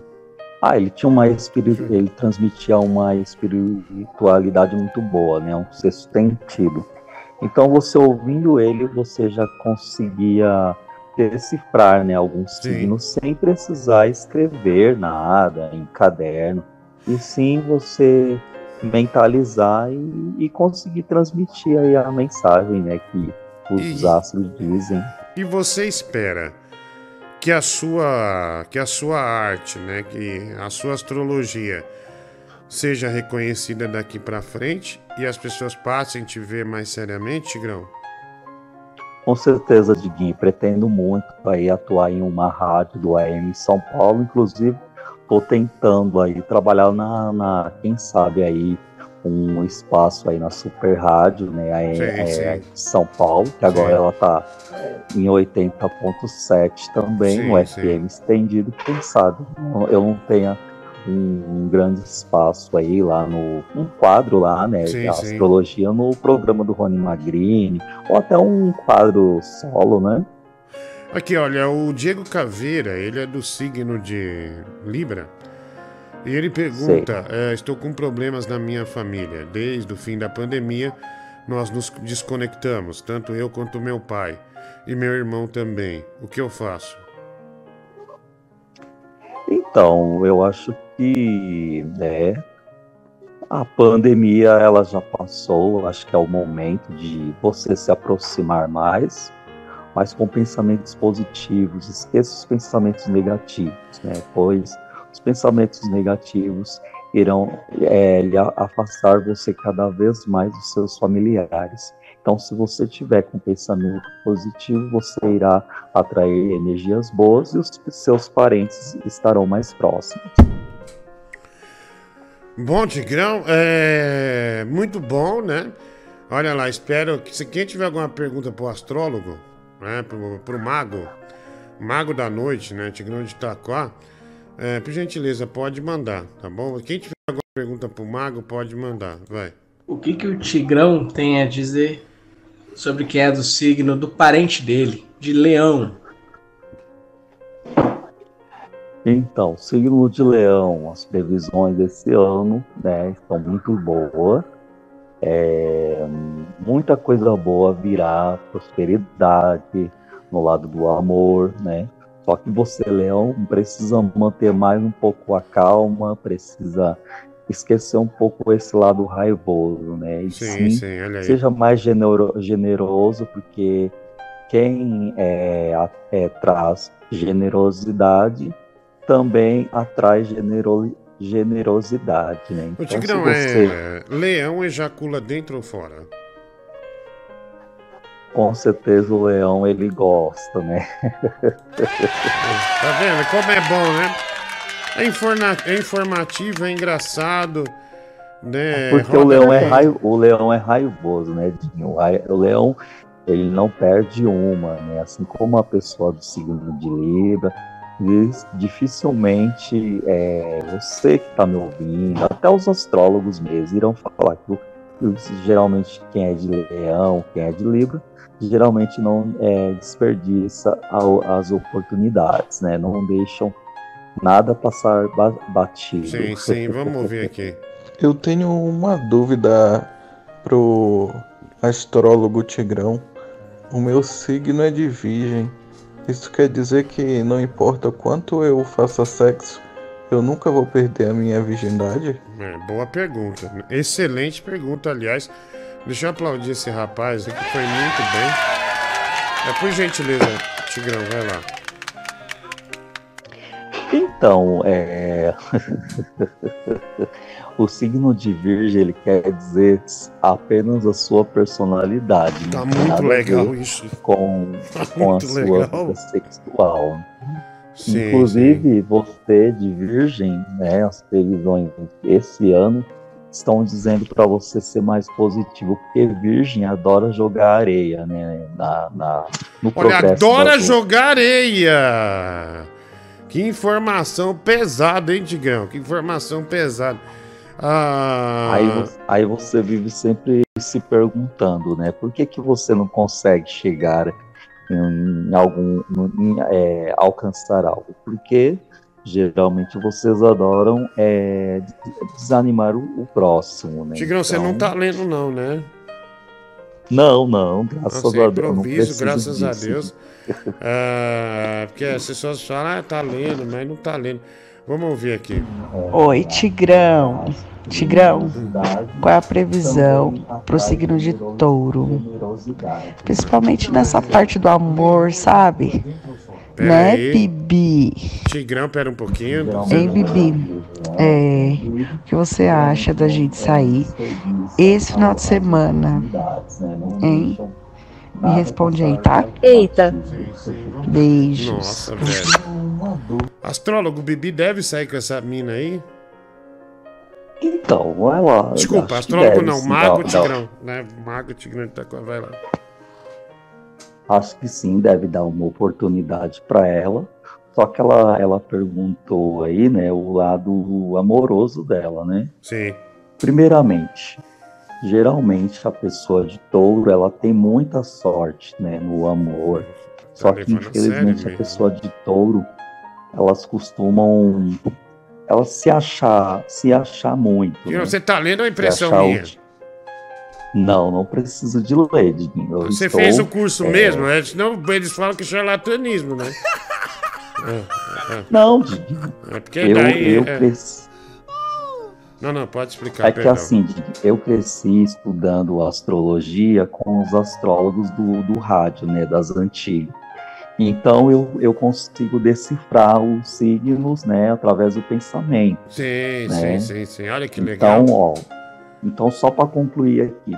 Ah, ele tinha uma espiritu... ele transmitia uma espiritualidade muito boa, né? Um sexto sentido. Então você ouvindo ele, você já conseguia decifrar, né, alguns signos sem precisar escrever nada em caderno. E sim você mentalizar e, e conseguir transmitir aí a mensagem, né, que os astros dizem. E você espera que a sua que a sua arte, né, que a sua astrologia seja reconhecida daqui pra frente e as pessoas passem a te ver mais seriamente, Tigrão? Com certeza, Diguinho, pretendo muito aí atuar em uma rádio do AM em São Paulo, inclusive estou tentando aí trabalhar na, na, quem sabe aí um espaço aí na Super Rádio, né, aí, Sim, é, sim. São Paulo, que agora Sim. ela tá em 80.7 também, Sim, no sim. FM estendido, quem sabe eu não tenha um, um grande espaço aí lá no um quadro lá, né, Sim, de sim. astrologia no programa do Rony Magrini, ou até um quadro solo, né? Aqui, olha, o Diego Caveira, ele é do signo de Libra. E ele pergunta: é, Estou com problemas na minha família. Desde o fim da pandemia, nós nos desconectamos, tanto eu quanto meu pai. E meu irmão também. O que eu faço? Então, eu acho que né, a pandemia ela já passou, acho que é o momento de você se aproximar mais, mas com pensamentos positivos. Esqueça os pensamentos negativos, né? Pois os pensamentos negativos irão é, afastar você cada vez mais dos seus familiares. Então, se você tiver com pensamento positivo, você irá atrair energias boas e os seus parentes estarão mais próximos. Bom, Tigrão, é muito bom, né? Olha lá, espero que se quem tiver alguma pergunta pro astrólogo, né, pro, pro mago, mago da noite, né, Tigrão de Itaquá, é, por gentileza, pode mandar, tá bom? Quem tiver alguma pergunta pro mago, pode mandar, vai. O que, que o Tigrão tem a dizer sobre quem é do signo do parente dele, de Leão? Então, signo de Leão, as previsões desse ano, né, estão muito boas. É, muita coisa boa virá, prosperidade no lado do amor, né? Só que você, Leão, precisa manter mais um pouco a calma, precisa esquecer um pouco esse lado raivoso, né? E Sim, sim, olha aí. seja mais genero- generoso, porque quem é, é, traz generosidade também atrai genero- generosidade, né? O Então, se Tigrão você é. Leão ejacula dentro ou fora? Com certeza o leão ele gosta, né? Tá vendo? Como é bom, né? É, informa- é informativo, é engraçado, né? Porque o Roda leão, é bem. rai... o leão é raivoso, né, Dinho? O O leão, ele não perde uma, né? Assim como a pessoa do signo de Libra, dificilmente é, você que está me ouvindo, até os astrólogos mesmo, irão falar que, o- que geralmente quem é de leão, quem é de Libra, geralmente não é, desperdiça as oportunidades, né? Não deixam nada passar ba- batido. Sim, sim, vamos ouvir aqui. Eu tenho uma dúvida pro astrólogo Tigrão. O meu signo é de Virgem. Isso quer dizer que não importa o quanto eu faça sexo, eu nunca vou perder a minha virgindade? É, boa pergunta. Excelente pergunta, aliás. Deixa eu aplaudir esse rapaz aqui, foi muito bem. É, por gentileza, Tigrão, vai lá. Então, é... o signo de Virgem ele quer dizer apenas a sua personalidade. Tá tem muito legal isso. Com, Tá com a sua legal. vida sexual. Sim, Inclusive, você de Virgem, né, as previsões esse ano estão dizendo para você ser mais positivo, porque Virgem adora jogar areia, né, na, na- no Olha, adora jogar areia! Que informação pesada, hein, Tigrão? Que informação pesada. Ah, Aí, aí você vive sempre se perguntando, né? Por que, que você não consegue chegar em algum. em, é, alcançar algo? Porque geralmente vocês adoram é, des- desanimar o, o próximo, né? Tigrão, você não Então, tá lendo, não, né? Não, não, graças Nossa, é a Deus. improviso, graças a disso. Deus. Ah, porque as pessoas falam, ah, tá lendo, mas não tá lendo. Vamos ouvir aqui. Oi, Tigrão. Tigrão, qual é a previsão pro signo de touro? Principalmente nessa parte do amor, sabe? Pera né, aí. Bibi? Tigrão, pera um pouquinho. Hein, Bibi? É, o que você acha da gente sair esse final de semana? Hein? Me responde aí, tá? Eita. Beijos. Nossa, velho. Astrólogo, o Bibi deve sair com essa mina aí? Então, vai lá. Desculpa, astrólogo deve, não, mago não, não. Tigrão. Né? Mago Tigrão tá com. Vai lá. Acho que sim, deve dar uma oportunidade para ela. Só que ela, ela perguntou aí, né, o lado amoroso dela, né? Sim. Primeiramente, geralmente a pessoa de touro, ela tem muita sorte, né, no amor. Só que a infelizmente a pessoa de touro, elas costumam elas se achar, se achar muito. Né? Você tá lendo Se impressão minha? Não, não preciso de ler, Diguinho. Eu Você estou, fez o curso é, mesmo? É, senão eles falam que é charlatanismo, né? Não. É porque eu, daí. eu é- cresci. Não, não, pode explicar. É que perdão. assim, eu cresci estudando astrologia com os astrólogos do, do rádio, né, das antigas. Então eu, eu consigo decifrar os signos, né, através do pensamento. Sim, né? sim, sim, sim. Olha que legal. Então, ó, então só para concluir aqui,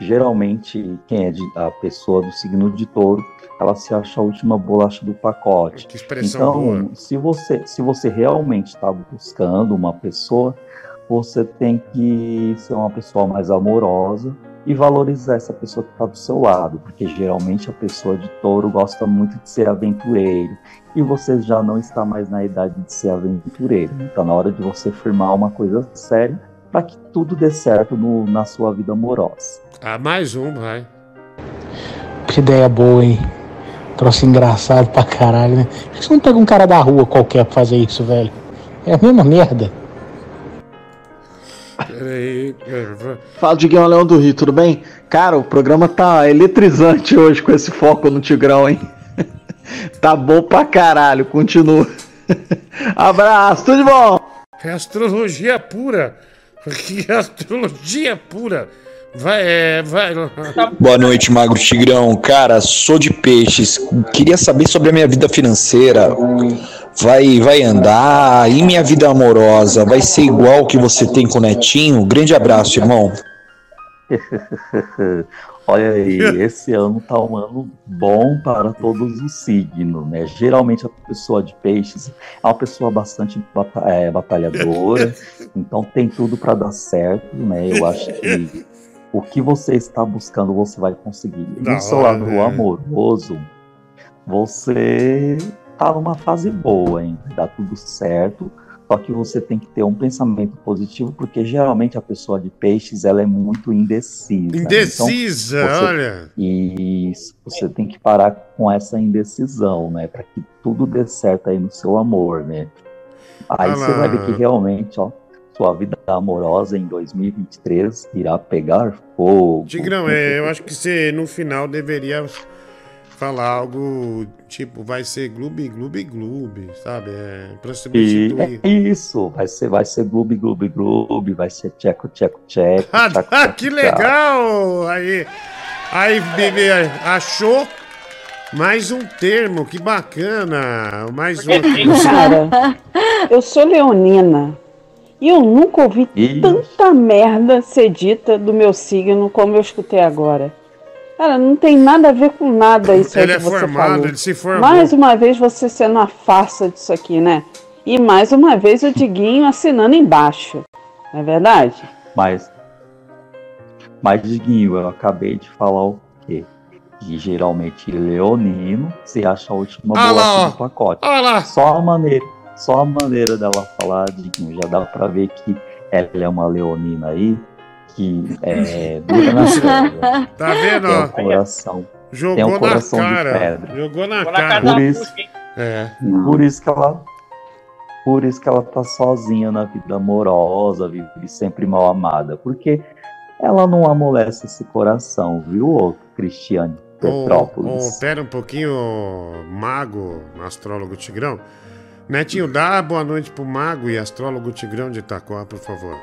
geralmente quem é de, a pessoa do signo de touro, ela se acha a última bolacha do pacote. Que expressão então, boa. se você se você realmente está buscando uma pessoa, você tem que ser uma pessoa mais amorosa e valorizar essa pessoa que está do seu lado, porque geralmente a pessoa de touro gosta muito de ser aventureiro e você já não está mais na idade de ser aventureiro. Então, na hora de você firmar uma coisa séria, para que tudo dê certo no- na sua vida amorosa. Ah, mais um, vai. Que ideia boa, hein? Troço engraçado pra caralho, né? Por que você não pega um cara da rua qualquer pra fazer isso, velho? É a mesma merda. Peraí. pera- Fala, Diguinho Leão do Rio, tudo bem? Cara, o programa tá eletrizante hoje com esse foco no Tigrão, hein? tá bom pra caralho, continua. Abraço, tudo de bom? É astrologia pura. Que astrologia pura. Vai, é, vai. Boa noite, Magro Tigrão. Cara, sou de peixes. Queria saber sobre a minha vida financeira. Vai, vai andar? E minha vida amorosa? Vai ser igual o que você tem com o Netinho? Grande abraço, irmão. Olha aí, esse ano tá um ano bom para todos os signos, né? Geralmente a pessoa de peixes é uma pessoa bastante bata- é, batalhadora, então tem tudo para dar certo, né? Eu acho que o que você está buscando você vai conseguir. Da no seu lado né? amoroso, você tá numa fase boa, hein? Dá tudo certo. Só que você tem que ter um pensamento positivo, porque geralmente a pessoa de peixes ela é muito indecisa. né? Indecisa, Então, você- olha. Isso, você tem que parar com essa indecisão, né? Para que tudo dê certo aí no seu amor, né? Aí você vai ver que realmente, ó, sua vida amorosa em 2023 irá pegar fogo. Tigrão, é, eu acho que você no final deveria falar algo tipo, vai ser gloob, gloob, gloob, sabe? É, pra E substituir. é isso, vai ser, vai ser gloob, gloob, gloob, vai ser tcheco, tcheco, tcheco. Ah, tchaco, ah, tchaco, que tchaco. legal! Aí, aí, bebê, achou mais um termo, que bacana! Mais um. Cara, eu sou leonina e eu nunca ouvi tanta merda ser dita do meu signo como eu escutei agora. Cara, não tem nada a ver com nada isso aí Ele que é você formado, falou. ele se formou. Mais uma vez você sendo a farsa disso aqui, né? E mais uma vez o Diguinho assinando embaixo. Não é verdade? Mas, mas Diguinho, eu acabei de falar o quê? Que geralmente leonino se acha a última Ah lá, bolacha ó. do pacote. Ah lá. Só a maneira, só a maneira dela falar, Diguinho, já dá pra ver que ela é uma leonina aí, que é dura na. Tá vendo, Tem ó? um coração. Jogou tem um na coração de cara. pedra. Jogou na Jogou na cara. Por isso, É. por isso que ela por isso que ela tá sozinha na vida amorosa, vive sempre mal amada, porque ela não amolece esse coração, viu, ô Cristiane Petrópolis? ô, pera um pouquinho, mago, astrólogo Tigrão. Netinho, dá boa noite pro mago e astrólogo Tigrão de Itaquá, por favor.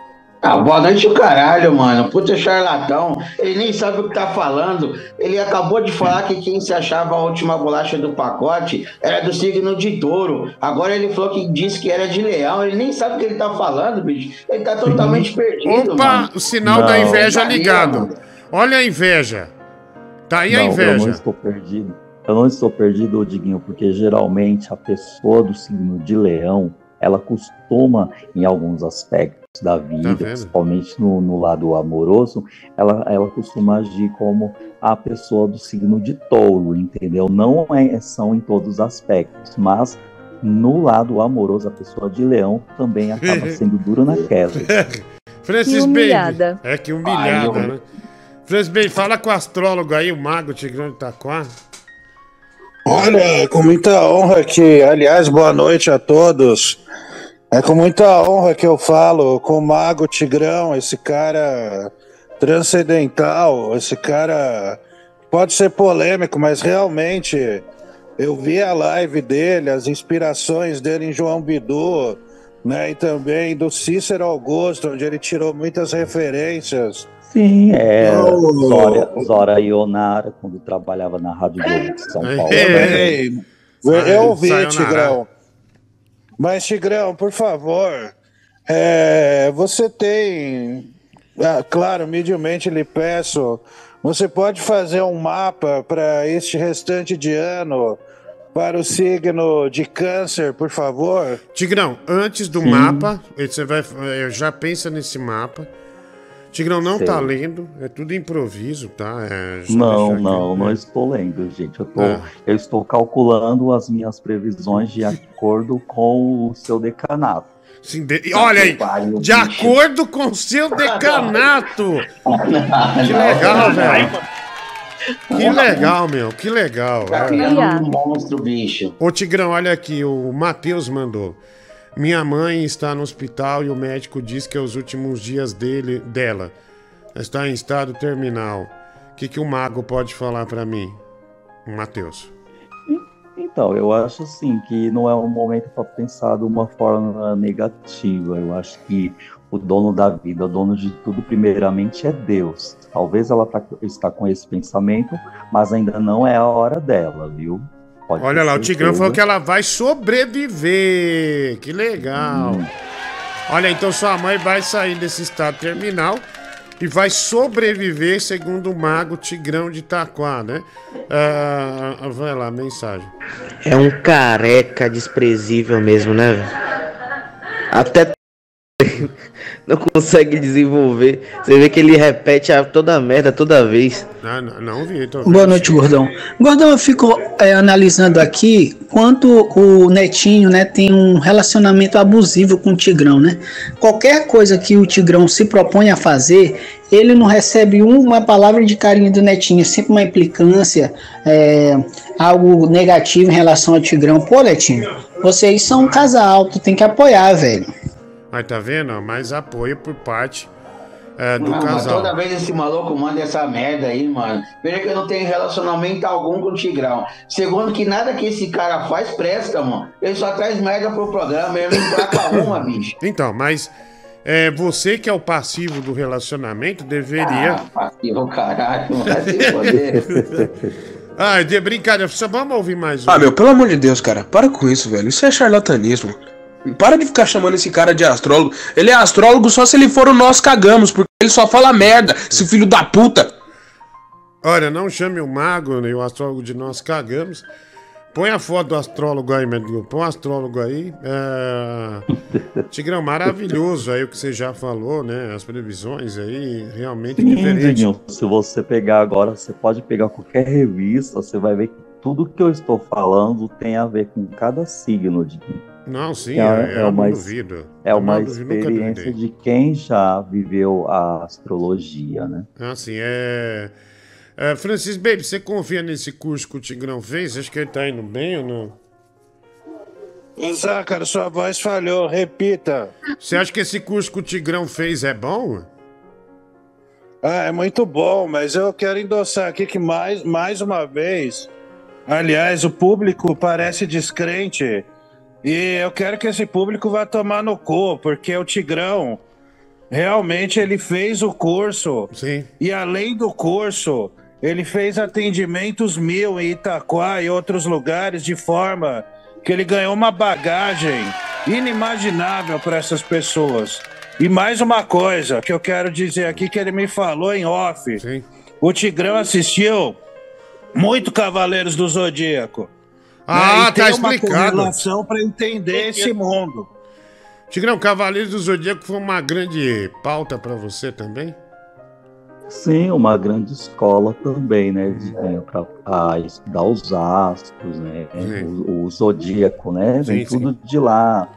Ah, boa noite o caralho, mano. Puta charlatão. Ele nem sabe o que tá falando. Ele acabou de falar que quem se achava a última bolacha do pacote era do signo de touro. Agora ele falou que disse que era de leão. Ele nem sabe o que ele tá falando, bicho. Ele tá totalmente perdido, Opa, mano. o sinal da Não, inveja tá aí, ligado. mano. Olha a inveja. Tá aí a Não, Eu não inveja. estou perdido. Eu não estou perdido, Diguinho, porque geralmente a pessoa do signo de leão, ela costuma, em alguns aspectos da vida, vendo? principalmente no, no lado amoroso, ela, ela costuma agir como a pessoa do signo de touro, entendeu? Não é, são em todos os aspectos, mas no lado amoroso, a pessoa de leão também acaba sendo dura na queda. Francis Que Baby. humilhada. É que humilhada, Ai, eu- né? Francis Baby, fala com o astrólogo aí, o mago Tigrão de Itaquá. Olha, com muita honra que, aliás, boa noite a todos. É com muita honra que eu falo com o Mago Tigrão, esse cara transcendental, esse cara pode ser polêmico, mas realmente eu vi a live dele, as inspirações dele em João Bidu, né, e também do Cícero Augusto, onde ele tirou muitas referências. Sim, é. Oh. Zora, Zora Ionara, quando trabalhava na Rádio Globo de São Paulo. Ei, Ai, eu ouvi, sayonara. Tigrão. Mas, Tigrão, por favor, é, você tem. ah, claro, humildemente lhe peço. Você pode fazer um mapa para este restante de ano para o signo de Câncer, por favor? Tigrão, antes do Sim. mapa, você vai, eh, já pensa nesse mapa. Tigrão não Sei. tá lendo, é tudo improviso, tá? É, Não, não, não estou lendo, gente. Eu, tô, É. eu estou calculando as minhas previsões de acordo com o seu decanato. Sim, de- Olha aí, de acordo com o seu decanato. Que legal, velho. Que legal, meu, que legal. Tá é. criando um monstro, bicho. Ô Tigrão, olha aqui, o Matheus mandou. Minha mãe está no hospital e o médico diz que é os últimos dias dele, dela. Está em estado terminal. O que, que o mago pode falar pra mim? Matheus. Então, eu acho assim que não é um momento para pensar de uma forma negativa. Eu acho que o dono da vida, o dono de tudo, primeiramente é Deus. Talvez ela tá, está com esse pensamento, mas ainda não é a hora dela, viu? Pode Olha lá, o Tigrão falou que ela vai sobreviver. Que legal. Hum. Olha, então sua mãe vai sair desse estado terminal e vai sobreviver, segundo o mago Tigrão de Itaquá, né? Ah, vai lá, mensagem. É um careca desprezível mesmo, né? Até não consegue desenvolver. Você vê que ele repete a toda merda toda vez. Não, não vi, tô Boa noite, Gordão. Gordão, eu fico é, analisando aqui quanto o Netinho, né, tem um relacionamento abusivo com o Tigrão, né? Qualquer coisa que o Tigrão se propõe a fazer, ele não recebe uma palavra de carinho do Netinho, é sempre uma implicância, é, algo negativo em relação ao Tigrão. Pô, Netinho, vocês são um casal, tu tem que apoiar, velho. Mas tá vendo? ó, Mais apoio por parte é, do Não, mas casal. toda vez esse maluco manda essa merda aí, mano. Veja que eu não tenho relacionamento algum com o Tigrão. Segundo, que nada que esse cara faz presta, mano. Ele só traz merda pro programa, ele não emplaca uma, bicho. Então, mas é, você que é o passivo do relacionamento deveria. Ah, passivo, caralho, vai se foder. Ah, de brincadeira, só vamos ouvir mais um. Ah, meu, pelo amor de Deus, cara, para com isso, velho. Isso é charlatanismo. Para de ficar chamando esse cara de astrólogo. Ele é astrólogo só se ele for o nós cagamos, porque ele só fala merda, esse filho da puta. Olha, não chame o mago nem o astrólogo de nós cagamos. Põe a foto do astrólogo aí, Mendigo. Põe o astrólogo aí. É... Tigrão, maravilhoso aí o que você já falou, né? As previsões aí, realmente Sim, diferente. Diguinho, se você pegar agora, você pode pegar qualquer revista, você vai ver que tudo que eu estou falando tem a ver com cada signo de Não, sim, É, é, é uma duvido. É uma duvido, nunca experiência de quem já viveu a astrologia, né? Ah, sim, é... é... Francis Baby, você confia nesse curso que o Tigrão fez? Acho que ele tá indo bem ou não? Zácaro, sua voz falhou, repita. Você acha que esse curso que o Tigrão fez é bom? Ah, é muito bom, mas eu quero endossar aqui que mais, mais uma vez, aliás, o público parece descrente E eu quero que esse público vá tomar no cu, porque o Tigrão realmente ele fez o curso. Sim. E além do curso, ele fez atendimentos mil em Itaquá e outros lugares de forma que ele ganhou uma bagagem inimaginável para essas pessoas. E mais uma coisa que eu quero dizer aqui que ele me falou em off. O Tigrão assistiu muito Cavaleiros do Zodíaco. Ah, né? E tá tem uma explicado. correlação para entender esse mundo. Tigrão, Cavaleiros do Zodíaco foi uma grande pauta pra você também? Sim, uma grande escola também, né? De, né, pra, pra estudar os astros, né? O, o zodíaco, né? Vem Sim, tudo de lá.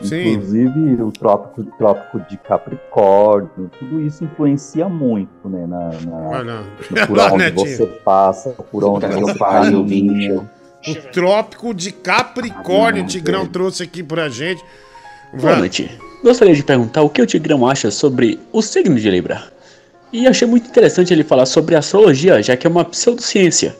Sim. Inclusive o trópico, trópico de Capricórnio, tudo isso influencia muito, né? Na, na- Olha, no- por onde você passa, por onde pariu, caminha. O Trópico de Capricórnio, o Tigrão trouxe aqui pra gente. Boa noite. Gostaria de perguntar o que o Tigrão acha sobre o signo de Libra. E achei muito interessante ele falar sobre astrologia, já que é uma pseudociência.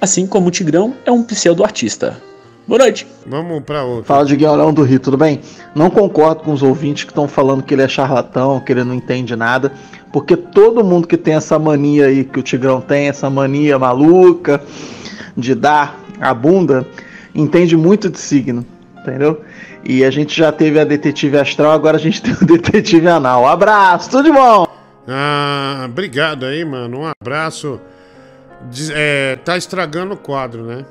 Assim como o Tigrão é um pseudo-artista. Boa noite. Vamos pra outro. Fala de Guilherme do Rio, tudo bem? Não concordo com os ouvintes que estão falando que ele é charlatão, que ele não entende nada, porque todo mundo que tem essa mania aí que o Tigrão tem, essa mania maluca de dar a bunda, entende muito de signo, entendeu? E a gente já teve a detetive astral, agora a gente tem o detetive anal. Abraço, tudo de bom! Ah, obrigado aí, mano. Um abraço. É, tá estragando o quadro, né?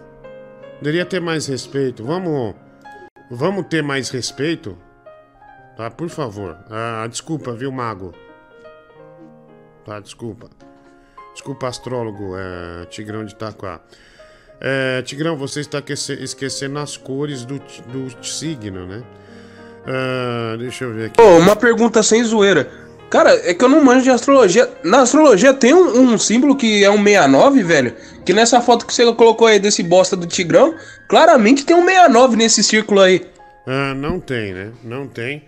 Deveria ter mais respeito. Vamos, vamos ter mais respeito, tá? Por favor. Ah, desculpa, viu, mago? Tá, desculpa. Desculpa, astrólogo, é, Tigrão de Itaquá. É, Tigrão, você está esquece- esquecendo as cores do, do signo, né? Ah, deixa eu ver aqui. Pô, uma pergunta sem zoeira. Cara, é que eu não manjo de astrologia. Na astrologia tem um, um símbolo que é um 69, velho. Que nessa foto que você colocou aí desse bosta do Tigrão, claramente tem um 69 nesse círculo aí. Ah, não tem, né? Não tem.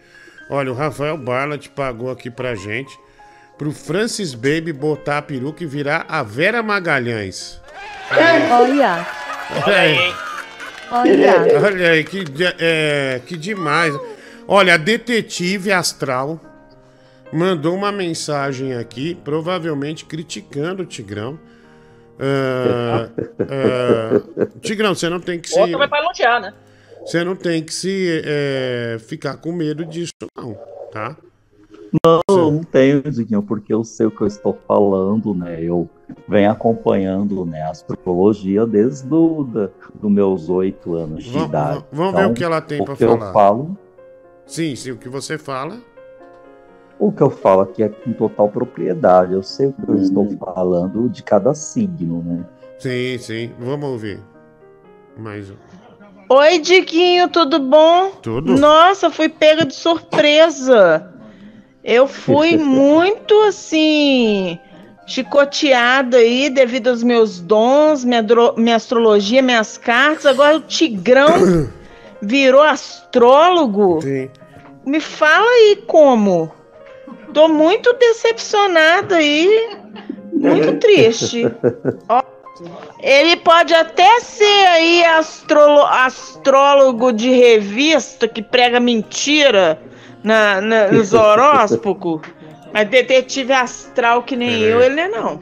Olha, o Rafael Barlat pagou aqui pra gente pro Francis Baby botar a peruca e virar a Vera Magalhães. Olha, Olha aí. olha. Olha aí, que, é, que demais. Olha, a detetive astral mandou uma mensagem aqui, provavelmente criticando o Tigrão. Ah, ah, Tigrão, você não tem que se. Outra vai pra elogiar, né? Você não tem que se é, ficar com medo disso, não, tá? Não, não tenho, Diguinho, porque eu sei o que eu estou falando, né? Eu venho acompanhando né, a astrologia desde do, da, dos meus oito anos de Vamos- idade. vamos ver o que ela tem o pra que eu falar. falo, Sim, sim, o que você fala. o que eu falo aqui é com total propriedade. Eu sei o que eu estou falando de cada signo, né? Sim, sim, vamos ouvir. Mais um. Oi, Diguinho, tudo bom? Tudo. Nossa, fui pega de surpresa. Eu fui muito assim chicoteada aí devido aos meus dons, minha, minha astrologia, minhas cartas. Agora o Tigrão virou astrólogo. Me fala aí como. Tô muito decepcionada aí, muito triste. Ó, ele pode até ser aí astrólogo de revista que prega mentira na, na- nos horóscopos, mas detetive astral que nem eu, ele é não.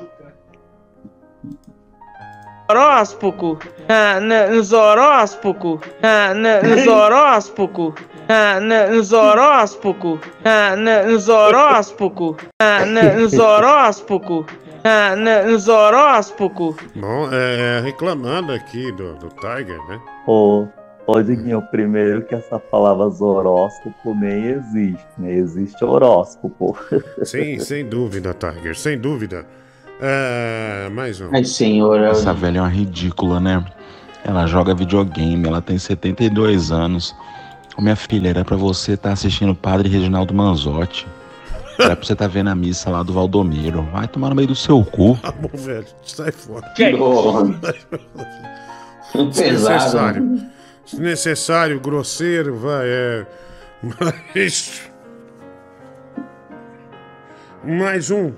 Horóscopo, na, na, nos horóscopos, na, na, nos horóscopos, na, na, nos horóscopos, na, na, nos horóscopos, na, na, nos horóscopos, na, na, nos horóscopos. Bom, é, reclamando aqui do, do Tiger, né? Ô, ô Diguinho, primeiro que essa palavra horóscopo nem existe, né? Existe horóscopo. Sim, sem dúvida, Tiger, sem dúvida. É, mais um. Ai, senhor. Essa velha é uma ridícula, né? Ela joga videogame, ela tem 72 anos. Ô, minha filha, era pra você estar assistindo o padre Reginaldo Manzotti. Era pra você estar vendo a missa lá do Valdomiro. Vai tomar no meio do seu cu. Tá bom, velho, sai fora. Que Porra. Desnecessário. Desnecessário, grosseiro, vai, é. Mas. Mais um.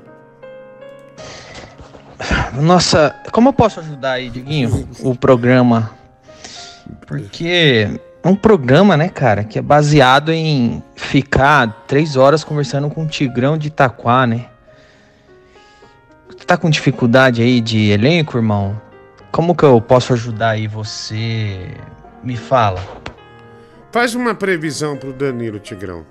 Nossa, como eu posso ajudar aí, Diguinho, o programa? Porque é um programa, né, cara, que é baseado em ficar três horas conversando com o Tigrão de Itaquá, né? Tu tá com dificuldade aí de elenco, irmão? Como que eu posso ajudar aí você? Me fala. Faz uma previsão pro Danilo Tigrão.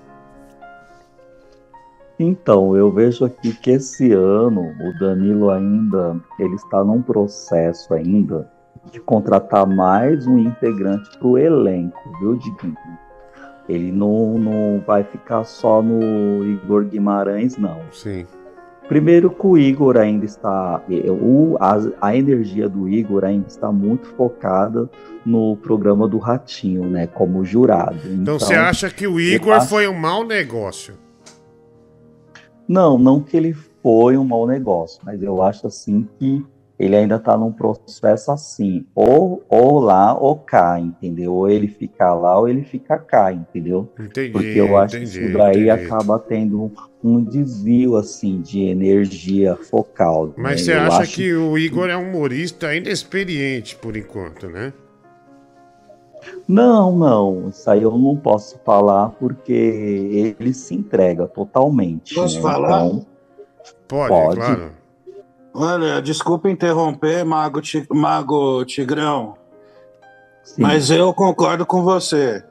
Então, eu vejo aqui que esse ano o Danilo ainda ele está num processo ainda de contratar mais um integrante para o elenco, viu, Diguinho? Ele não, não vai ficar só no Igor Guimarães, não. Sim. Primeiro que o Igor ainda está. O, a, a energia do Igor ainda está muito focada no programa do Ratinho, né? Como jurado. Então você acha que o Igor acho- foi um mau negócio? Não, não que ele foi um mau negócio, mas eu acho assim que ele ainda está num processo assim, ou, ou lá ou cá, entendeu? Ou ele fica lá ou ele fica cá, entendeu? Entendi, Porque eu acho que entendi, isso daí entendi. acaba tendo um, desvio assim de energia focal. Mas né? você Eu acha acho que o Igor é um humorista inexperiente por enquanto, né? Não, não, isso aí eu não posso falar porque ele se entrega totalmente. Posso né? falar? Então, Pode, Pode. claro. Olha, desculpa interromper, Mago, Mago Tigrão, mas eu concordo com você.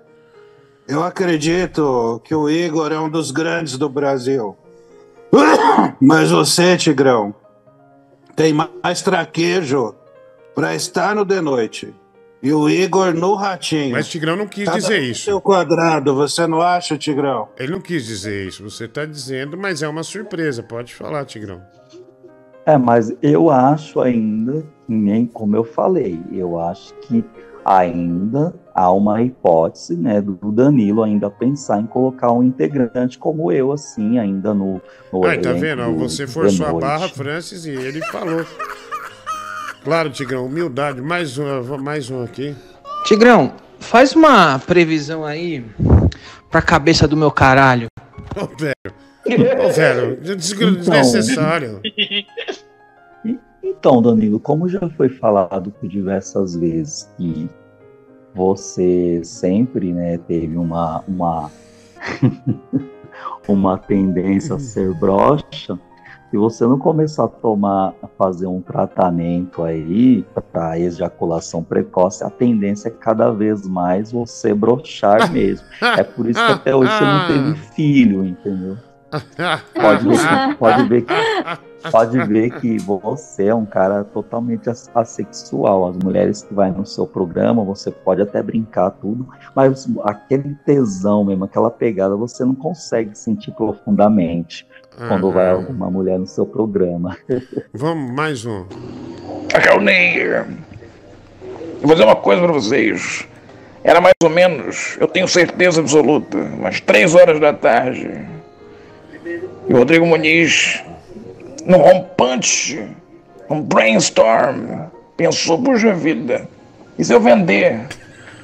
Eu acredito que o Igor é um dos grandes do Brasil. Mas você, Tigrão, tem mais traquejo para estar no de noite. E o Igor no ratinho. Mas Tigrão não quis Cada dizer isso. Seu quadrado, você não acha, Tigrão? Ele não quis dizer isso. Você tá dizendo, mas é uma surpresa. Pode falar, Tigrão. É, mas eu acho ainda, que nem como eu falei, eu acho que ainda há uma hipótese, né, do Danilo ainda pensar em colocar um integrante como eu, assim, ainda no, no Ai, tá vendo? do Você forçou a barra, Francis, e ele falou. Claro, Tigrão, humildade. Mais um, mais um aqui. Tigrão, faz uma previsão aí pra cabeça do meu caralho. Ô, velho. Ô, velho, Então. desnecessário. Então, Danilo, como já foi falado por diversas vezes que você sempre, né, teve uma uma uma tendência a ser broxa, se você não começar a tomar, a fazer um tratamento aí para ejaculação precoce, a tendência é cada vez mais você brochar mesmo. É por isso que até hoje você não teve filho, entendeu? Pode ver, que, pode ver que pode ver que você é um cara totalmente as- assexual. As mulheres que vai no seu programa, você pode até brincar tudo, mas aquele tesão mesmo, aquela pegada, você não consegue sentir profundamente quando vai alguma mulher no seu programa. Vamos, mais um. Carney, vou fazer uma coisa pra vocês. Era mais ou menos, eu tenho certeza absoluta, umas três horas da tarde. E o Rodrigo Muniz, num rompante, um brainstorm, pensou, puxa vida, e se eu vender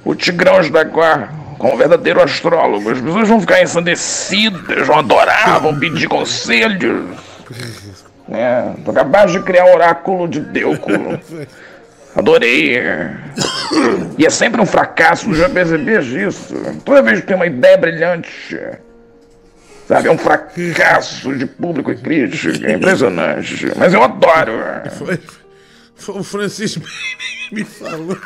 o Tigrão Jaguar como um verdadeiro astrólogo? As pessoas vão ficar ensandecidas, vão adorar, vão pedir conselhos. É, tô capaz de criar um oráculo de Deuco. Adorei. E é sempre um fracasso, já percebi isso. Toda vez que tem uma ideia brilhante, sabe, é um fracasso de público e crítica. É impressionante. Mas eu adoro. Foi, foi o Francisco me falou.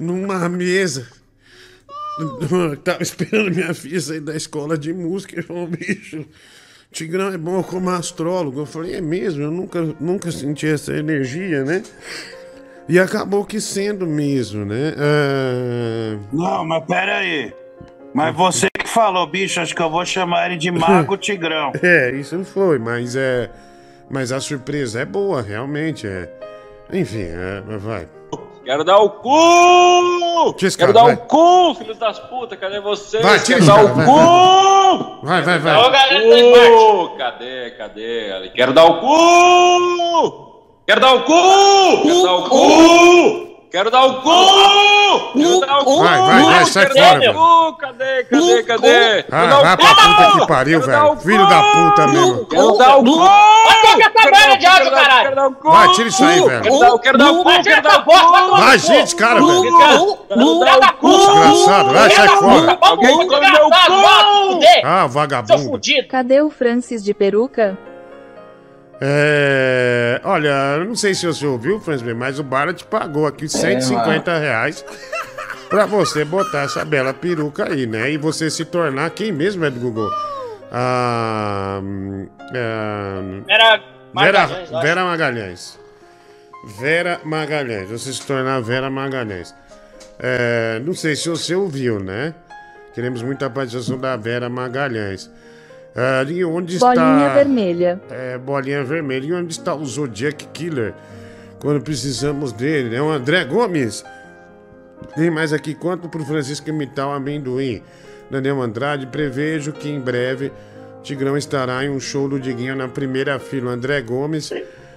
Numa mesa. Tava esperando minha filha sair da escola de música. Ele falou, bicho, Tigrão é bom como astrólogo. Eu falei, é mesmo? Eu nunca, nunca senti essa energia, né? E acabou que sendo mesmo, né? Ah, Não, mas pera aí. Mas você falou, bicho, acho que eu vou chamar ele de Mago Tigrão. É, isso foi, mas é. Mas a surpresa é boa, realmente. É. Enfim, é, vai. Quero dar o cu! Esse Quero dar vai. o cu, filhos das putas, cadê vocês? Vai, tira Quero dar o vai, cu! Vai, vai, vai. Ô, galera, tá embaixo. Cadê, cadê? Ali, Quero dar o cu! Quero dar o cu! Quero dar o cu! Quero dar o cu! Quero dar o cu! Vai, vai, vai, sai fora, o cu! Cadê, cadê, cadê? Ah, vai pra puta que pariu, velho. Filho da puta mesmo. Quero dar o cu! Vai ter essa merda de áudio, caralho! Vai, tira isso aí, velho. Quero dar o cu! Quero dar o cu! Vai, gente, cara, velho. Desgraçado, vai, sai fora. Alguém come meu cu! Ah, vagabundo. Cadê o Francis de peruca? É. Olha, eu não sei se você ouviu, Franz, B, mas o Barat pagou aqui 150 reais pra você botar essa bela peruca aí, né? E você se tornar quem mesmo é do Google? Ah, ah, Vera Vera, Magalhães, acho. Vera Magalhães. Vera Magalhães. Você se tornar Vera Magalhães. É, não sei se você ouviu, né? Queremos muita participação da Vera Magalhães. Ah, e onde está. Bolinha vermelha. É, bolinha vermelha. E onde está o Zodiac Killer? Quando precisamos dele, né? O André Gomes. Tem mais aqui. Quanto pro Francisco imitar o amendoim? Daniel Andrade, prevejo que em breve Tigrão estará em um show do Diguinho na primeira fila. O André Gomes,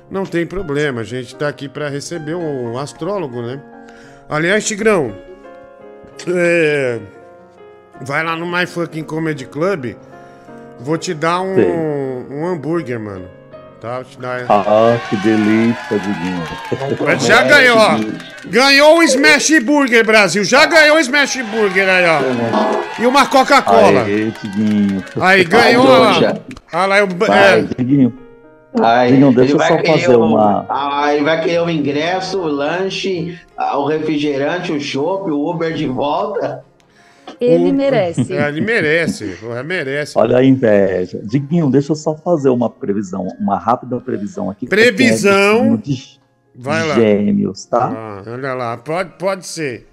não tem problema. A gente tá aqui para receber um astrólogo, né? Aliás, Tigrão, é, vai lá no My Fucking Comedy Club. Vou te dar um, Sim. um hambúrguer, mano. Tá? Vou te dar. Ah, que delícia, Diguinho. Já ganhou, ó. Ganhou um Smash Burger, Brasil. Já ganhou um Smash Burger aí, ó. E uma Coca-Cola. Aê, Diguinho. Aí, ganhou lá. Olha lá, eu, Vai. é, Diguinho. Aí, Diguinho, deixa eu vai só querer fazer o- uma. Ah, ele vai querer o ingresso, o lanche, o refrigerante, o chopp, o Uber de volta. Ele merece. É, ele merece. merece. Olha a inveja. Diguinho, deixa eu só fazer uma previsão, uma rápida previsão aqui. Previsão. É do de Vai lá. Gêmeos, tá? Ah, olha lá, pode, pode ser.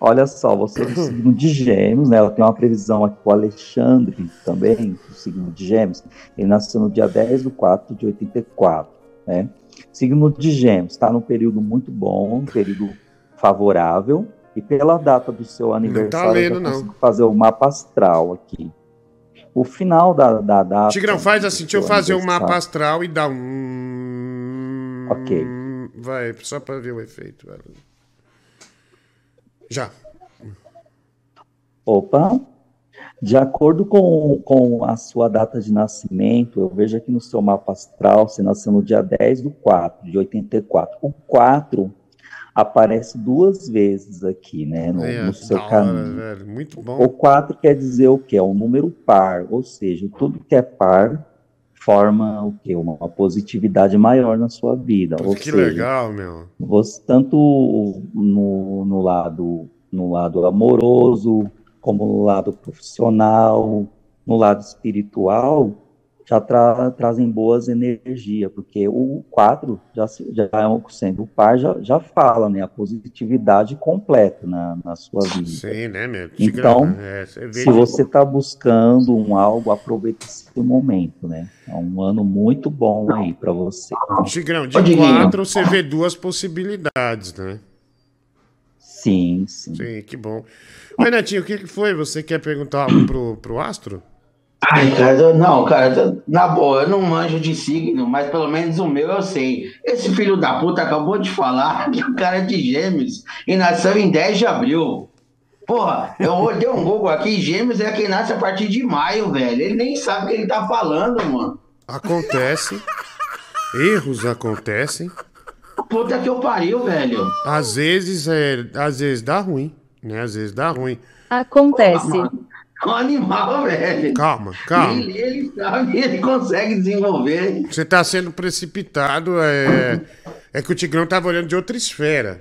Olha só, você é do signo de Gêmeos, né? Eu tenho uma previsão aqui com o Alexandre também, do signo de Gêmeos. Ele nasceu no dia 10 de 4 de 84, né? Signo de Gêmeos, está num período muito bom, um período favorável. E pela data do seu aniversário, lendo, eu não. consigo fazer o mapa astral aqui. O final da, da data. Tigrão, faz assim, deixa eu fazer um aniversário- mapa astral e dar um. Ok. Vai, só pra ver o efeito. Já. Opa! De acordo com, com a sua data de nascimento, eu vejo aqui no seu mapa astral, você nasceu no dia 10 do 4 de 84. O 4 aparece duas vezes aqui, né, no, É, no seu hora, caminho. velho. Muito bom. O 4 quer dizer o quê? É um número par, ou seja, tudo que é par forma o quê? Uma, uma positividade maior na sua vida. ou que seja, legal, meu. você tanto no, no lado no lado amoroso como no lado profissional no lado espiritual já tra- trazem boas energias porque o 4 já, se- já é um- sendo o par já, já fala né a positividade completa na, na sua vida Sim, né, meu? então Tigrão, é, você se você está buscando um algo aproveite esse momento né é um ano muito bom aí para você Tigrão, de quatro você vê duas possibilidades, né? sim sim Sim, que bom. Oi, Netinho, o que que foi? Você quer perguntar algo pro, pro Astro? Ai, cara, não, cara, na boa, eu não manjo de signo, mas pelo menos o meu eu sei. Esse filho da puta acabou de falar que o cara é de gêmeos e nasceu em 10 de abril. Porra, eu dei um Google aqui, gêmeos é quem nasce a partir de maio, velho. Ele nem sabe o que ele tá falando, mano. Acontece. Erros acontecem. Puta que eu pariu, velho. Às vezes, é, às vezes dá ruim, né? Às vezes dá ruim. Acontece. Um animal, velho. Calma, calma. Ele, ele sabe, ele consegue desenvolver. Você tá sendo precipitado, é, é que o Tigrão tava olhando de outra esfera.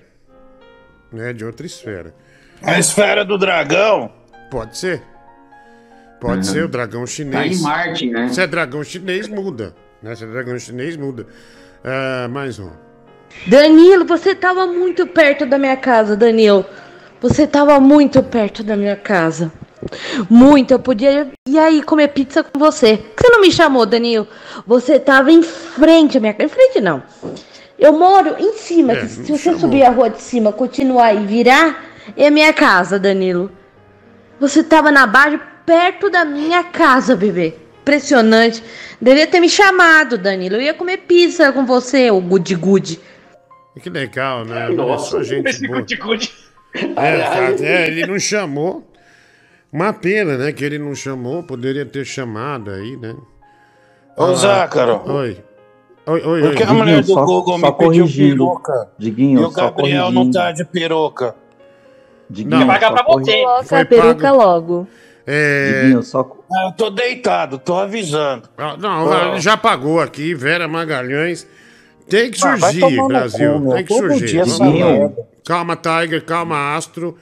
Né? De outra esfera. A esfera do dragão? Pode ser. Pode Uhum. ser o dragão chinês. Tá em Marte, né? Se é dragão chinês, muda. Né? Se é dragão chinês, muda. Ah, mais um. Danilo, você tava muito perto da minha casa, Danilo. Você tava muito perto da minha casa. Muito, eu podia ir aí comer pizza com você. Por que você não me chamou, Danilo? Você tava em frente à minha casa. Em frente, não. Eu moro em cima. É, se você chamou. subir a rua de cima, continuar e virar, é minha casa, Danilo. Você tava na base perto da minha casa, bebê. Impressionante. Devia ter me chamado, Danilo. Eu ia comer pizza com você, o good good. Que legal, né? Nossa, Só gente esse boa. cuticute. É, cara, é, ele não chamou. Uma pena, né? Que ele não chamou. Poderia ter chamado aí, né? Ô, Ah, Zácaro. Oi. Oi, oi, Por que a mulher do só- Google só me pediu peruca? Diguinho, e o só Gabriel não tá de peruca. Diguinho, Vai pagar só pra você. Coloca a peruca pago. logo. É... Diguinho, só... Ah, eu tô deitado, tô avisando. Ah, Não, ele já pagou aqui, Vera Magalhães. Tem que Ah, surgir, Brasil. Tem que surgir. Calma, Tiger, calma, Astro.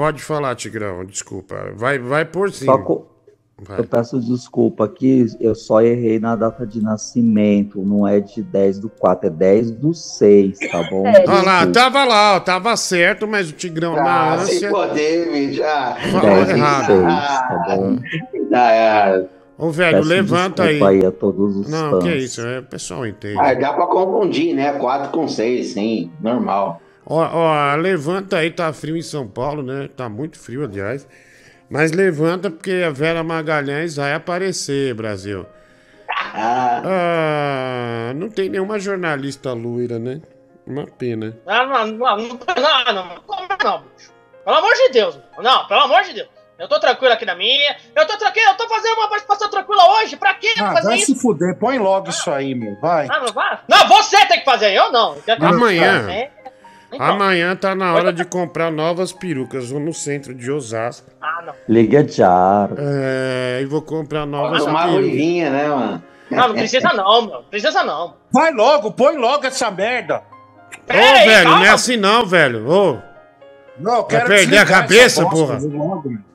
Pode falar, Tigrão, desculpa. Vai, vai por cima. Só co- Vai. Eu peço desculpa aqui, eu só errei na data de nascimento, não é de 10 do 4, é 10 do 6, tá bom? Olha lá, tava lá, ó, tava certo, mas o Tigrão na Ah, se ânsia poder, bicho. Ah, 10 do errado. 6, tá bom? tá errado. Ô, velho, Peço levanta aí. aí a todos os Não, fãs. que isso, é, o pessoal entende. Ah, dá pra confundir, né? 4 com 6, sim, normal. Ó, ó, levanta aí, tá frio em São Paulo, né? Tá muito frio, aliás. Mas levanta porque a Vera Magalhães vai aparecer, Brasil. Ah, não tem nenhuma jornalista loira, né? Uma pena. Não, não, não, não, não, não, como não, bicho. Pelo amor de Deus, não, pelo amor de Deus. Eu tô tranquilo aqui na minha. Eu tô tranquilo, eu tô fazendo uma participação tranquila hoje. Pra quê Ah, fazer vai isso? se fuder, põe logo isso aí, meu. Vai. Ah, não vai? Não, você tem que fazer, eu não. Eu Amanhã. É, então. Amanhã tá na hora de comprar novas perucas. Vou no centro de Osasco. Ah, não. Liga já. É, e vou comprar novas Tomar perucas. ruivinha, né, mano? Não, não precisa não, meu. Precisa não. Vai logo, põe logo essa merda. Ô, velho, calma. não é assim não, velho. Ô, Não, eu Vai quero perder a cabeça, porra. logo, meu.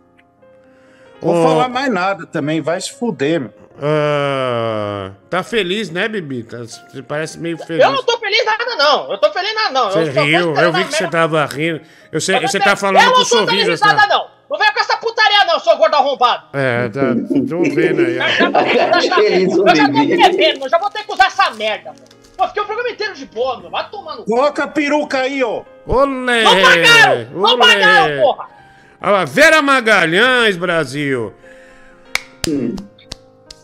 Vou Ô. falar mais nada também, vai se fuder, meu. ah, tá feliz, né, Bibi? Tá- Você parece meio feliz. Eu não tô feliz nada, não. Eu tô feliz nada, não. Você eu riu, eu vi que você tava rindo. Eu sei, Eu você tá falando eu com não tô sorriso. feliz Assim. nada, não. Não venha com essa putaria, não, seu gordo arrombado. É, tá. Tô vendo aí. ó. Feliz o Eu já tô bebendo, eu já vou ter que usar essa merda, mano. Pô, fiquei o programa inteiro de boa, meu. Vai tomar no cu. Coloca a peruca aí, ó. Olé! Não pagaram! Não pagaram, porra! Olha lá, Vera Magalhães, Brasil.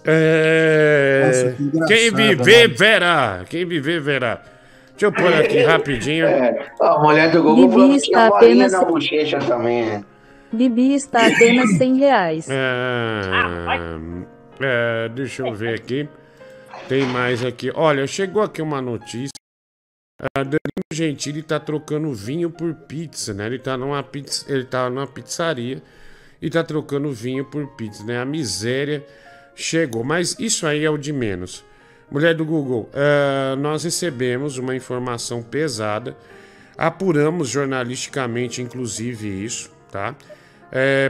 É... Nossa, que Quem viver, mano. verá. Quem viver, verá. Deixa eu pôr aqui rapidinho. É, a mulher do Google Bibi falou que tinha está apenas- na bochecha também, né? Bibi está apenas 100 reais. Ah, é, deixa eu ver aqui. Tem mais aqui. Olha, chegou aqui uma notícia. Danilo Gentili tá trocando vinho por pizza, né? Ele tá numa, pizza, ele tá numa pizzaria e tá trocando vinho por pizza, né? A miséria chegou. Mas isso aí é o de menos. Mulher do Google, eh, nós recebemos uma informação pesada, apuramos jornalisticamente, inclusive, isso, tá?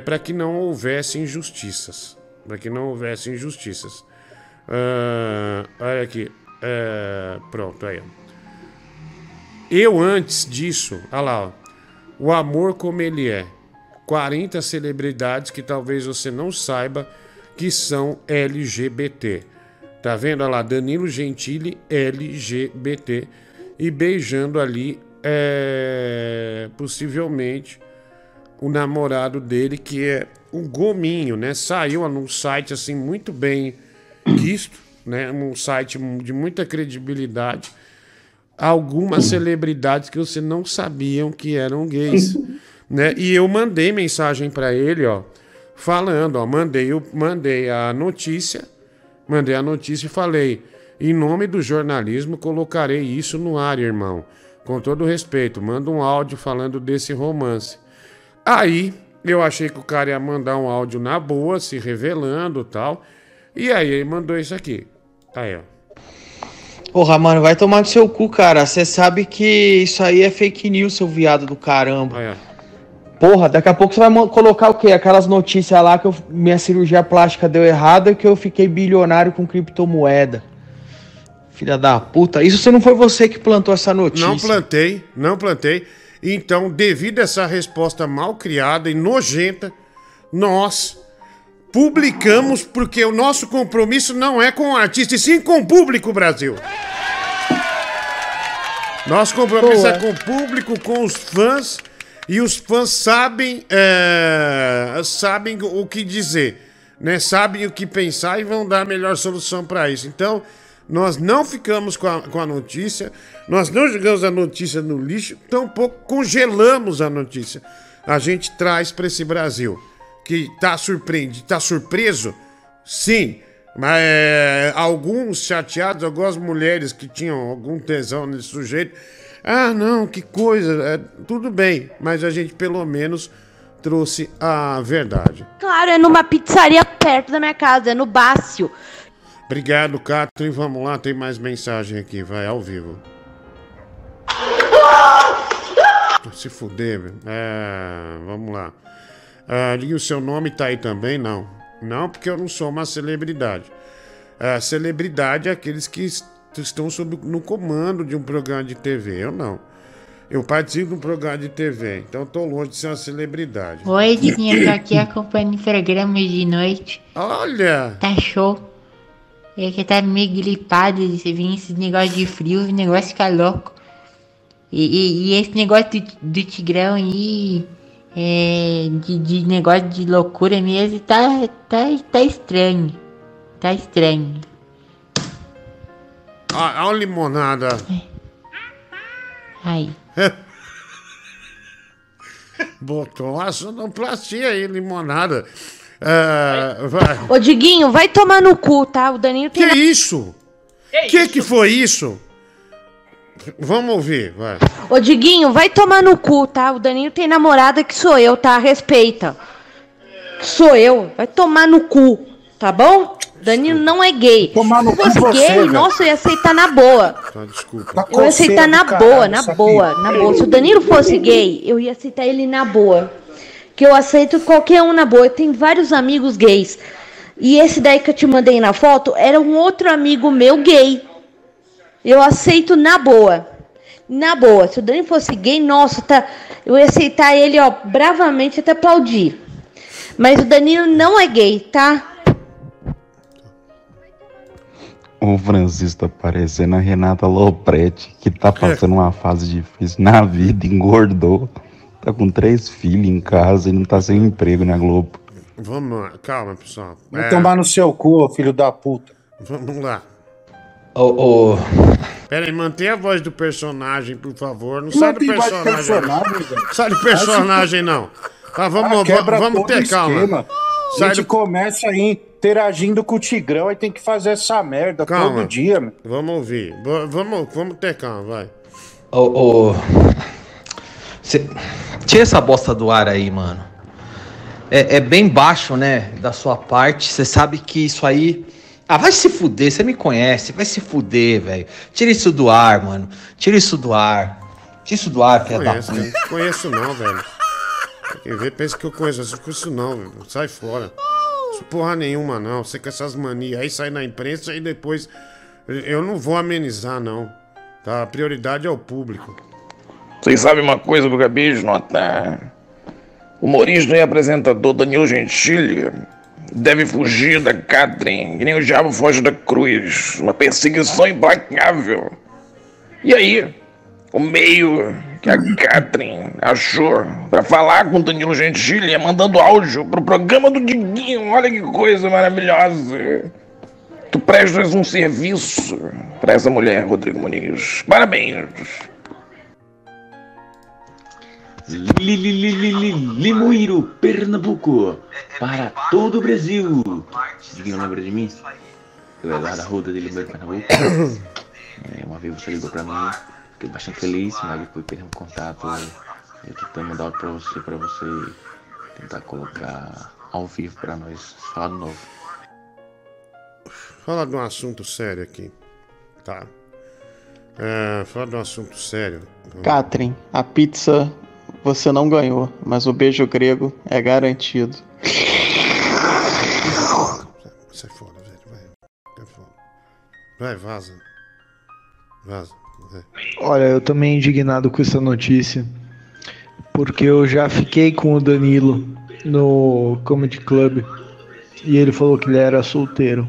para que não houvesse injustiças. Para que não houvesse injustiças. Ah, olha aqui. eh, pronto, aí. Eu antes disso, olha lá, ó, o amor como ele é. 40 celebridades que talvez você não saiba que são LGBT. Tá vendo? Olha lá, Danilo Gentili, LGBT. E beijando ali, é, possivelmente, o namorado dele, que é o Gominho, né? Saiu num site assim muito bem quisto, né? Um site de muita credibilidade. Algumas celebridades que você não sabiam que eram gays, né? E eu mandei mensagem para ele, ó, falando, ó, mandei, o- mandei a notícia, mandei a notícia e falei, em nome do jornalismo colocarei isso no ar, irmão. Com todo respeito, manda um áudio falando desse romance. Aí eu achei que o cara ia mandar um áudio na boa, se revelando e tal. E aí ele mandou isso aqui. Aí, ó. Porra, mano, vai tomar no seu cu, cara. Você sabe que isso aí é fake news, seu viado do caramba. Aí, ó. Porra, daqui a pouco você vai colocar o quê? Aquelas notícias lá que eu- minha cirurgia plástica deu errado e que eu fiquei bilionário com criptomoeda. Filha da puta. Isso você não foi você que plantou essa notícia. Não plantei, não plantei. Então, devido a essa resposta mal criada e nojenta, nós publicamos porque o nosso compromisso não é com o artista, e sim com o público, Brasil. Nosso compromisso Boa. é com o público, com os fãs, e os fãs sabem, é, sabem o que dizer, né? Sabem o que pensar e vão dar a melhor solução para isso. Então, Nós não ficamos com a, com a notícia, nós não jogamos a notícia no lixo, tampouco congelamos a notícia. A gente traz para esse Brasil. Que tá surpreendido, tá surpreso? Sim. Mas é, alguns chateados, algumas mulheres que tinham algum tesão nesse sujeito. Ah, não, que coisa. é, tudo bem, mas a gente pelo menos trouxe a verdade. Claro, é numa pizzaria perto da minha casa, é no Bácio. Obrigado, Catherine. Vamos lá, tem mais mensagem aqui, vai ao vivo. Se fuder, velho. É, vamos lá. E o seu nome tá aí também? Não. Não, porque eu não sou uma celebridade. Ah, celebridade é aqueles que est- estão sob, no comando de um programa de TV. Eu não. Eu participo de um programa de TV, então eu tô longe de ser uma celebridade. Oi, Diguinho, tô aqui acompanhando o programa de noite. Olha! Tá show. É que tá meio gripado, você vem esse negócio de frio, o negócio fica louco. E, e- e esse negócio do, do Tigrão aí, é, de, de negócio de loucura mesmo, tá, tá, tá estranho. Tá estranho. Olha a limonada. Ai. Botou uma sonoplastia aí, limonada. Ah, vai. Ô, Diguinho, vai tomar no cu, tá? O Danilo tem. Que isso? Que que foi isso? Vamos ouvir, vai. Ô, Diguinho, vai tomar no cu, tá? O Danilo tem namorada que sou eu, tá? Respeita. Sou eu. Vai tomar no cu, tá bom? Danilo não é gay. Tomar no Se fosse cu você, gay, velho. nossa, eu ia aceitar na boa. Tá, desculpa. Eu ia aceitar na boa, na boa, na boa. Se o Danilo fosse gay, eu ia aceitar ele na boa. Que eu aceito qualquer um na boa. Eu tenho vários amigos gays. E esse daí que eu te mandei na foto era um outro amigo meu gay. Eu aceito na boa. Na boa. Se o Danilo fosse gay, nossa, tá, eu ia aceitar ele, ó, bravamente até aplaudir. Mas o Danilo não é gay, tá? O Francisco tá parecendo a Renata Lopretti, que tá passando uma fase difícil na vida, engordou. Tá com três filhos em casa e não tá sem emprego na Globo. Vamos lá, calma, pessoal. Vai tomar no seu cu, ô filho da puta. Vamos lá. Ô, ô. Pera aí, mantenha a voz do personagem, por favor. Não, Não sai do tem voz do personagem. personagem, não. Sai do personagem, não. Tá, vamos, Ah, quebra vamos todo ter o calma. esquema. A gente do... começa aí interagindo com o Tigrão e tem que fazer essa merda Calma. todo dia, meu. Vamos ouvir. Va- Vamos, vamos ter calma, vai. Ô, ô. Cê- Tira essa bosta do ar aí, mano. É, é bem baixo, né? Da sua parte. Você sabe que isso aí. Ah, vai se fuder, você me conhece. Vai se fuder, velho. Tira isso do ar, mano. Tira isso do ar. Tira isso do ar, filha da Conheço, puta. cara. Conheço não, velho. Quem vê pensa que eu conheço. Eu não conheço não, velho. Sai fora. Isso porra nenhuma, não. Você com essas manias aí sai na imprensa e depois. Eu não vou amenizar, não. Tá? A prioridade é o público. Vocês sabem uma coisa que eu acabei de notar? O humorista e apresentador Danilo Gentili deve fugir da Catherine, que nem o diabo foge da cruz. Uma perseguição implacável. E aí, o meio que a Catherine achou pra falar com o Danilo Gentili é mandando áudio pro programa do Diguinho. Olha que coisa maravilhosa. Tu prestas um serviço pra essa mulher, Rodrigo Muniz. Parabéns. Limoeiro, Pernambuco, para todo o Brasil. Diguinho lembra de mim? Eu era da Ruda de Limoeiro, Pernambuco. É, uma vez você ligou pra mim, fiquei bastante feliz, mas depois perdemos contato. Eu tentando mandar áudio pra você, pra você tentar colocar ao vivo pra nós falar de novo. Fala de um assunto sério aqui. Tá. É, fala de um assunto sério. Catherine, a pizza você não ganhou, mas o beijo grego é garantido. Sai fora, velho. Vai. Sai fora. Vai, vaza. Vaza. Vai. Olha, eu tô meio indignado com essa notícia. Porque eu já fiquei com o Danilo no Comedy Club. E ele falou que ele era solteiro.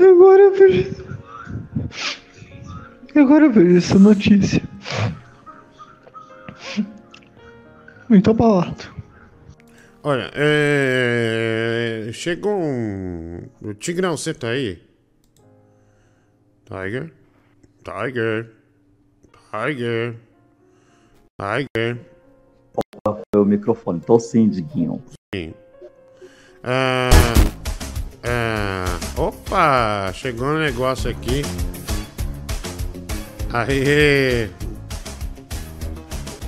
Agora eu vejo. Agora eu vejo essa notícia. Muito abalado. Olha, é... chegou um. O Tigrão, você tá aí? Tiger? Tiger? Tiger? Tiger? Opa, foi o microfone. Tô sim, Diguinho. Sim. Ah, ah, opa! Chegou um negócio aqui. Aê!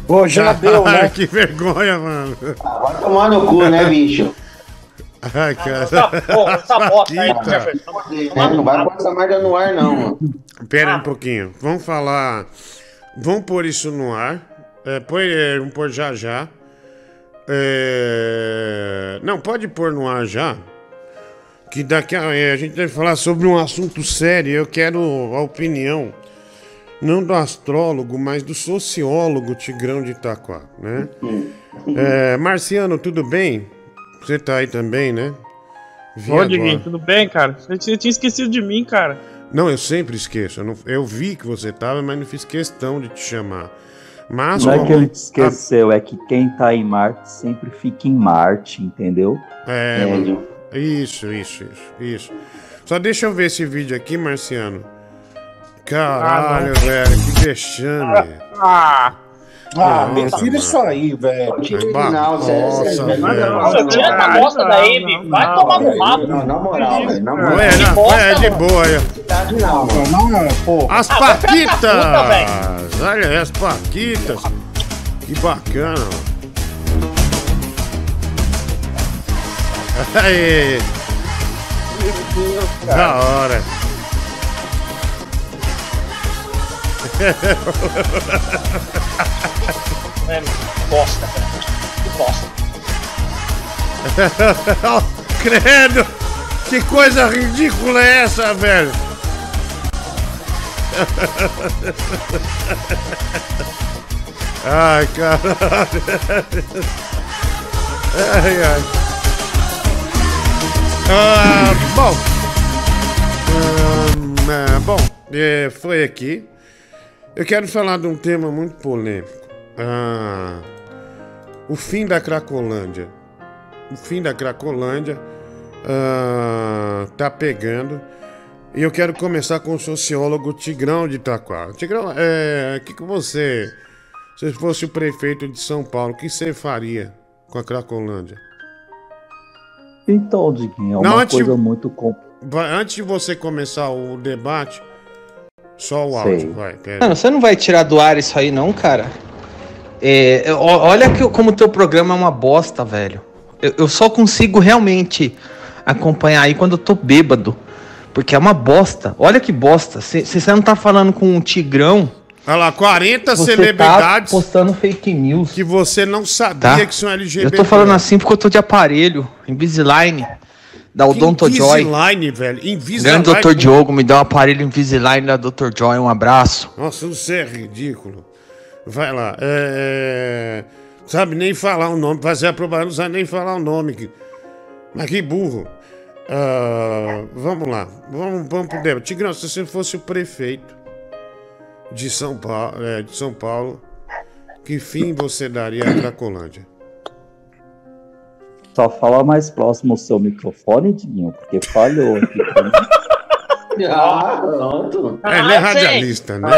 Pô, já deu, né? que vergonha, mano. Vai tomar no cu, né, bicho? Ai, cara. Essa porra, essa bosta aí, Paquita. Jefferson. Não vai pôr essa merda no ar, não, mano. Pera um pouquinho. Vamos falar. Vamos pôr isso no ar. É, põe, é, vamos pôr já já. É, Não, pode pôr no ar já. Que daqui a, é, a gente vai falar sobre um assunto sério. Eu quero a opinião, não do astrólogo, mas do sociólogo Tigrão de Itaquá, né? É, Marciano, tudo bem? Você tá aí também, né? Vi Ô, agora. Diguinho, tudo bem, cara? Você tinha tinha esquecido de mim, cara. Não, eu sempre esqueço. Eu, não- eu vi que você tava, mas não fiz questão de te chamar. Mas Não é como- que ele te esqueceu, é que quem tá em Marte sempre fica em Marte, entendeu? É, mano. Isso, isso, isso, isso. Só deixa eu ver esse vídeo aqui, Marciano. Caralho, Ah, não. velho, que vexame. Ah! Ah, me tira mano. isso aí, velho. Nossa, velho. Nossa, tira essa bosta daí, bicho. Vai tomar no rabo. Não, na moral, velho. Na moral. Ué, não, é de boa aí. Não, mano. As Ah, paquitas! Olha aí, as paquitas. Que bacana, mano. Aí, da hora. É, bosta, cara. Que bosta. Credo! Que coisa ridícula é essa, velho? Ai, caralho. Ai, ai. Ah, bom. Hum, ah, bom, é, foi aqui. Eu quero falar de um tema muito polêmico. Ah, o fim da Cracolândia. O fim da Cracolândia ah, tá pegando. E eu quero começar com o sociólogo Tigrão de Itaquá. Tigrão, é, o que, que você, se fosse o prefeito de São Paulo, o que você faria com a Cracolândia? Então, Diguinho, é Não, uma antes- coisa muito Antes de você começar o debate, só o áudio, Sei. vai. pera. Mano, você não vai tirar do ar isso aí, não, cara? É, ó- olha que, como o teu programa é uma bosta, velho. Eu, eu só consigo realmente acompanhar aí quando eu tô bêbado. Porque é uma bosta. Olha que bosta. Se se você não tá falando com um tigrão. Olha lá, 40 você celebridades Tá postando fake news. que você não sabia Tá? que são Eu LGBT. tô falando assim porque eu tô de aparelho. Invisalign. Da Odontojoy. Invisalign, velho. Invisalign. Grande Dr. Diogo, me dá um aparelho Invisalign da Dr. Joy. Um abraço. Nossa, você é ridículo. Vai lá. É, é, Sabe nem falar o nome. Fazer a propaganda, não sabe nem falar o nome. que- Mas que burro. Ah, vamos lá. Vamos, vamos pro debate. Tigrão, se você fosse o prefeito de São Paulo, é, de São Paulo que fim você daria à Cracolândia? Só fala mais próximo o seu microfone, Diguinho, porque falhou aqui. Ah, pronto. É, ele é radialista, né?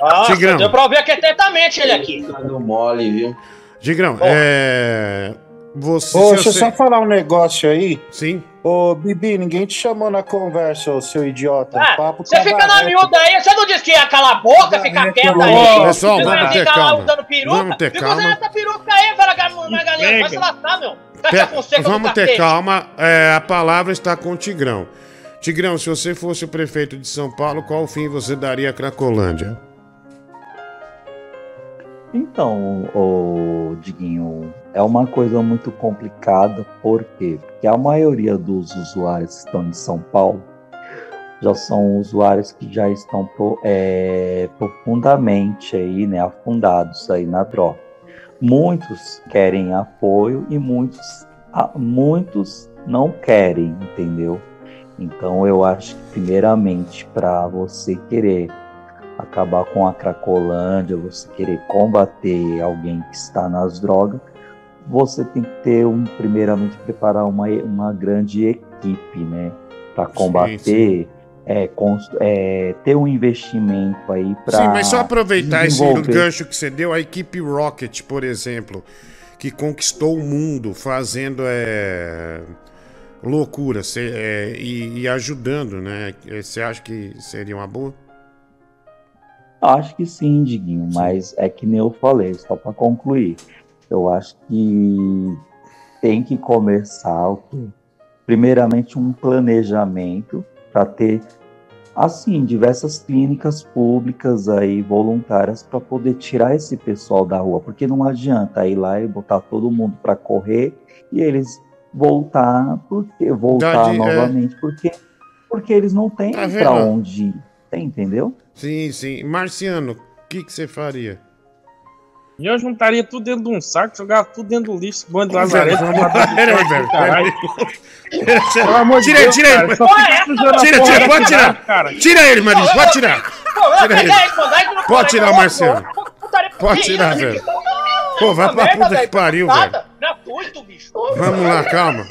Nossa, Tigrão. deu pra ouvir atentamente ele aqui. Deu mole, viu? Tigrão, é. Você. Ô, deixa eu só falar um negócio aí. Sim. Ô, Bibi, ninguém te chamou na conversa, ô seu idiota. Ah, papo você tava fica na miúda aí, você não disse que ia calar a boca, ficar quieta aí? Pessoal, Você vai vamos ter ficar lá calma. Vamos ter Fica calma. usando essa peruca aí, velho, galera, vai se lascar, meu. Pe- Vamos ter calma, é, a palavra está com o Tigrão. Tigrão, se você fosse o prefeito de São Paulo, qual fim você daria à Cracolândia? Então, o Diguinho, é uma coisa muito complicada, por quê? Porque a maioria dos usuários que estão em São Paulo já são usuários que já estão é, profundamente aí, né, afundados aí na droga. Muitos querem apoio e muitos, ah, muitos não querem, entendeu? Então eu acho que primeiramente para você querer acabar com a Cracolândia, você querer combater alguém que está nas drogas, você tem que ter um, primeiramente preparar uma, uma grande equipe, né, para combater, É, cons- é, ter um investimento aí para Sim, mas só aproveitar esse gancho que você deu, a equipe Rocket, por exemplo, que conquistou o mundo fazendo é, loucura cê- é, e, e ajudando, né? Você acha que seria uma boa? Acho que sim, Diguinho, mas é que nem eu falei, só para concluir. Eu acho que tem que começar? Primeiramente um planejamento para ter assim diversas clínicas públicas aí voluntárias para poder tirar esse pessoal da rua, porque não adianta ir lá e botar todo mundo para correr e eles voltar porque voltar Verdade, é. novamente porque porque eles não têm Tá para onde ir, entendeu? Sim, sim. Marciano, o que que você faria? E eu juntaria tudo dentro de um saco, jogava tudo dentro do lixo, bando de peraí. Pelo amor de Tira, Deus, tira ele. Tira, tira, da pode tirar. cara. Tira ele, Marinho, pode tirar. Tira ele. Pode tirar, Marcelo. Pode tirar, velho. Pô, vai pra puta que pariu, velho. Gratuito, bicho. Vamos lá, calma.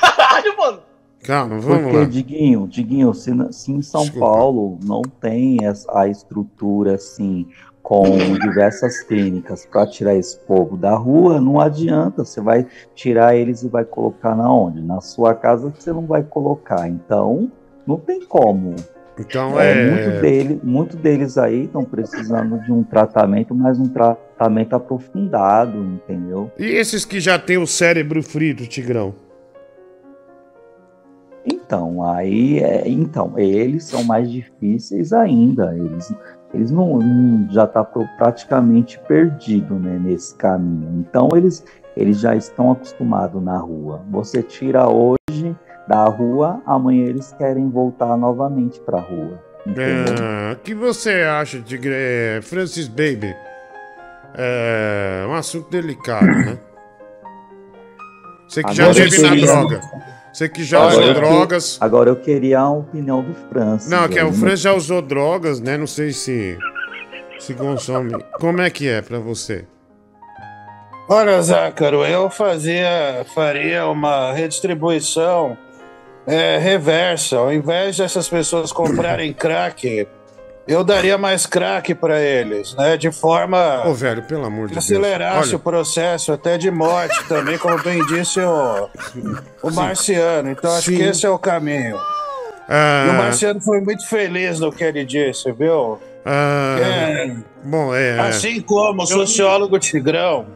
Caralho, mano. Calma, vamos Porque, lá. Diguinho, Diguinho, se, se em São Paulo não tem essa- a estrutura assim, com diversas clínicas para tirar esse povo da rua, não adianta. Você vai tirar eles e vai colocar na onde? Na sua casa você não vai colocar. Então, não tem como. Então É, é. muito, dele, muito deles aí estão precisando de um tratamento, mas um tratamento aprofundado, entendeu? E esses que já tem o cérebro frito, Tigrão? Então, aí, é, então, eles são mais difíceis ainda. Eles, eles não, não- já tá pro- praticamente perdido, né, nesse caminho. Então, eles, eles já estão acostumados na rua. Você tira hoje da rua, amanhã eles querem voltar novamente para a rua. Entendeu? Ah, O que você acha, Tigre... é, Francis Baby? É um assunto delicado, né? Você que já Agora eu teve na droga. Você que já Agora usou eu que- drogas. Agora eu queria a opinião do Francis. Não, que é, o? Francis já usou drogas, né? Não sei se. Se consome. Como é que é pra você? Olha, Zácaro, eu fazia, faria uma redistribuição é, reversa. Ao invés dessas pessoas comprarem crack, eu daria mais crack para eles, né? De forma Ô, velho, pelo amor de que Deus. acelerasse Olha, o processo até de morte também, como bem disse o, o Marciano. Então acho Sim. que esse é o caminho. Ah. E o Marciano foi muito feliz no que ele disse, viu? ah, É. Bom, é. Assim como o sociólogo Tigrão,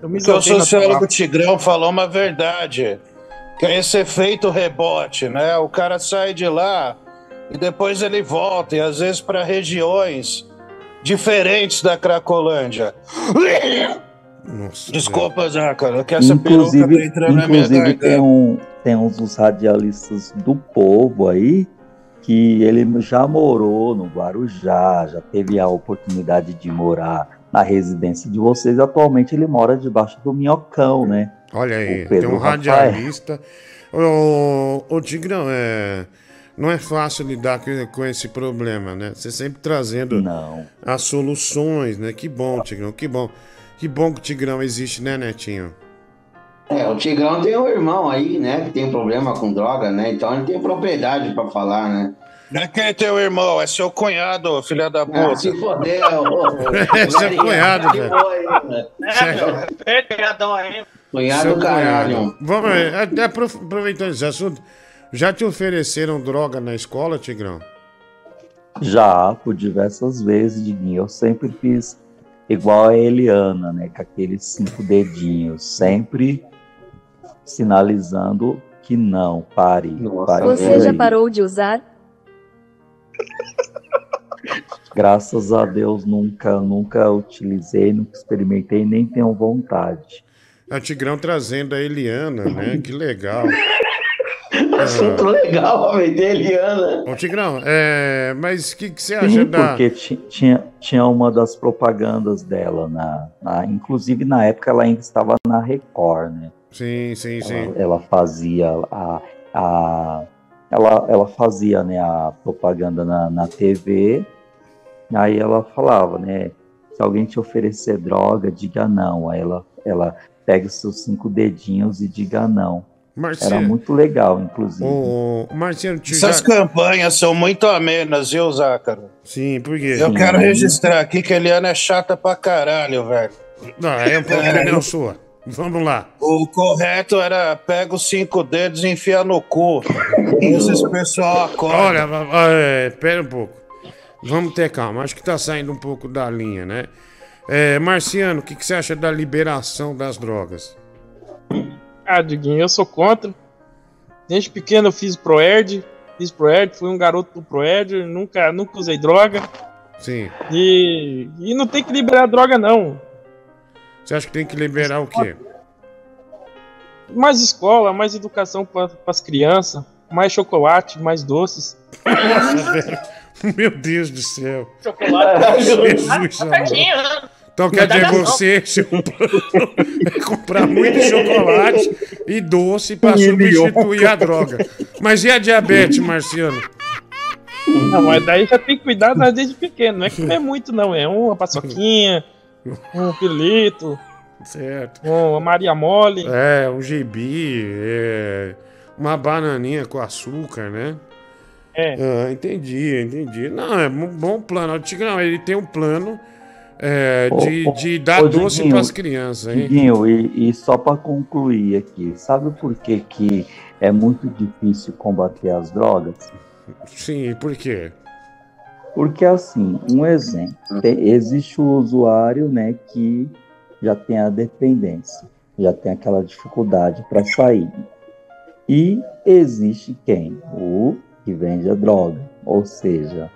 Eu me o sociólogo Tigrão falou uma verdade, que é esse efeito rebote, né? O cara sai de lá e depois ele volta, e às vezes para regiões diferentes da Cracolândia. Nossa, Desculpa, Zácaro, que essa peruca tá Inclusive, entrando na minha inclusive tem, garganta. um, tem uns dos radialistas do povo aí que ele já morou no Guarujá, já teve a oportunidade de morar na residência de vocês. Atualmente ele mora debaixo do minhocão, né? Olha aí, O tem um Rafael. radialista. Ô, ô Tigrão, é. Não é fácil lidar com, esse problema, né? Você sempre trazendo Não. as soluções, né? Que bom, Tigrão, que bom. Que bom que o Tigrão existe, né, Netinho? É, o Tigrão tem um irmão aí, né, que tem problema com droga, né? Então ele tem propriedade pra falar, né? Não é quem é teu irmão, é seu cunhado, filha da puta. Ah, se foder, ô, É seu cunhado, velho. É, pegadão aí. Cunhado caralho. cunhado. Vamos, é, até apro- aproveitando esse assunto, já te ofereceram droga na escola, Tigrão? Já, por diversas vezes, Diguinho. Eu sempre fiz igual a Eliana, né? Com aqueles cinco dedinhos, sempre sinalizando que não, pare. pare Você por já aí. parou de usar? Graças a Deus nunca, nunca utilizei, nunca experimentei, nem tenho vontade. É o Tigrão trazendo a Eliana, né? Que legal. Assunto legal, velho, de Eliana. Ô, Tigrão, é, mas o que, que você acha Sim, da. porque ti- tinha, tinha uma das propagandas dela, na, na- inclusive na época ela ainda estava na Record, né? Sim, sim, sim. Ela, ela fazia a, a ela, ela fazia né, a propaganda na, na TV, aí ela falava, né? Se alguém te oferecer droga, diga não. Aí ela, ela pegue os seus cinco dedinhos e diga não. Marcelo. Era muito legal, inclusive. Marciano, te Essas já... campanhas são muito amenas, viu, Zácaro? Sim, por quê? Eu quero registrar aqui que a Eliana é chata pra caralho, velho. Não, é um pouco É. sua. Vamos lá. O correto era pega os cinco dedos e enfia no cu. Isso esse pessoal acorda. Olha, é, pera um pouco. Vamos ter calma. Acho que tá saindo um pouco da linha, né? É, Marciano, o que, que você acha da liberação das drogas? Ah, Diguinho, eu sou contra. Desde pequeno eu fiz Proerd, fiz Proerd, fui um garoto do Proerd, nunca, nunca usei droga. Sim. E, e não tem que liberar droga, não. Você acha que tem que liberar o quê? Mais escola, mais educação para as crianças, mais chocolate, mais doces. Nossa. Meu Deus do céu. Chocolate. Jesus, Tá? Então quer dizer, Não. você seu plano é comprar muito chocolate e doce para substituir a droga. Mas e a diabetes, Marciano? Não, mas daí já tem que cuidar desde pequeno. Não é comer muito, não. É uma paçoquinha, um pilito, Certo. uma Maria Mole. É, um gibi, é, uma bananinha com açúcar, né? É. Ah, entendi, entendi. Não, é um bom plano. O Tigrão, ele tem um plano é, de, Ô, de dar ô, doce para as crianças, hein? Diguinho, e, e só para concluir aqui, sabe por que, que é muito difícil combater as drogas? Sim, por quê? Porque assim, um exemplo, tem- existe o usuário, né, que já tem a dependência, já tem aquela dificuldade para sair. E existe quem? O que vende a droga, ou seja,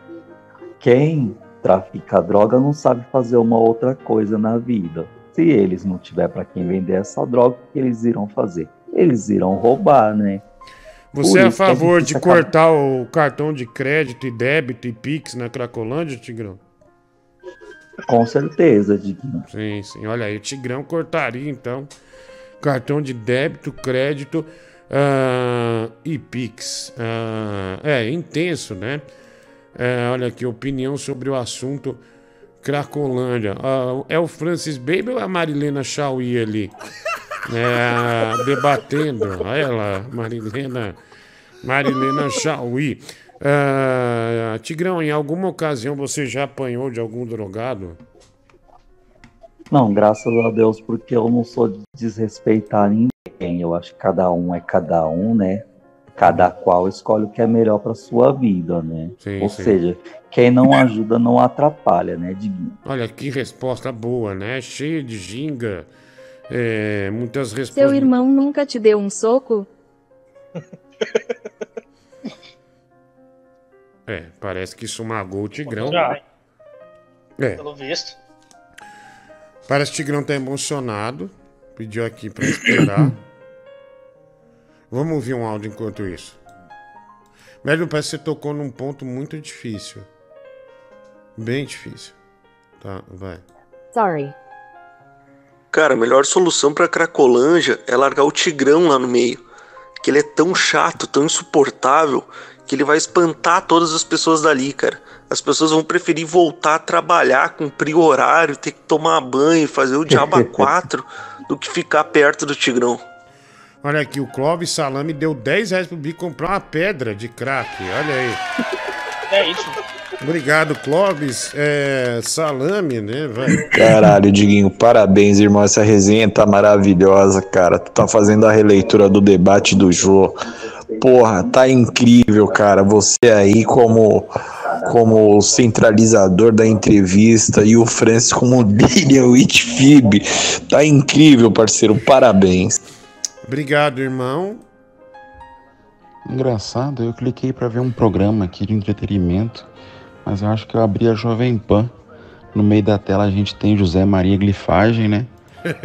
quem trafica a droga não sabe fazer uma outra coisa na vida. Se eles não tiver para quem vender essa droga, o que eles irão fazer? Eles irão roubar, né? Você é a favor de difícil acabar- cortar o cartão de crédito e débito e Pix na Cracolândia, Tigrão? Com certeza, Diguinho. Sim, sim. Olha aí, o Tigrão cortaria então cartão de débito, crédito ah, e Pix. Ah, é, intenso, né? É, olha aqui, opinião sobre o assunto Cracolândia. Ah, é o Francis Baby ou a Marilena Chauí ali? É, debatendo. Olha lá, Marilena, Marilena Chauí. Ah, Tigrão, em alguma ocasião você já apanhou de algum drogado? Não, graças a Deus, porque eu não sou de desrespeitar ninguém. Eu acho que cada um é cada um, né? Cada qual escolhe o que é melhor para sua vida, né? Sim, Ou sim. seja, quem não ajuda não atrapalha, né, Diguinho? Olha que resposta boa, né? Cheia de ginga. É, muitas Seu respostas. irmão nunca te deu um soco? É, parece que isso magoou o Tigrão. Já, É, pelo visto. parece que o Tigrão tá emocionado. Pediu aqui pra esperar. Vamos ouvir um áudio enquanto isso. Velho, parece que você tocou num ponto muito difícil. Bem difícil. Tá, vai. Sorry. Cara, a melhor solução pra Cracolândia é largar o Tigrão lá no meio. Que ele é tão chato, tão insuportável, que ele vai espantar todas as pessoas dali, cara. As pessoas vão preferir voltar a trabalhar, cumprir o horário, ter que tomar banho, fazer o diabo a quatro, do que ficar perto do Tigrão. Olha aqui, o Clóvis Salame deu 10 reais pro Bi comprar uma pedra de crack. Olha aí. É isso. Obrigado, Clóvis. É, salame, né, velho? Caralho, Diguinho, parabéns, irmão. Essa resenha tá maravilhosa, cara. Tu tá fazendo a releitura do debate do Jô. Porra, tá incrível, cara. Você aí como como centralizador da entrevista e o Francis como Dillian Whitfib. Tá incrível, parceiro. Parabéns. Obrigado, irmão. Engraçado, eu cliquei pra ver um programa aqui de entretenimento, mas eu acho que eu abri a Jovem Pan. No meio da tela a gente tem José Maria Glifagem, né?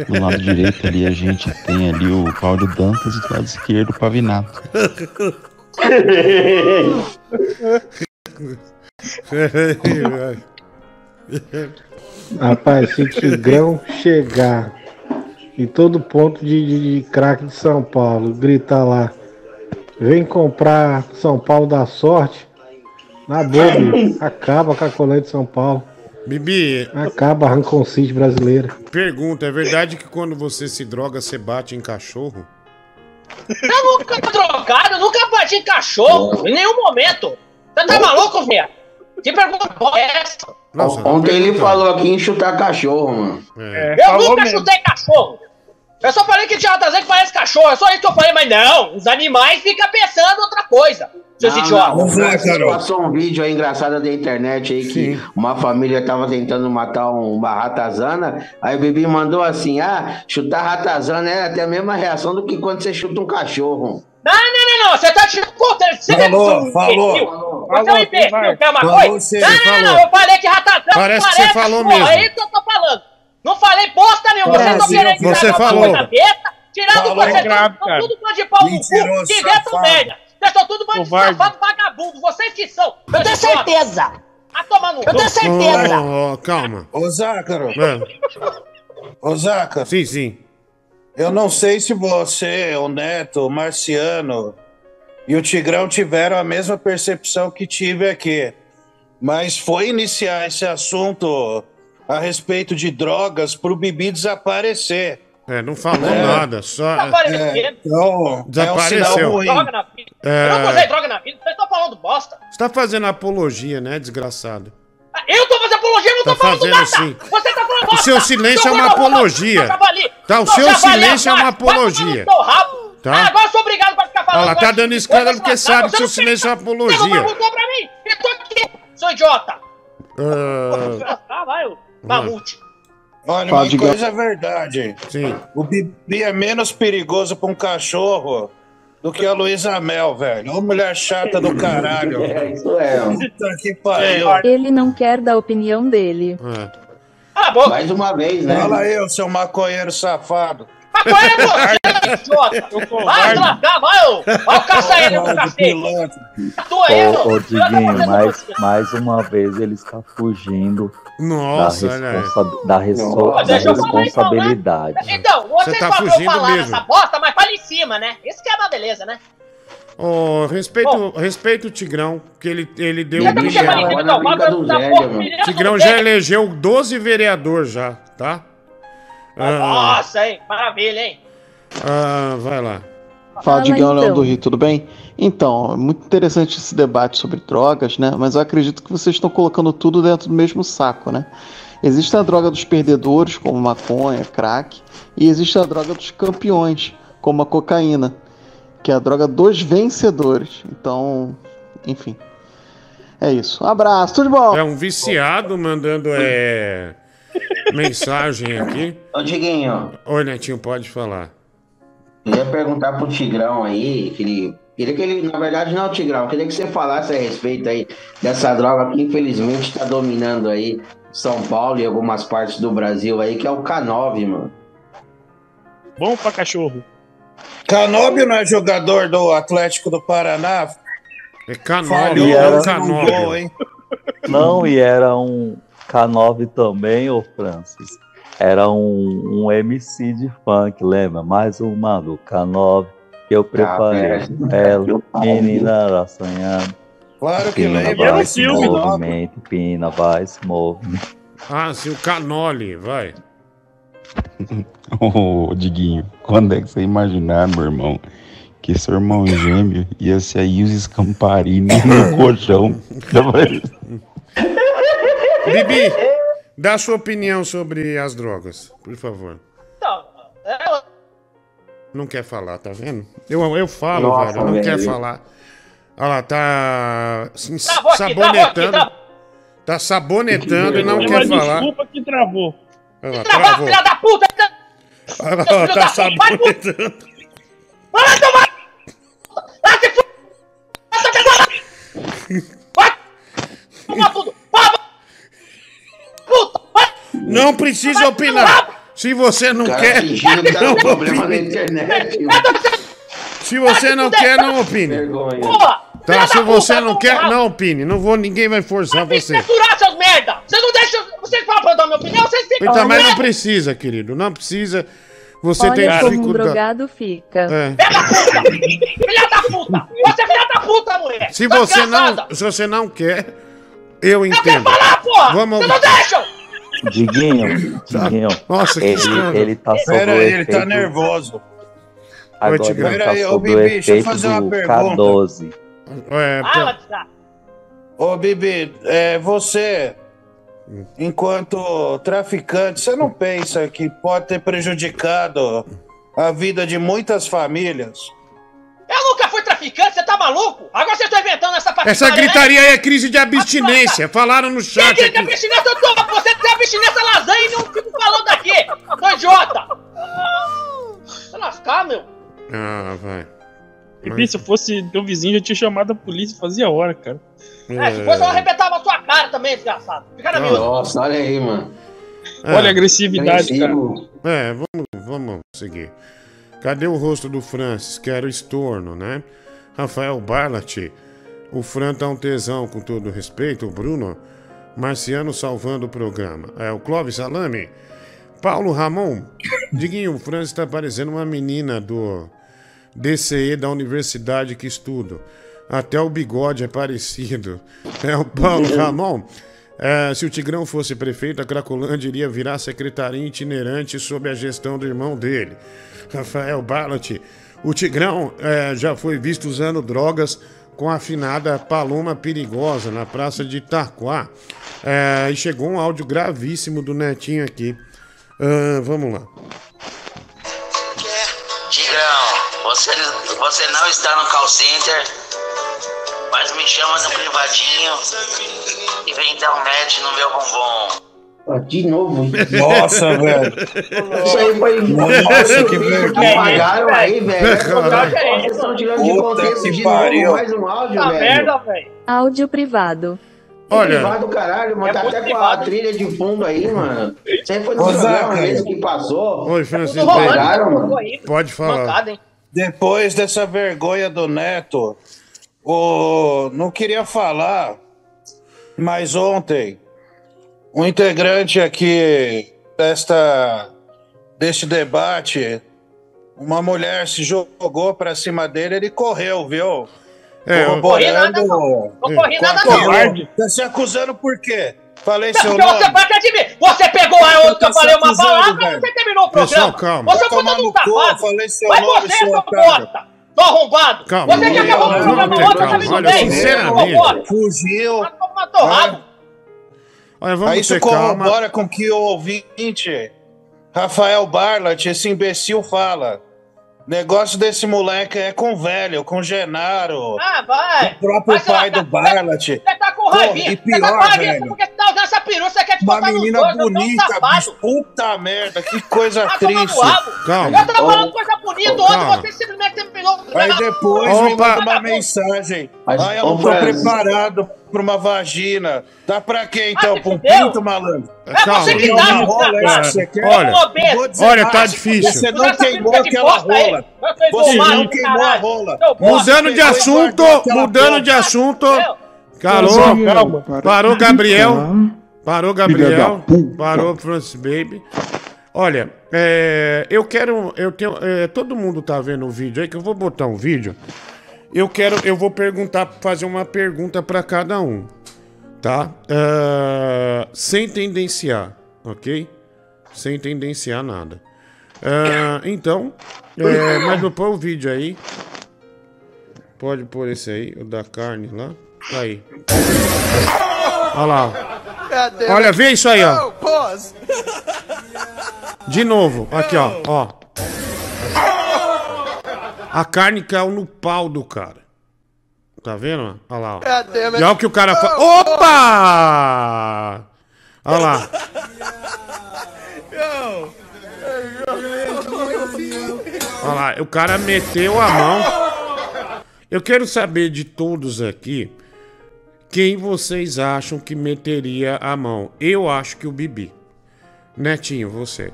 Do lado direito ali a gente tem ali o Paulo Dantas e do lado esquerdo o Pavinato. Rapaz, se o Tigrão chegar em todo ponto de, de, de craque de São Paulo, gritar lá, vem comprar São Paulo da sorte, na boa, acaba com a colônia de São Paulo. Bibi, Acaba a ranconcite brasileira. pergunta, é verdade que quando você se droga, você bate em cachorro? Eu nunca drogado, eu nunca bati em cachorro, em nenhum momento. Você tá maluco, velho? Que pergunta boa é essa? Ontem ele falou aqui em chutar cachorro, mano. É. eu nunca chutei cachorro. Eu só falei que tinha ratazana que parece cachorro. É só isso que eu falei, mas não. Os animais ficam pensando outra coisa. Seus Não, idiotas. não, o Francis passou um vídeo aí engraçado da internet aí que uma família tava tentando matar um- uma ratazana. Aí o Bibi mandou assim: ah, chutar ratazana é até a mesma reação do que quando você chuta um cachorro. Não, não, não, não. Você tá tirando conta. Você Falou, é um falou. imbecil. Você é um imbecil, vai. quer uma Falou, coisa? você não, não, não, falou. não. Eu falei que ratazana Parece que você falou cachorro. mesmo. É isso que eu tô falando. Não falei bosta nenhuma. Vocês estão Brasil, querendo você falou. coisa besta, tirando Falou. vocês estão cara. tudo bando de pau no cu, que inventam merda. Vocês são tudo bando de safado vagabundo. Vocês que são. Eu tenho certeza. Tá tomando Eu tenho certeza. Ô, ô, calma. Ô, Zácaro. É. Ô, Zácaro. Sim, sim. Eu não sei se você, o Neto, o Marciano e o Tigrão tiveram a mesma percepção que tive aqui. Mas foi iniciar esse assunto a respeito de drogas pro Bibi desaparecer. É, não falou É. nada, só. Desapareceu. É, então, Desapareceu. é um sinal ruim. Droga na vida. É. Eu nunca usei droga na vida. Vocês estão falando bosta. Você tá fazendo apologia, né, desgraçado? Eu tô fazendo apologia, eu não Tá tô falando fazendo nada. sim. Você tá falando O bosta. seu silêncio é uma apologia. Tá, o Seu javali silêncio é uma apologia. Tá. Ah, agora eu sou obrigado pra ficar falando. Olha lá, tá dando escândalo porque sabe que seu não silêncio é uma Você não apologia. perguntou pra mim. Eu tô aqui, seu idiota. Ah, Ah, vai, ô. Mamute. Olha, Fala, uma coisa é verdade. Sim. O Bibi é menos perigoso pra um cachorro do que a Luísa Mel, velho. Ô mulher chata do caralho. É, isso é. Puta que pariu. Ele não quer dar a opinião dele. Ah, bom. Mais uma vez, né? Fala aí, ô seu maconheiro safado. Qual é você? Vai se lascar, vai, ô. Vai o caça ele do cacete. Tu aí, Ô, ô. ô Diguinho, mais, mais uma vez ele está fugindo Nossa, da, olha aí. responsa- da, resso- Nossa. da falar, então, responsabilidade. Então, Você vocês tá podem fugindo falar mesmo. nessa bosta, mas fala em cima, né? Isso que é uma beleza, né? Ô, respeito, respeito o Tigrão, que ele, ele deu tá filha Tigrão já elegeu 12 vereadores já, tá? Ah, Nossa, hein? Maravilha, hein? ah, vai lá. Fala, Fala, Digão Leão então. do Rio, tudo bem? Então, é muito interessante esse debate sobre drogas, né? Mas eu acredito que vocês estão colocando tudo dentro do mesmo saco, né? Existe a droga dos perdedores, como maconha, crack, e existe a droga dos campeões, como a cocaína, que é a droga dos vencedores. Então, enfim. É isso. Um abraço, tudo de bom? É um viciado mandando é, mensagem aqui. Ô, Diguinho, Oi, Netinho, pode falar. Queria perguntar pro Tigrão aí, que ele. Queria que ele, na verdade, não, Tigrão, queria que você falasse a respeito aí dessa droga que infelizmente tá dominando aí São Paulo e algumas partes do Brasil aí, que é o K9, mano. Bom pra cachorro. Canóbio não é jogador do Atlético do Paraná? É E era- último gol, hein? Não, e era um K9 também, ô Francis. Era um, um MC de funk, lembra? Mais uma do K9 que eu preparei. Ela, menina assanhando. Claro que Pina lembra. vai se movimento, Pina vai se movimento. Ah, sim, o Canoli, vai. Ô, Diguinho, quando é que você imaginar, meu irmão, que seu irmão gêmeo ia ser a Ilse Scamparini no colchão? Bibi, dá sua opinião sobre as drogas, por favor. Então, Não quer falar, tá vendo? Eu, eu falo, Nossa, velho, não velho. quer falar. Olha lá, tá assim, Travou aqui, travou aqui, sabonetando. travou. Tá sabonetando e não quer falar. Desculpa que travou. Olha lá, Travou, travou. filha da puta! Olha lá, Filho tá sabonetando. Vai tomar! Vai se fu... Não precisa opinar. Se você não cara quer, tá não problema na internet. mano. Se você não quer, não opine. Vergonha. Tá, Filha se da você puta, não quer, não opine. Não vou, ninguém vai forçar você. Censurar, seus merda! Vocês não deixam... Vocês falam pra eu dar minha opinião, vocês ficam... Então, mas não precisa, querido. Não precisa. Você tem Olha como um dificuldade. drogado fica. É. Filha da puta! Você é filha da puta, mulher! Se Tá você não, se você não quer, Eu entendo. falar, porra! Vamos... Vocês não deixam! Diguinho, Diguinho. Nossa, que ele, escândalo. ele tá sob Pera o aí, ele tá nervoso. Agora Tigrão. ele Pera tá aí, ô, sob o Bibi, deixa eu efeito fazer uma do pergunta. K12. É. Ô, Bibi, é, você, enquanto traficante, você não pensa que pode ter prejudicado a vida de muitas famílias? Eu nunca fui traficante, tá maluco? Agora vocês estão inventando essa parte. Essa gritaria aí é crise de abstinência. Falaram no Quem chat que tem aqui. abstinência? Eu tô, você tem abstinência lasanha e não fico falando aqui! Tô idiota! Vai lascar, meu! Ah, vai. Bibi, se eu fosse teu vizinho, eu tinha chamado a polícia fazia hora, cara. É, se fosse eu arrebentava a sua cara também, desgraçado. Fica na minha. Nossa, olha aí, mano. Olha a agressividade, cara. É, vamos, vamos seguir. Cadê o rosto do Francis? Que era o estorno, né? Rafael Barlat. O Fran tá um tesão, com todo respeito. O Bruno. Marciano salvando o programa. É o Clóvis Salame. Paulo Ramon. Diguinho, o Francis tá parecendo uma menina do DCE da universidade que estudo. Até o bigode é parecido. É o Paulo Ramon. É, se o Tigrão fosse prefeito, a Cracolândia iria virar secretaria itinerante sob a gestão do irmão dele, Rafael Ballat. O Tigrão é, já foi visto usando drogas com a afinada Paloma Perigosa na praça de Itaquá. É, e chegou um áudio gravíssimo do Netinho aqui. Ah, vamos lá. Tigrão, você, você não está no call center, mas me chama no privadinho e vem dar um match no meu bombom. De novo. Nossa, velho. Isso aí foi. Nossa, que vergonha. Apagaram aí, velho. Vocês estão tirando de Puta contexto que de pariu. novo mais um áudio, Tá velho. merda, velho. Áudio privado. Olha, Privado do caralho, mano. É tá até com a trilha de fundo aí, mano. Isso aí foi programa mesmo que passou. oi, Francis Tudo rolando, Baby. Pegaram, tudo mano. aí. Pode falar. Mancada? Depois dessa vergonha do Neto, o... não queria falar, mas ontem, um integrante aqui desta, deste debate, uma mulher se jogou pra cima dele, ele correu, viu? É, eu- Corri nada, não. Não corri nada, não. Tá se acusando por quê? Falei Não, seu porque você nome. bate de mim. Você pegou a outra que eu Tá falei uma palavra e velho. você terminou o Pessoal, programa. calma. Você é um puta safado. falei seu Vai nome, você, seu seu otário. bosta. Tô arrombado. Calma. Você que acabou com o programa ontem, tá vindo Olha, bem. sinceramente. Fugiu. Tomar torrado. Olha, vamos Aí isso ter calma. corrobora com que o ouvinte, Rafael Barlat, esse imbecil, fala. Negócio desse moleque é com velho, com Genaro, Ah, vai. o próprio Vai pai do Barlat. Você tá com Pô, raivinha. e Você tá com pior, raivinha velho. porque você tá usando essa peruca, você quer te Uma menina dois, um bonita, safado. bicho. Puta merda, que coisa no triste. Calma. Eu tava falando coisa bonita calma. você simplesmente terminou Aí depois me Opa. manda uma mensagem. Mas, Aí eu não tô preparado pra uma vagina. Dá pra quê então? se Pra um pinto, malandro? É Calma. você que dá, uma rola, é isso que você quer? Olha, dizer Olha, tá difícil. Você não queimou aquela rola. Você não queimou a rola. Mudando de assunto, mudando de assunto. Calou. Calma. Parou, Gabriel. Parou, Gabriel. Parou, Francis Baby. Olha, é, eu quero. Eu tenho, é, todo mundo tá vendo o vídeo aí, que eu vou botar um vídeo. Eu quero. Eu vou perguntar, fazer uma pergunta pra cada um. Tá? Ah, sem tendenciar, ok? Sem tendenciar nada. Ah, então, é, mas não põe o vídeo aí. Pode pôr esse aí, o da carne lá. Aí. Olha lá. Olha, vê isso aí, ó. De novo, aqui, ó, ó. A carne caiu no pau do cara. Tá vendo? Olha lá, ó. E olha o que o cara fala. Opa! Olha lá. Olha lá, o cara meteu a mão. Eu quero saber de todos aqui quem vocês acham que meteria a mão. Eu acho que o Bibi. Netinho, você.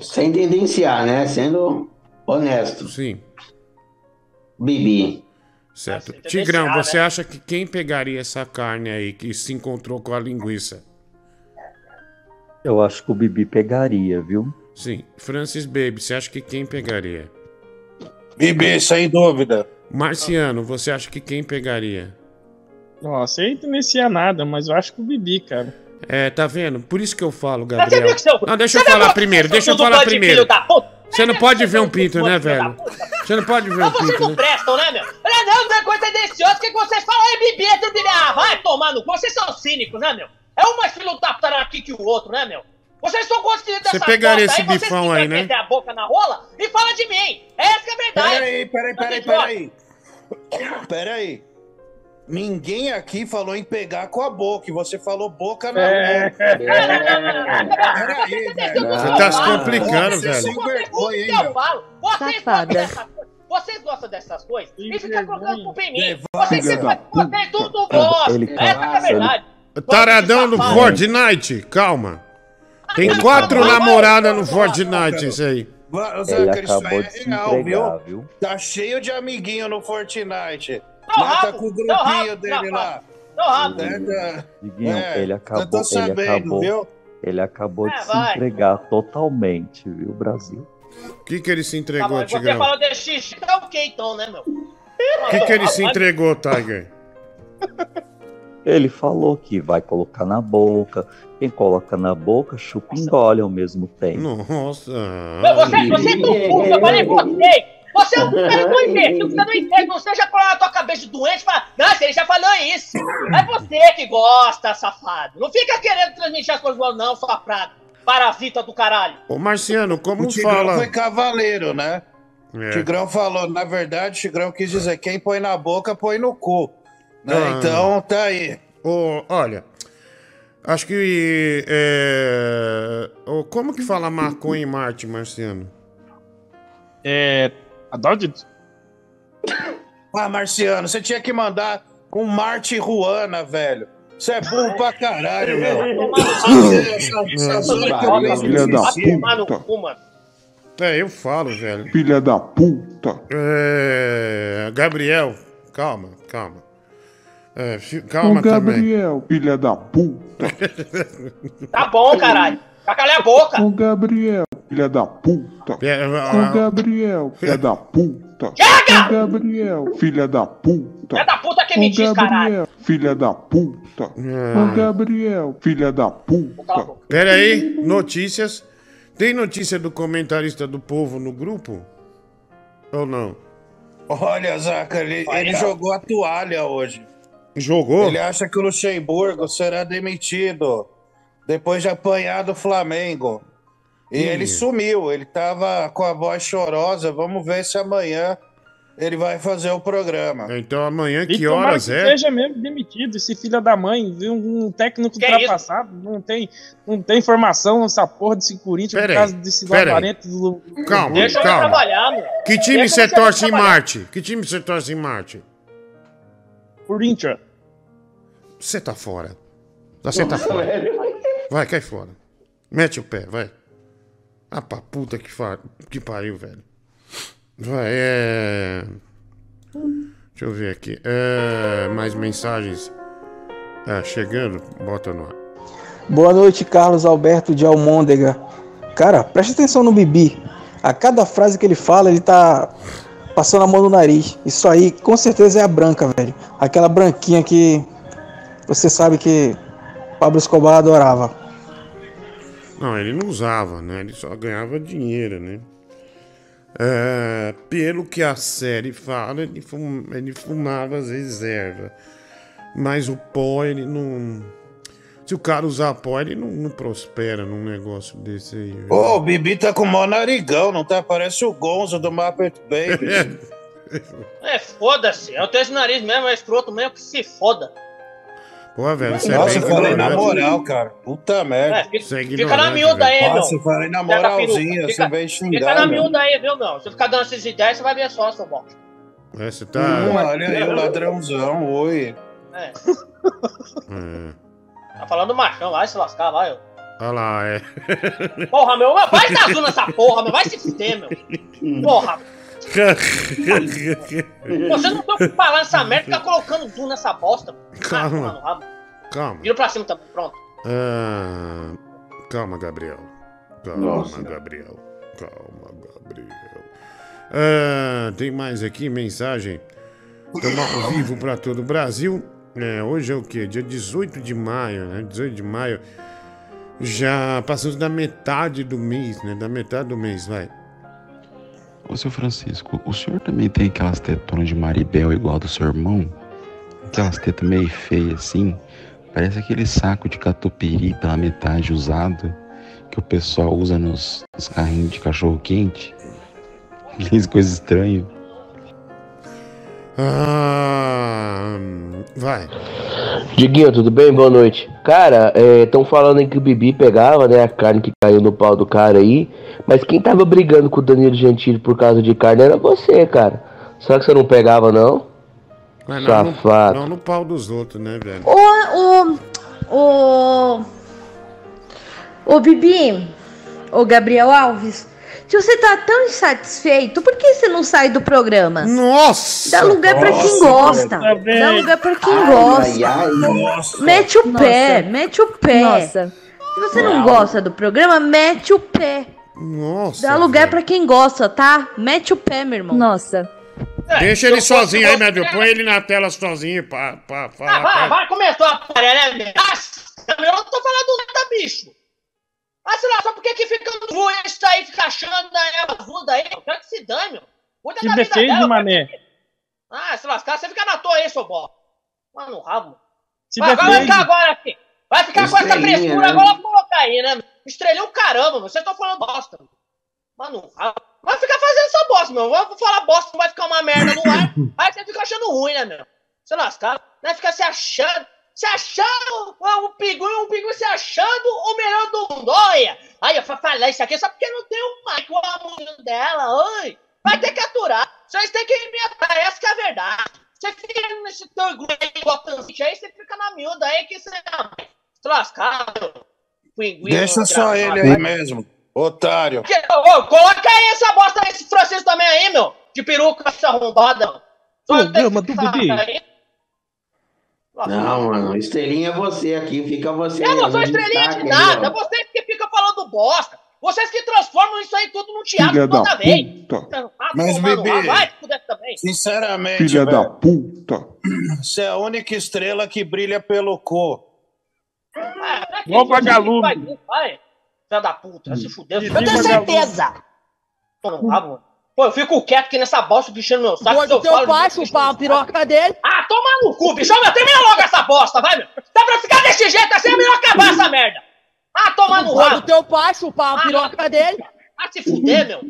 Sem tendenciar, né? Sendo honesto. Sim. Bibi. Certo. Nossa, Tigrão, tendenciar, você né? acha que quem pegaria essa carne aí que se encontrou com a linguiça? Eu acho que o Bibi pegaria, viu? Sim. Francis Baby, você acha que quem pegaria? Bibi, sem dúvida. Marciano, você acha que quem pegaria? Nossa, eu não inicia nada, mas eu acho que o Bibi, cara. É, tá vendo? Por isso que eu falo, Gabriel. Não, deixa eu falar primeiro, deixa eu falar primeiro. Você não pode ver um pinto, né, velho? Você não pode ver um Então vocês pinto, não né? prestam, né, meu? Olha, não, não é coisa tendenciosa. O que que vocês falam? É é tudo Bibi. Ah, vai tomar no cu. Vocês são cínicos, né, meu? É um mais filho da puta aqui que o outro, né, meu? Vocês estão conseguindo Você dessa pegaria bosta esse vocês bifão aí, né? meter a boca na rola e fala de mim. Essa que é a verdade. Peraí, peraí, peraí, peraí. Peraí. Ninguém aqui falou em pegar com a boca, e você falou boca na É. boca. Peraí, velho. Você tá se complicando, Você velho. sem vergonha, hein, que eu meu? falo. Vocês Safada. gostam dessas coisas. Vocês gostam dessas coisas e ficam colocando culpa em mim. Vocês, tudo gostam. Ele Essa que é a verdade. Taradão do Fortnite, calma. Tem quatro namoradas no Fortnite, isso aí. Ele acabou aí de é se real, entregar, viu? Tá cheio de amiguinho no Fortnite. Não, tá rabo, com o grupinho rabo, dele lá. Não, rabo. É, tá- Diguinho, É, ele eu acabou, tô ele sabendo, acabou, viu? ele acabou É, de se vai. entregar totalmente, viu, Brasil? O que que ele se Tá entregou, você Tigrão? fala de xixi, tá ok então, né, meu? O que que ele se entregou, Tiger? Ele falou que vai colocar na boca. Quem coloca na boca, chupa e engole ao mesmo tempo. Nossa. Meu, Você, você é tão burro, eu falei você. Você é um imbecil, você não entende, você já falou na tua cabeça de doente e fala, nossa, ele já falou isso. É você que gosta, safado. Não fica querendo transmitir as coisas boas, não, sua prata. Parasita do caralho. Ô, Marciano, como O Tigrão fala? foi cavaleiro, né? É. Tigrão falou, na verdade, Tigrão quis dizer, quem põe na boca, põe no cu. Né? Ah. Então, tá aí. Ô, olha, acho que. É... como que fala maconha em Marte, Marciano? É. Adalto? Ah, Marciano, você tinha que mandar um Marte Ruana, velho. Você é burro pra caralho, penso Filha da puta. É, eu falo, velho. Filha da puta. É... Gabriel, calma, calma. É, fi- calma também. Gabriel, filha da puta. Tá bom, caralho. Vai calar a boca. Ô, Gabriel, filha da puta. É, Ô, ah, Gabriel, filha da puta. Ô, Gabriel, filha da puta. É da puta que me diz, caralho. Gabriel, filha da puta. Ô, Gabriel, filha da puta. Pera aí, notícias. Tem notícia do comentarista do povo no grupo? Ou não? Olha, Zaca, ele, ele jogou a toalha hoje. Jogou? Ele acha que o Luxemburgo será demitido depois de apanhar do Flamengo. E ele sumiu, ele tava com a voz chorosa. Vamos ver se amanhã ele vai fazer o programa. Então amanhã, E que horas que é? seja mesmo demitido, esse filho da mãe, viu? Um técnico Que ultrapassado, não tem, não tem informação nessa porra desse Corinthians Pera por causa desse lavarento do. Calma, Deixa calma. Que time Deixa você torce em. Marte? Que time você torce em Marte? Corinthians. Você tá fora. Você tá fora. Vai, cai fora. Mete o pé, vai. Ah, pra puta que, fa... que pariu, velho. Vai, é. Deixa eu ver aqui. É... Mais mensagens. Ah, chegando, bota no ar. Boa noite, Carlos Alberto de Almôndega. Cara, preste atenção no Bibi. A cada frase que ele fala, ele tá passando a mão no nariz. Isso aí, com certeza, é a branca, velho. Aquela branquinha que você sabe que Pablo Escobar adorava. Não, ele não usava, né? Ele só ganhava dinheiro, né? É, pelo que a série fala, ele, fum- ele fumava as reservas. Mas o pó, ele não. Se o cara usar pó, ele não, não prospera num negócio desse aí. Ô, o Bibi tá com o maior narigão, não tá? Parece o Gonzo do Muppet Babies. É, foda-se. Eu tenho esse nariz mesmo, é escroto mesmo, que se foda. Pô, velho, você Nossa, é eu falei na moral, cara. Puta merda. É, fica, é fica na miúda aí, meu. Nossa, eu falei na moralzinha, peruca. você vai xingar. Fica na meu. miúda aí, viu, meu? Se eu ficar dando essas ideias, você vai ver só, seu bosta. É, você tá. Hum, olha aí o ladrãozão, oi. É. É. Tá falando machão, vai se lascar, vai. ó. Olha lá, é. Porra, meu, meu, vai dar azul nessa porra, meu, vai se fuder, meu. Porra, você não que falar nessa merda, fica colocando zoom nessa bosta. Ah, Calma. mano, rabo. Calma. Vira pra cima também, pronto. Ah, calma, Gabriel. Calma, Nossa. Gabriel. Calma, Gabriel. Ah, tem mais aqui mensagem. Estamos ao vivo para todo o Brasil. É, hoje é o quê? Dia 18 de maio, né? 18 de maio. Já passamos da metade do mês, né? Da metade do mês, vai. Ô, seu Francisco, o senhor também tem aquelas tetonas de Maribel igual do seu irmão? Aquelas tetas meio feias assim? Parece aquele saco de catupiry pela metade usado que o pessoal usa nos, nos carrinhos de cachorro quente. Aquelas coisas estranhas. Ah, vai. Diguinho, tudo bem? Boa noite. Cara, estão falando aí que o Bibi pegava, né, a carne que caiu no pau do cara aí, mas quem tava brigando com o Danilo Gentili por causa de carne era você, cara. Será que você não pegava, não? Mas não, no, Safado. não no pau dos outros, né, velho? Ô, ô, ô. Ô, Bibi. Ô, Gabriel Alves. Se você tá tão insatisfeito, por que você não sai do programa? Nossa! Dá lugar pra quem gosta. Dá lugar pra quem Ai, gosta. ai, ai, nossa. Mete o pé, Nossa. mete o pé. Nossa. Se você não gosta do programa, mete o pé. Nossa. Dá lugar pra quem gosta, tá? Mete o pé, meu irmão. Nossa. Deixa ele sozinho aí, médio. Põe ele na tela sozinho pra, pra Ah, falar. vai, vai, começou a parar, né? Nossa, eu não tô falando nada, bicho. Ah, sei lá, só porque que fica no ruim isso aí, fica achando ela ajuda aí, eu quero que se dane, meu. Cuida Te da vida defende, dela. mané. Ah, se lascar, você fica na toa aí, seu bosta. Mano, rabo. Se Vai, vai defende. ficar agora aqui. Vai ficar com essa frescura né? agora, eu vou colocar aí, né? Estrelinha o caramba, meu. Vocês estão falando bosta, meu. Mano, rabo. Vai ficar fazendo essa bosta, meu. Eu vou falar bosta, não vai ficar uma merda no ar. Aí você fica achando ruim, né, meu? Se lascar, né? Fica se achando, se achando, o pinguim, o pinguim se achando o melhor do mundo. Olha, aí eu falar isso aqui só porque não tem o Mike, o amor dela, oi. Vai ter que aturar. Vocês têm que me aturar, essa que é a verdade. Você fica nesse teu iglu aí, aí, você fica na miúda aí que você lascar, meu. Pinguim, Deixa só desgraçado. ele aí mesmo, otário. Que- Ô, coloca aí essa bosta nesse Francisco também aí, meu. De peruca, essa arrombada. Programa do Bibi. Não, mano, estrelinha é você aqui, fica você. Eu não sou no estrelinha de nada. ó. Vocês que ficam falando bosta. Vocês que transformam isso aí tudo num teatro Filha toda da vez. puta. Ah, Mas, no bebê, ar, Vai, se puder também. Sinceramente, Filha da velho, puta. você é a única estrela que brilha pelo co. Igual vagalume. Vai, vai. Filha da puta, se fuder. Que Eu tenho certeza. Ah, mano. Pô, eu fico quieto aqui nessa bosta, bichando meu saco. Gordo, eu teu falo, pai chupar a piroca dele. Ah, toma no cu, bicho. Meu, termina logo essa bosta, vai, meu. Dá pra ficar desse jeito assim, é melhor acabar essa merda. Ah, toma no rabo. teu pai chupar a piroca dele. Ah, se fuder, meu.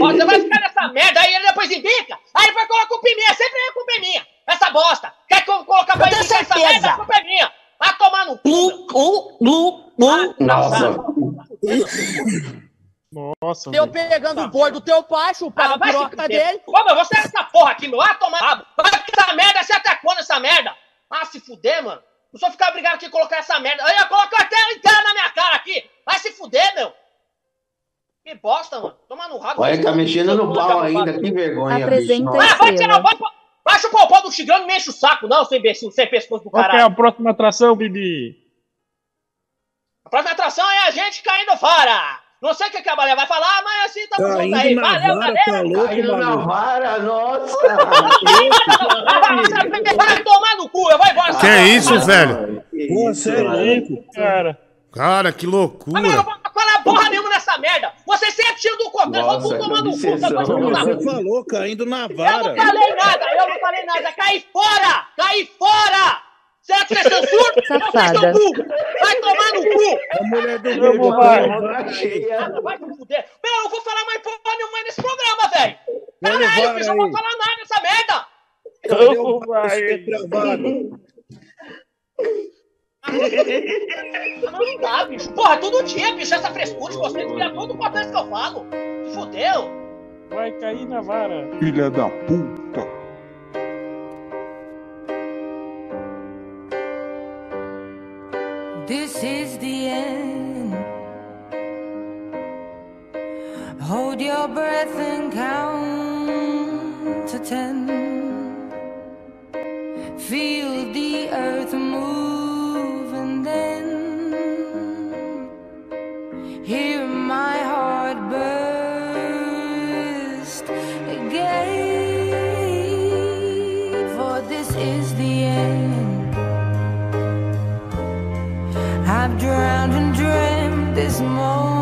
Ó, você vai ficar nessa merda aí, ele depois embica. Aí ele vai colocar culpa em mim, é sempre a culpa é minha. Essa bosta. Quer que eu colocar pra embicar essa merda, a culpa é minha. Vai tomar no cu, meu. Nossa. Nossa, Eu pegando o boi do teu pai, chupar Ah, a piroca dele. Ô, meu, você é essa porra aqui, meu. Ah, tomar rabo. Vai ficar essa merda, você até quando essa merda? Ah, se fuder, mano. Não só ficar brigado aqui e colocar essa merda. Aí eu coloco a tela inteira na minha cara aqui. Vai se fuder, meu. Que bosta, mano. Toma no rabo. Olha, tá mexendo no pau ainda, que vergonha, Apresenta bicho. Ah, vai tirar o vai, vai chupar o pau do Tigrão e me enche o saco, não, seu imbecil, sem pescoço do Qual que é caralho. a próxima atração, Bibi? A próxima atração é a gente caindo fora. Não sei o que que a Balé vai falar, mas assim tamo junto Caindo aí. na Valeu, vara, galera. tá louco, Caindo na vara, nossa. Vai tomar no cu, eu vou embora. Que é isso, velho? Você é louco. Cara. Cara, que loucura. Mas eu não vou falar porra nenhuma nessa merda. Você sempre tira do vou Nossa, tudo tomando que cu, tá Você falou caindo na Eu não vara. falei nada, eu não falei nada. Cai fora! Cai fora! Será que você censura? Safada. Seu cu. Vai tomar no cu! A mulher do Eu vou bebê. vai. Vai se fuder. Meu, eu não vou falar mais porra nenhuma nesse programa, velho. Caralho, bicho, eu não vou falar nada dessa merda. Eu o vou vaso vai. que é travado? Não dá, bicho. Porra, todo dia, bicho, essa frescura de vocês tira todo o contexto que eu falo. Fudeu. Vai cair na vara. Filha da puta. This is the end. Hold your breath and count to ten. Feel the earth move I've drowned and dreamt this moment.